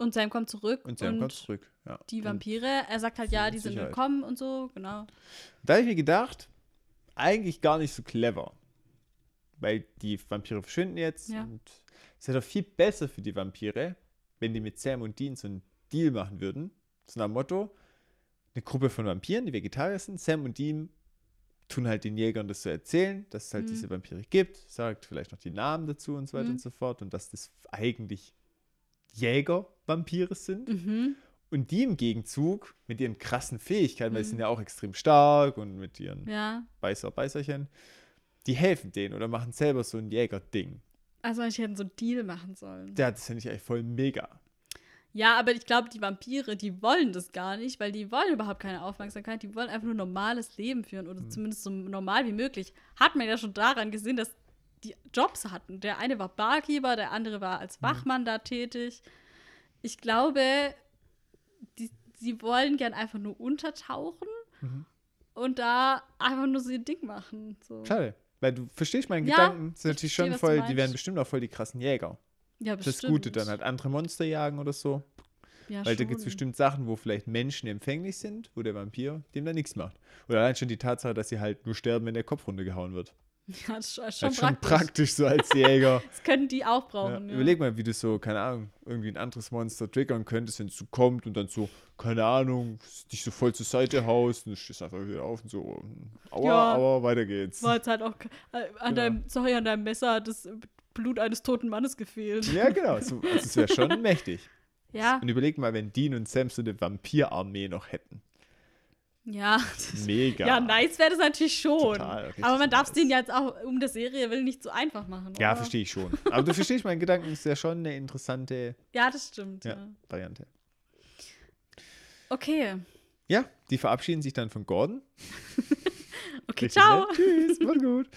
Und Sam kommt zurück Und Sam kommt zurück. Ja. die Und Vampire, er sagt halt, ja, die sind Sicherheit. willkommen und so, genau. Da habe ich mir gedacht, eigentlich gar nicht so clever. Weil die Vampire verschwinden jetzt. Ja. Und es wäre doch viel besser für die Vampire, wenn die mit Sam und Dean so einen Deal machen würden. So nach dem Motto, eine Gruppe von Vampiren, die Vegetarier sind. Sam und Dean tun halt den Jägern das so erzählen, dass es halt Mhm. diese Vampire gibt, sagt vielleicht noch die Namen dazu und so weiter Mhm. und so fort und dass das eigentlich Jäger-Vampire sind. Mhm. Und die im Gegenzug mit ihren krassen Fähigkeiten, weil sie Mhm. sind ja auch extrem stark und mit ihren Ja. Beißer, Beißerchen, die helfen denen oder machen selber so ein Jäger-Ding. Also ich hätte so einen Deal machen sollen. Der das finde ich eigentlich voll mega. Ja, aber ich glaube, die Vampire, die wollen das gar nicht, weil die wollen überhaupt keine Aufmerksamkeit. Die wollen einfach nur normales Leben führen oder Mhm. zumindest so normal wie möglich. Hat man ja schon daran gesehen, dass die Jobs hatten. Der eine war Barkeeper, der andere war Mhm. als Wachmann da tätig. Ich glaube, die, sie wollen gern einfach nur untertauchen Mhm. und da einfach nur so ihr Ding machen. So. Schade. Weil du verstehst meinen Ja, Gedanken, sind ich natürlich verstehe, schon voll, die werden bestimmt auch voll die krassen Jäger. Ja, Das ist bestimmt. das Gute, dann halt andere Monster jagen oder so. Ja, Weil da gibt es schon. bestimmt Sachen, wo vielleicht Menschen empfänglich sind, wo der Vampir dem dann nichts macht. Oder allein schon die Tatsache, dass sie halt nur sterben, wenn der Kopf runtergehauen wird. Ja, das ist schon, Das schon schon praktisch. praktisch so als Jäger. Das könnten die auch Ja, brauchen. Ja, Überleg mal, wie du so, keine Ahnung, irgendwie ein anderes Monster triggern könntest, wenn es so kommt und dann so, keine Ahnung, dich so voll zur Seite haust und du stehst einfach wieder auf und so, hm, aua, Ja. aua, weiter geht's. War jetzt halt auch äh, an Genau. deinem, sorry, an deinem Messer hat das Blut eines toten Mannes gefehlt. Ja, genau, so, also es wäre schon mächtig. Ja, Und überleg mal, wenn Dean und Sam so eine Vampirarmee noch hätten. Ja. Mega. Ja, nice wäre das natürlich schon. Total, Aber man darf es nice. denen jetzt auch um der Serie willen nicht so einfach machen. Ja, verstehe ich schon. Aber du verstehst meinen Gedanken, ist ja schon eine interessante Ja, das stimmt. Ja. Ja. Variante. Okay. Ja, die verabschieden sich dann von Gordon. Okay, Richtig ciao. nett. Tschüss, war gut.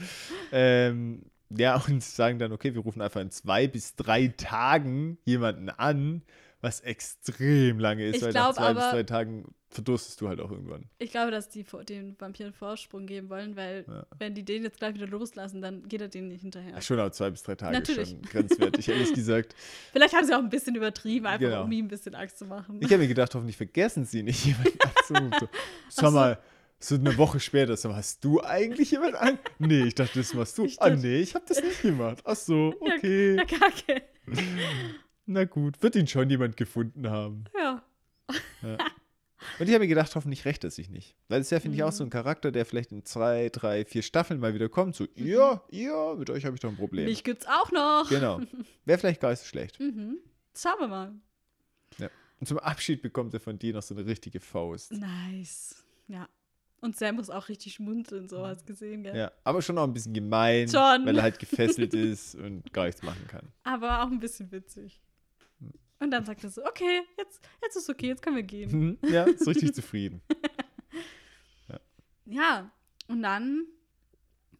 ähm, ja, und sagen dann, okay, wir rufen einfach in zwei bis drei Tagen jemanden an, was extrem lange ist, Ich weil nach glaub zwei bis drei Tagen verdurstest du halt auch irgendwann. Ich glaube, dass die den Vampiren Vorsprung geben wollen, weil Ja. wenn die den jetzt gleich wieder loslassen, dann geht er denen nicht hinterher. Ja, schon auch zwei bis drei Tage Natürlich. schon grenzwertig, ehrlich gesagt. Vielleicht haben sie auch ein bisschen übertrieben, einfach Genau. um ihm ein bisschen Angst zu machen. Ich habe mir gedacht, hoffentlich vergessen sie nicht jemanden anzurufen. So, Sag so. mal, so eine Woche später, so, hast du eigentlich jemanden an? Nee, ich dachte, das machst du. Ah, dachte- nee, ich habe das nicht gemacht. Ach so, Ja, okay. Ja, kacke. Na gut, wird ihn schon jemand gefunden haben. Ja. Und ich habe mir gedacht, hoffentlich rächt er sich nicht. Weil es ist ja, finde ich, auch Mhm. so ein Charakter, der vielleicht in zwei, drei, vier Staffeln mal wieder kommt. So, ihr, ihr, mit euch habe ich doch ein Problem. Mich gibt's auch noch. Genau. Wäre vielleicht gar nicht so schlecht. Mhm. Schauen wir mal. Und zum Abschied bekommt er von dir noch so eine richtige Faust. Nice. Ja. Und Sam muss auch richtig schmunzeln, so hast gesehen, gell? Ja, aber schon auch ein bisschen gemein, Schon. weil er halt gefesselt ist und gar nichts machen kann. Aber auch ein bisschen witzig. Und dann sagt er so, okay, jetzt, jetzt ist okay, jetzt können wir gehen. Mhm. Ja, ist richtig zufrieden. Ja, und dann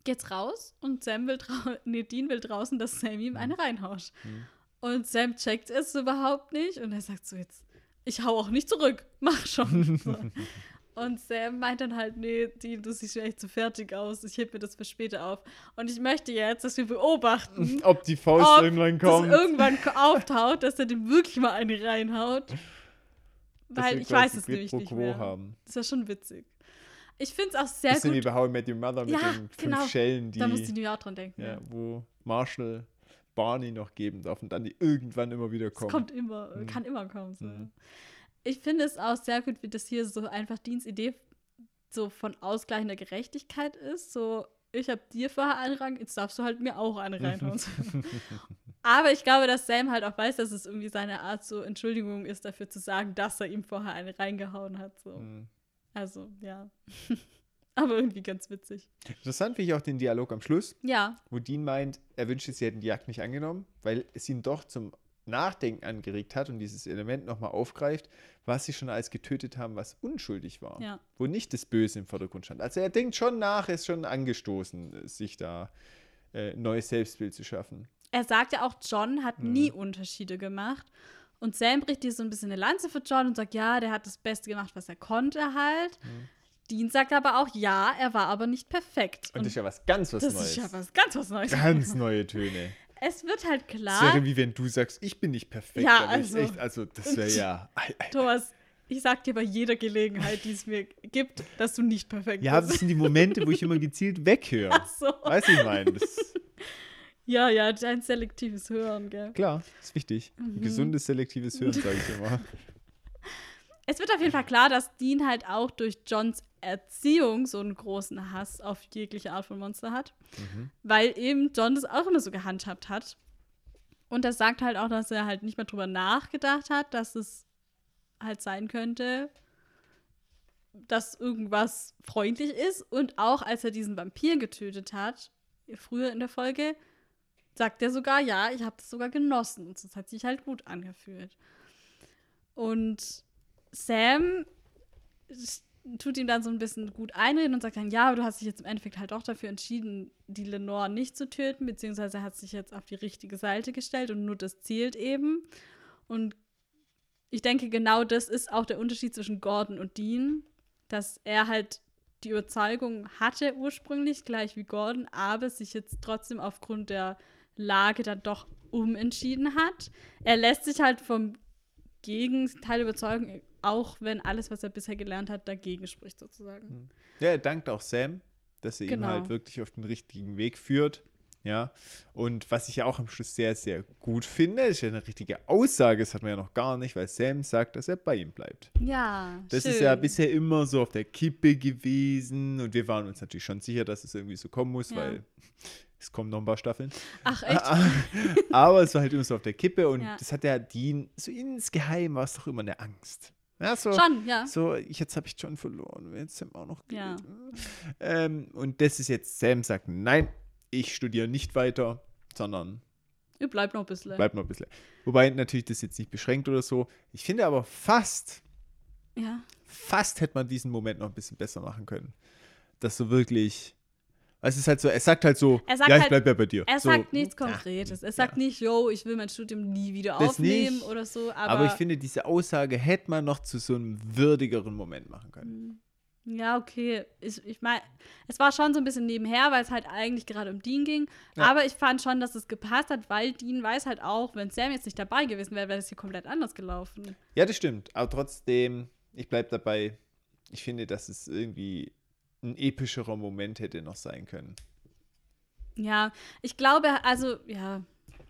geht's raus und Sam will nee, Dean will draußen, dass Sam ihm eine reinhaut. Mhm. Und Sam checkt es überhaupt nicht und er sagt so jetzt, ich hau auch nicht zurück, mach schon. So. Und Sam meint dann halt, nee, Dean, du siehst echt zu fertig aus, ich heb mir das für später auf. Und ich möchte jetzt, dass wir beobachten, Ob die Faust ob irgendwann kommt. irgendwann auftaucht, dass er dem wirklich mal eine reinhaut. dass Weil ich weiß es nämlich nicht mehr. haben. Das ist ja schon witzig. Ich finde es auch sehr Bisschen wie gut. bei How I Met Your Mother mit Ja, den fünf genau. Schellen, die, Da musste ich auch dran denken. ja, Ja. wo Marshall Barney noch geben darf und dann die irgendwann immer wieder Es kommen. kommt immer, Mhm. kann immer kommen. So. Mhm. Ich finde es auch sehr gut, wie das hier so einfach Deans Idee so von ausgleichender Gerechtigkeit ist. So, ich habe dir vorher einen Rang, jetzt darfst du halt mir auch eine reinhauen. Aber ich glaube, dass Sam halt auch weiß, dass es irgendwie seine Art so Entschuldigung ist, dafür zu sagen, dass er ihm vorher eine reingehauen hat. So. Mhm. Also, ja. Aber irgendwie ganz witzig. Interessant finde ich auch den Dialog am Schluss, Ja, wo Dean meint, er wünschte, sie hätten die Jagd nicht angenommen, weil es ihn doch zum Nachdenken angeregt hat und dieses Element nochmal aufgreift, was sie schon alles getötet haben, was unschuldig war. ja. Wo nicht das Böse im Vordergrund stand. Also er denkt schon nach, er ist schon angestoßen, sich da äh, ein neues Selbstbild zu schaffen. er sagt ja auch, John hat Mhm. nie Unterschiede gemacht. Und Sam bricht dir so ein bisschen eine Lanze für John und sagt, ja, der hat das Beste gemacht, was er konnte halt. Mhm. Dean sagt aber auch, ja, er war aber nicht perfekt. Und, das ist ja was ganz was das Neues. ist ja was ganz was Neues. Ganz neue Töne. Es wird halt Das klar, wäre wie wenn du sagst, ich bin nicht perfekt. Ja, also- echt, also das wäre ja. Thomas, ich sag dir bei jeder Gelegenheit, die es mir gibt, dass du nicht perfekt Ja, das bist. sind die Momente, wo ich immer gezielt weghöre. Ach so. Weißt du, ich meine? Das, Ja, ja, dein selektives Hören, gell. klar, ist wichtig. Mhm. gesundes, selektives Hören, sage ich immer. es wird auf jeden Fall klar, dass Dean halt auch durch Johns Erziehung so einen großen Hass auf jegliche Art von Monster hat. Mhm. Weil eben John das auch immer so gehandhabt hat. Und er sagt halt auch, dass er halt nicht mehr drüber nachgedacht hat, dass es halt sein könnte, dass irgendwas freundlich ist. Und auch als er diesen Vampir getötet hat, früher in der Folge, sagt er sogar, ja, ich habe das sogar genossen. Und das hat sich halt gut angefühlt. Und Sam tut ihm dann so ein bisschen gut einreden und sagt dann, ja, aber du hast dich jetzt im Endeffekt halt auch dafür entschieden, die Lenore nicht zu töten, beziehungsweise hat sich jetzt auf die richtige Seite gestellt und nur das zielt eben. Und ich denke, genau das ist auch der Unterschied zwischen Gordon und Dean, dass er halt die Überzeugung hatte ursprünglich, gleich wie Gordon, aber sich jetzt trotzdem aufgrund der Lage dann doch umentschieden hat. Er lässt sich halt vom Gegenteil überzeugen, auch wenn alles, was er bisher gelernt hat, dagegen spricht, sozusagen. Ja, er dankt auch Sam, dass er Genau. ihn halt wirklich auf den richtigen Weg führt. Ja, und was ich ja auch am Schluss sehr, sehr gut finde, ist ja eine richtige Aussage, das hat man ja noch gar nicht, weil Sam sagt, dass er bei ihm bleibt. Ja, Das schön. ist ja bisher immer so auf der Kippe gewesen und wir waren uns natürlich schon sicher, dass es irgendwie so kommen muss, Ja. weil es kommen noch ein paar Staffeln. Ach, echt? Aber es war halt immer so auf der Kippe und Ja. das hat ja Dean, so insgeheim war es doch immer eine Angst. Ja, so, Schon, ja. so ich, jetzt habe ich John verloren, wenn jetzt Sam auch noch. Ja. Ähm, und das ist jetzt, Sam sagt, nein, ich studiere nicht weiter, sondern Ihr bleibt noch ein bisschen. bleib noch ein bisschen. Wobei natürlich das jetzt nicht beschränkt oder so. Ich finde aber fast, Ja. fast hätte man diesen Moment noch ein bisschen besser machen können. Dass so wirklich, es ist halt so, er sagt halt so, sagt ja, ich halt- bleib ja bei dir. Er so, sagt nichts. Konkretes. Er sagt Ja. nicht, yo, ich will mein Studium nie wieder Das aufnehmen nicht. oder so. Aber, Aber, ich finde, diese Aussage hätte man noch zu so einem würdigeren Moment machen können. Ja, okay. Ich, ich meine, es war schon so ein bisschen nebenher, weil es halt eigentlich gerade um Dean ging. Ja. Aber ich fand schon, dass es gepasst hat, weil Dean weiß halt auch, wenn Sam jetzt nicht dabei gewesen wäre, wäre das hier komplett anders gelaufen. Ja, das stimmt. Aber trotzdem, ich bleib dabei. Ich finde, dass es irgendwie ein epischerer Moment hätte noch sein können. Ja, ich glaube, also, ja,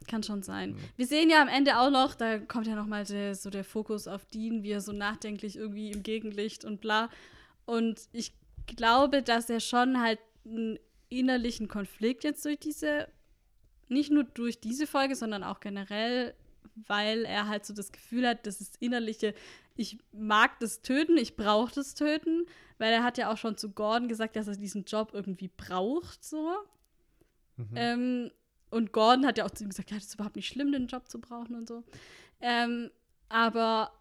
kann schon sein. Mhm. Wir sehen ja am Ende auch noch, da kommt ja noch mal der, so der Fokus auf Dean, wie er so nachdenklich irgendwie im Gegenlicht und bla. Und ich glaube, dass er schon halt einen innerlichen Konflikt jetzt durch diese, nicht nur durch diese Folge, sondern auch generell, weil er halt so das Gefühl hat, das ist innerliche, ich mag das Töten, ich brauche das Töten, weil er hat ja auch schon zu Gordon gesagt, dass er diesen Job irgendwie braucht, so. Mhm. Ähm, und Gordon hat ja auch zu ihm gesagt, ja, das ist überhaupt nicht schlimm, den Job zu brauchen und so. Ähm, aber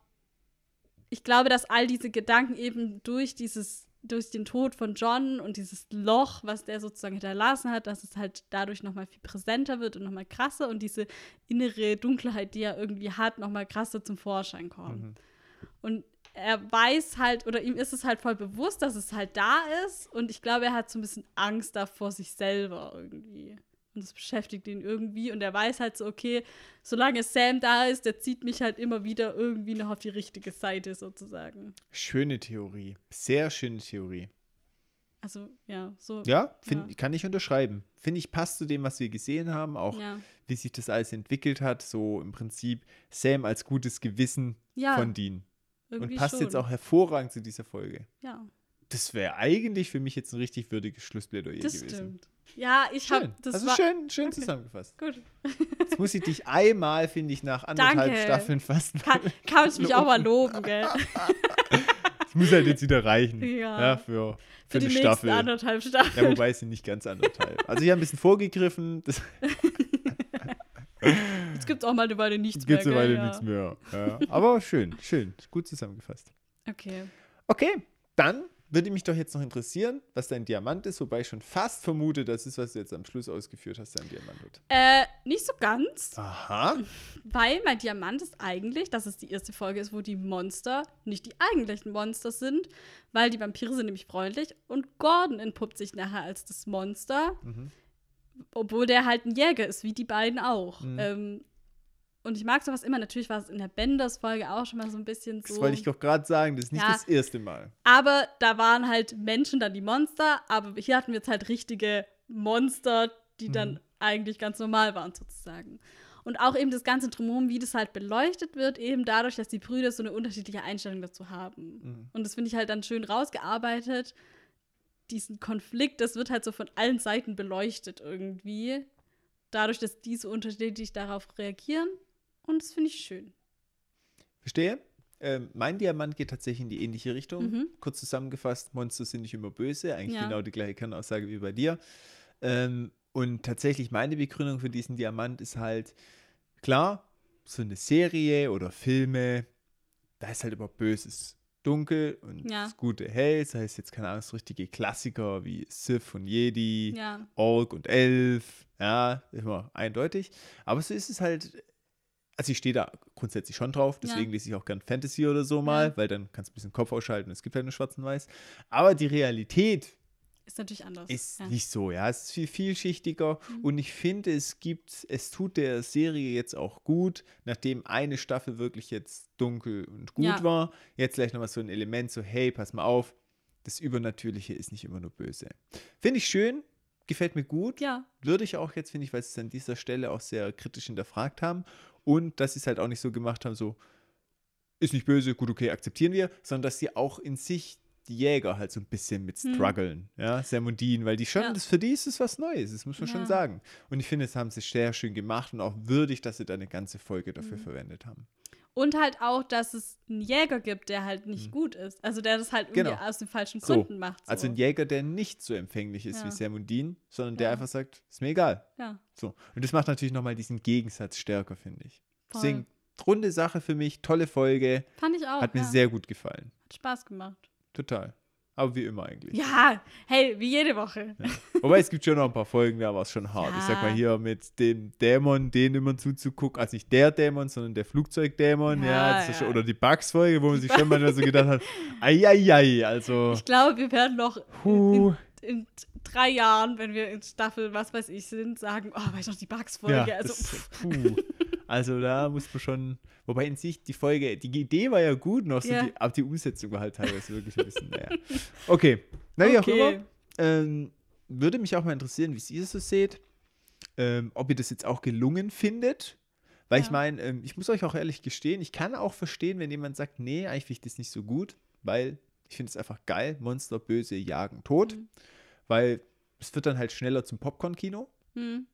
ich glaube, dass all diese Gedanken eben durch dieses, durch den Tod von John und dieses Loch, was der sozusagen hinterlassen hat, dass es halt dadurch noch mal viel präsenter wird und noch mal krasser und diese innere Dunkelheit, die er irgendwie hat, noch mal krasser zum Vorschein kommt. Mhm. Und er weiß halt, oder ihm ist es halt voll bewusst, dass es halt da ist. Und ich glaube, er hat so ein bisschen Angst davor sich selber irgendwie. Und das beschäftigt ihn irgendwie. Und er weiß halt so, okay, solange Sam da ist, der zieht mich halt immer wieder irgendwie noch auf die richtige Seite sozusagen. Schöne Theorie. Sehr schöne Theorie. Also, ja, so. Ja, find, Ja. kann ich unterschreiben. Finde ich, passt zu dem, was wir gesehen haben, auch Ja. wie sich das alles entwickelt hat. So im Prinzip Sam als gutes Gewissen Ja, von Dean. Und irgendwie passt schon. jetzt auch hervorragend zu dieser Folge. Ja, Das wäre eigentlich für mich jetzt ein richtig würdiges Schlussplädoyer das gewesen. stimmt. Ja, ich habe das also war schön, schön Okay. zusammengefasst. gut. Jetzt muss ich dich einmal, finde ich, nach anderthalb Danke. Staffeln fast. Kann, kann ich mich auch mal loben, gell? Das muss halt jetzt wieder reichen. Ja. für, für, Für die eine nächsten Staffel. anderthalb Ja, Staffeln. wobei es sind nicht ganz anderthalb. Also ich habe ein bisschen vorgegriffen. Das gibt es auch mal eine Weile nichts gibt mehr. es gell? weiter nichts mehr. Ja. Aber schön, schön. Gut zusammengefasst. Okay. Okay, dann würde mich doch jetzt noch interessieren, was dein Diamant ist, wobei ich schon fast vermute, das ist, was du jetzt am Schluss ausgeführt hast, dein Diamant wird. Äh, nicht so ganz, Aha. weil mein Diamant ist eigentlich, dass es die erste Folge ist, wo die Monster nicht die eigentlichen Monster sind, weil die Vampire sind nämlich freundlich und Gordon entpuppt sich nachher als das Monster, Mhm. obwohl der halt ein Jäger ist, wie die beiden auch. Mhm. Ähm, und ich mag sowas immer, natürlich war es in der Benders-Folge auch schon mal so ein bisschen so. Das wollte ich doch gerade sagen, das ist nicht Ja. das erste Mal. Aber da waren halt Menschen dann die Monster, aber hier hatten wir jetzt halt richtige Monster, die dann Mhm. eigentlich ganz normal waren sozusagen. Und auch eben das ganze Drumherum, wie das halt beleuchtet wird, eben dadurch, dass die Brüder so eine unterschiedliche Einstellung dazu haben. Mhm. Und das finde ich halt dann schön rausgearbeitet. Diesen Konflikt, das wird halt so von allen Seiten beleuchtet irgendwie. Dadurch, dass die so unterschiedlich darauf reagieren. Und das finde ich schön. Verstehe. Ähm, mein Diamant geht tatsächlich in die ähnliche Richtung. Mhm. Kurz zusammengefasst, Monster sind nicht immer böse. Eigentlich Ja. genau die gleiche Kernaussage wie bei dir. Ähm, und tatsächlich meine Begründung für diesen Diamant ist halt, klar, so eine Serie oder Filme, da ist halt immer Böses dunkel und Ja. das Gute hell. Das heißt jetzt keine Ahnung, so richtige Klassiker wie Sith und Jedi, Ja. Ork und Elf, ja, immer eindeutig. Aber so ist es halt, also ich stehe da grundsätzlich schon drauf, Ja. deswegen lese ich auch gern Fantasy oder so mal, Ja. weil dann kannst du ein bisschen Kopf ausschalten, es gibt halt nur schwarz und weiß. Aber die Realität Ist natürlich anders. ist ja. nicht so, ja, es ist viel vielschichtiger Mhm. und ich finde, es gibt, es tut der Serie jetzt auch gut, nachdem eine Staffel wirklich jetzt dunkel und gut Ja. war, jetzt gleich nochmal so ein Element, so hey, pass mal auf, das Übernatürliche ist nicht immer nur böse. Finde ich schön, gefällt mir gut, Ja, würde ich auch jetzt, finde ich, weil sie es an dieser Stelle auch sehr kritisch hinterfragt haben und dass sie es halt auch nicht so gemacht haben, so ist nicht böse, gut, okay, akzeptieren wir, sondern dass sie auch in sich die Jäger halt so ein bisschen mit Hm. strugglen, ja, Sermundin, weil die schon, Ja. das für die ist es was Neues, das muss man schon Ja. sagen. Und ich finde, das haben sie sehr schön gemacht und auch würdig, dass sie da eine ganze Folge dafür Mhm. verwendet haben. Und halt auch, dass es einen Jäger gibt, der halt nicht gut ist. Also der das halt irgendwie Genau. aus den falschen So. Gründen macht. So. Also ein Jäger, der nicht so empfänglich ist Ja. wie Sermundin, sondern der Ja. einfach sagt, ist mir egal. ja, So. Und das macht natürlich nochmal diesen Gegensatz stärker, finde ich. Voll. Deswegen, runde Sache für mich, tolle Folge. fand ich auch. Hat mir ja. sehr gut gefallen. Hat Spaß gemacht. Total. Aber wie immer eigentlich. Ja, hey, wie jede Woche. Wobei es gibt schon noch ein paar Folgen, da war es schon hart. Ich sag mal Ja. hier mit dem Dämon, den immer zuzugucken. Also nicht der Dämon, sondern der Flugzeugdämon. Ja, Ja, ist schon, ja. oder die Bugs-Folge, wo man sich schon manchmal so gedacht hat, eieiei, also. Ich glaube, wir werden noch in, in drei Jahren, wenn wir in Staffel, was weiß ich, sind, sagen, oh, weißt du noch die Bugs-Folge? Ja, also, pff, puh. Also da muss man schon, wobei in sich die Folge, die Idee war ja gut noch, so Ja. die, aber die Umsetzung war halt teilweise wirklich ein bisschen, naja. Okay, na wie auch Okay. immer, ähm, würde mich auch mal interessieren, wie ihr es so seht, ähm, ob ihr das jetzt auch gelungen findet, weil ich Ja. meine, ähm, ich muss euch auch ehrlich gestehen, ich kann auch verstehen, wenn jemand sagt, nee, eigentlich finde ich das nicht so gut, weil ich finde es einfach geil, Monster, Böse, Jagen, Tod, Mhm. weil es wird dann halt schneller zum Popcorn-Kino. hm.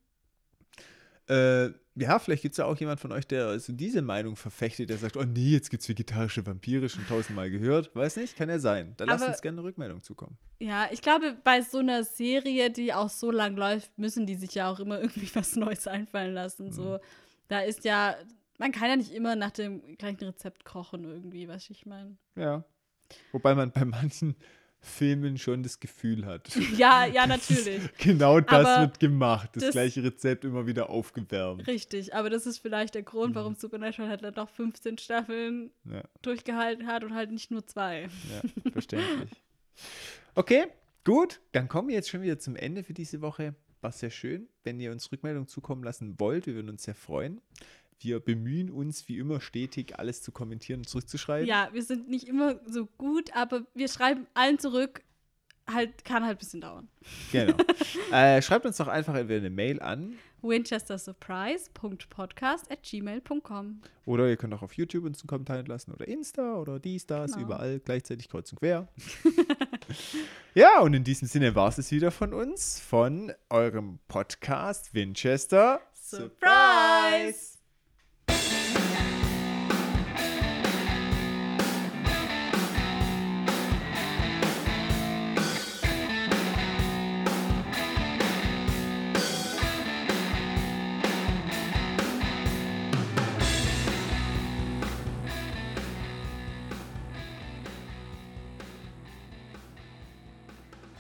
Äh, ja, vielleicht gibt es ja auch jemand von euch, der so diese Meinung verfechtet, der sagt, oh nee, jetzt gibt es vegetarische Vampire, schon tausendmal gehört. Weiß nicht, kann ja sein. Da lasst uns gerne eine Rückmeldung zukommen. Ja, ich glaube, bei so einer Serie, die auch so lang läuft, müssen die sich ja auch immer irgendwie was Neues einfallen lassen. So, da ist ja, man kann ja nicht immer nach dem gleichen Rezept kochen irgendwie, was ich meine. Ja. Wobei man bei manchen Filmen schon das Gefühl hat. Ja, ja, natürlich. genau das Aber wird gemacht. Das, das- gleiche Rezept immer wieder aufgewärmt. Richtig, aber das ist vielleicht der Grund, warum Supernatural halt dann doch 15 Staffeln Ja, durchgehalten hat und halt nicht nur zwei. ja verständlich. Okay, gut. Dann kommen wir jetzt schon wieder zum Ende für diese Woche. War sehr schön. Wenn ihr uns Rückmeldung zukommen lassen wollt, wir würden uns sehr freuen. Wir bemühen uns wie immer stetig, alles zu kommentieren und zurückzuschreiben. Ja, wir sind nicht immer so gut, aber wir schreiben allen zurück. Halt, kann halt ein bisschen dauern. Genau. äh, schreibt uns doch einfach entweder eine Mail an winchestersurprise.podcast at gmail.com. oder ihr könnt auch auf YouTube uns einen Kommentar hinterlassen oder Insta oder dies, das, Genau. überall gleichzeitig kreuz und quer. ja, und in diesem Sinne war es es wieder von uns, von eurem Podcast Winchester Surprise!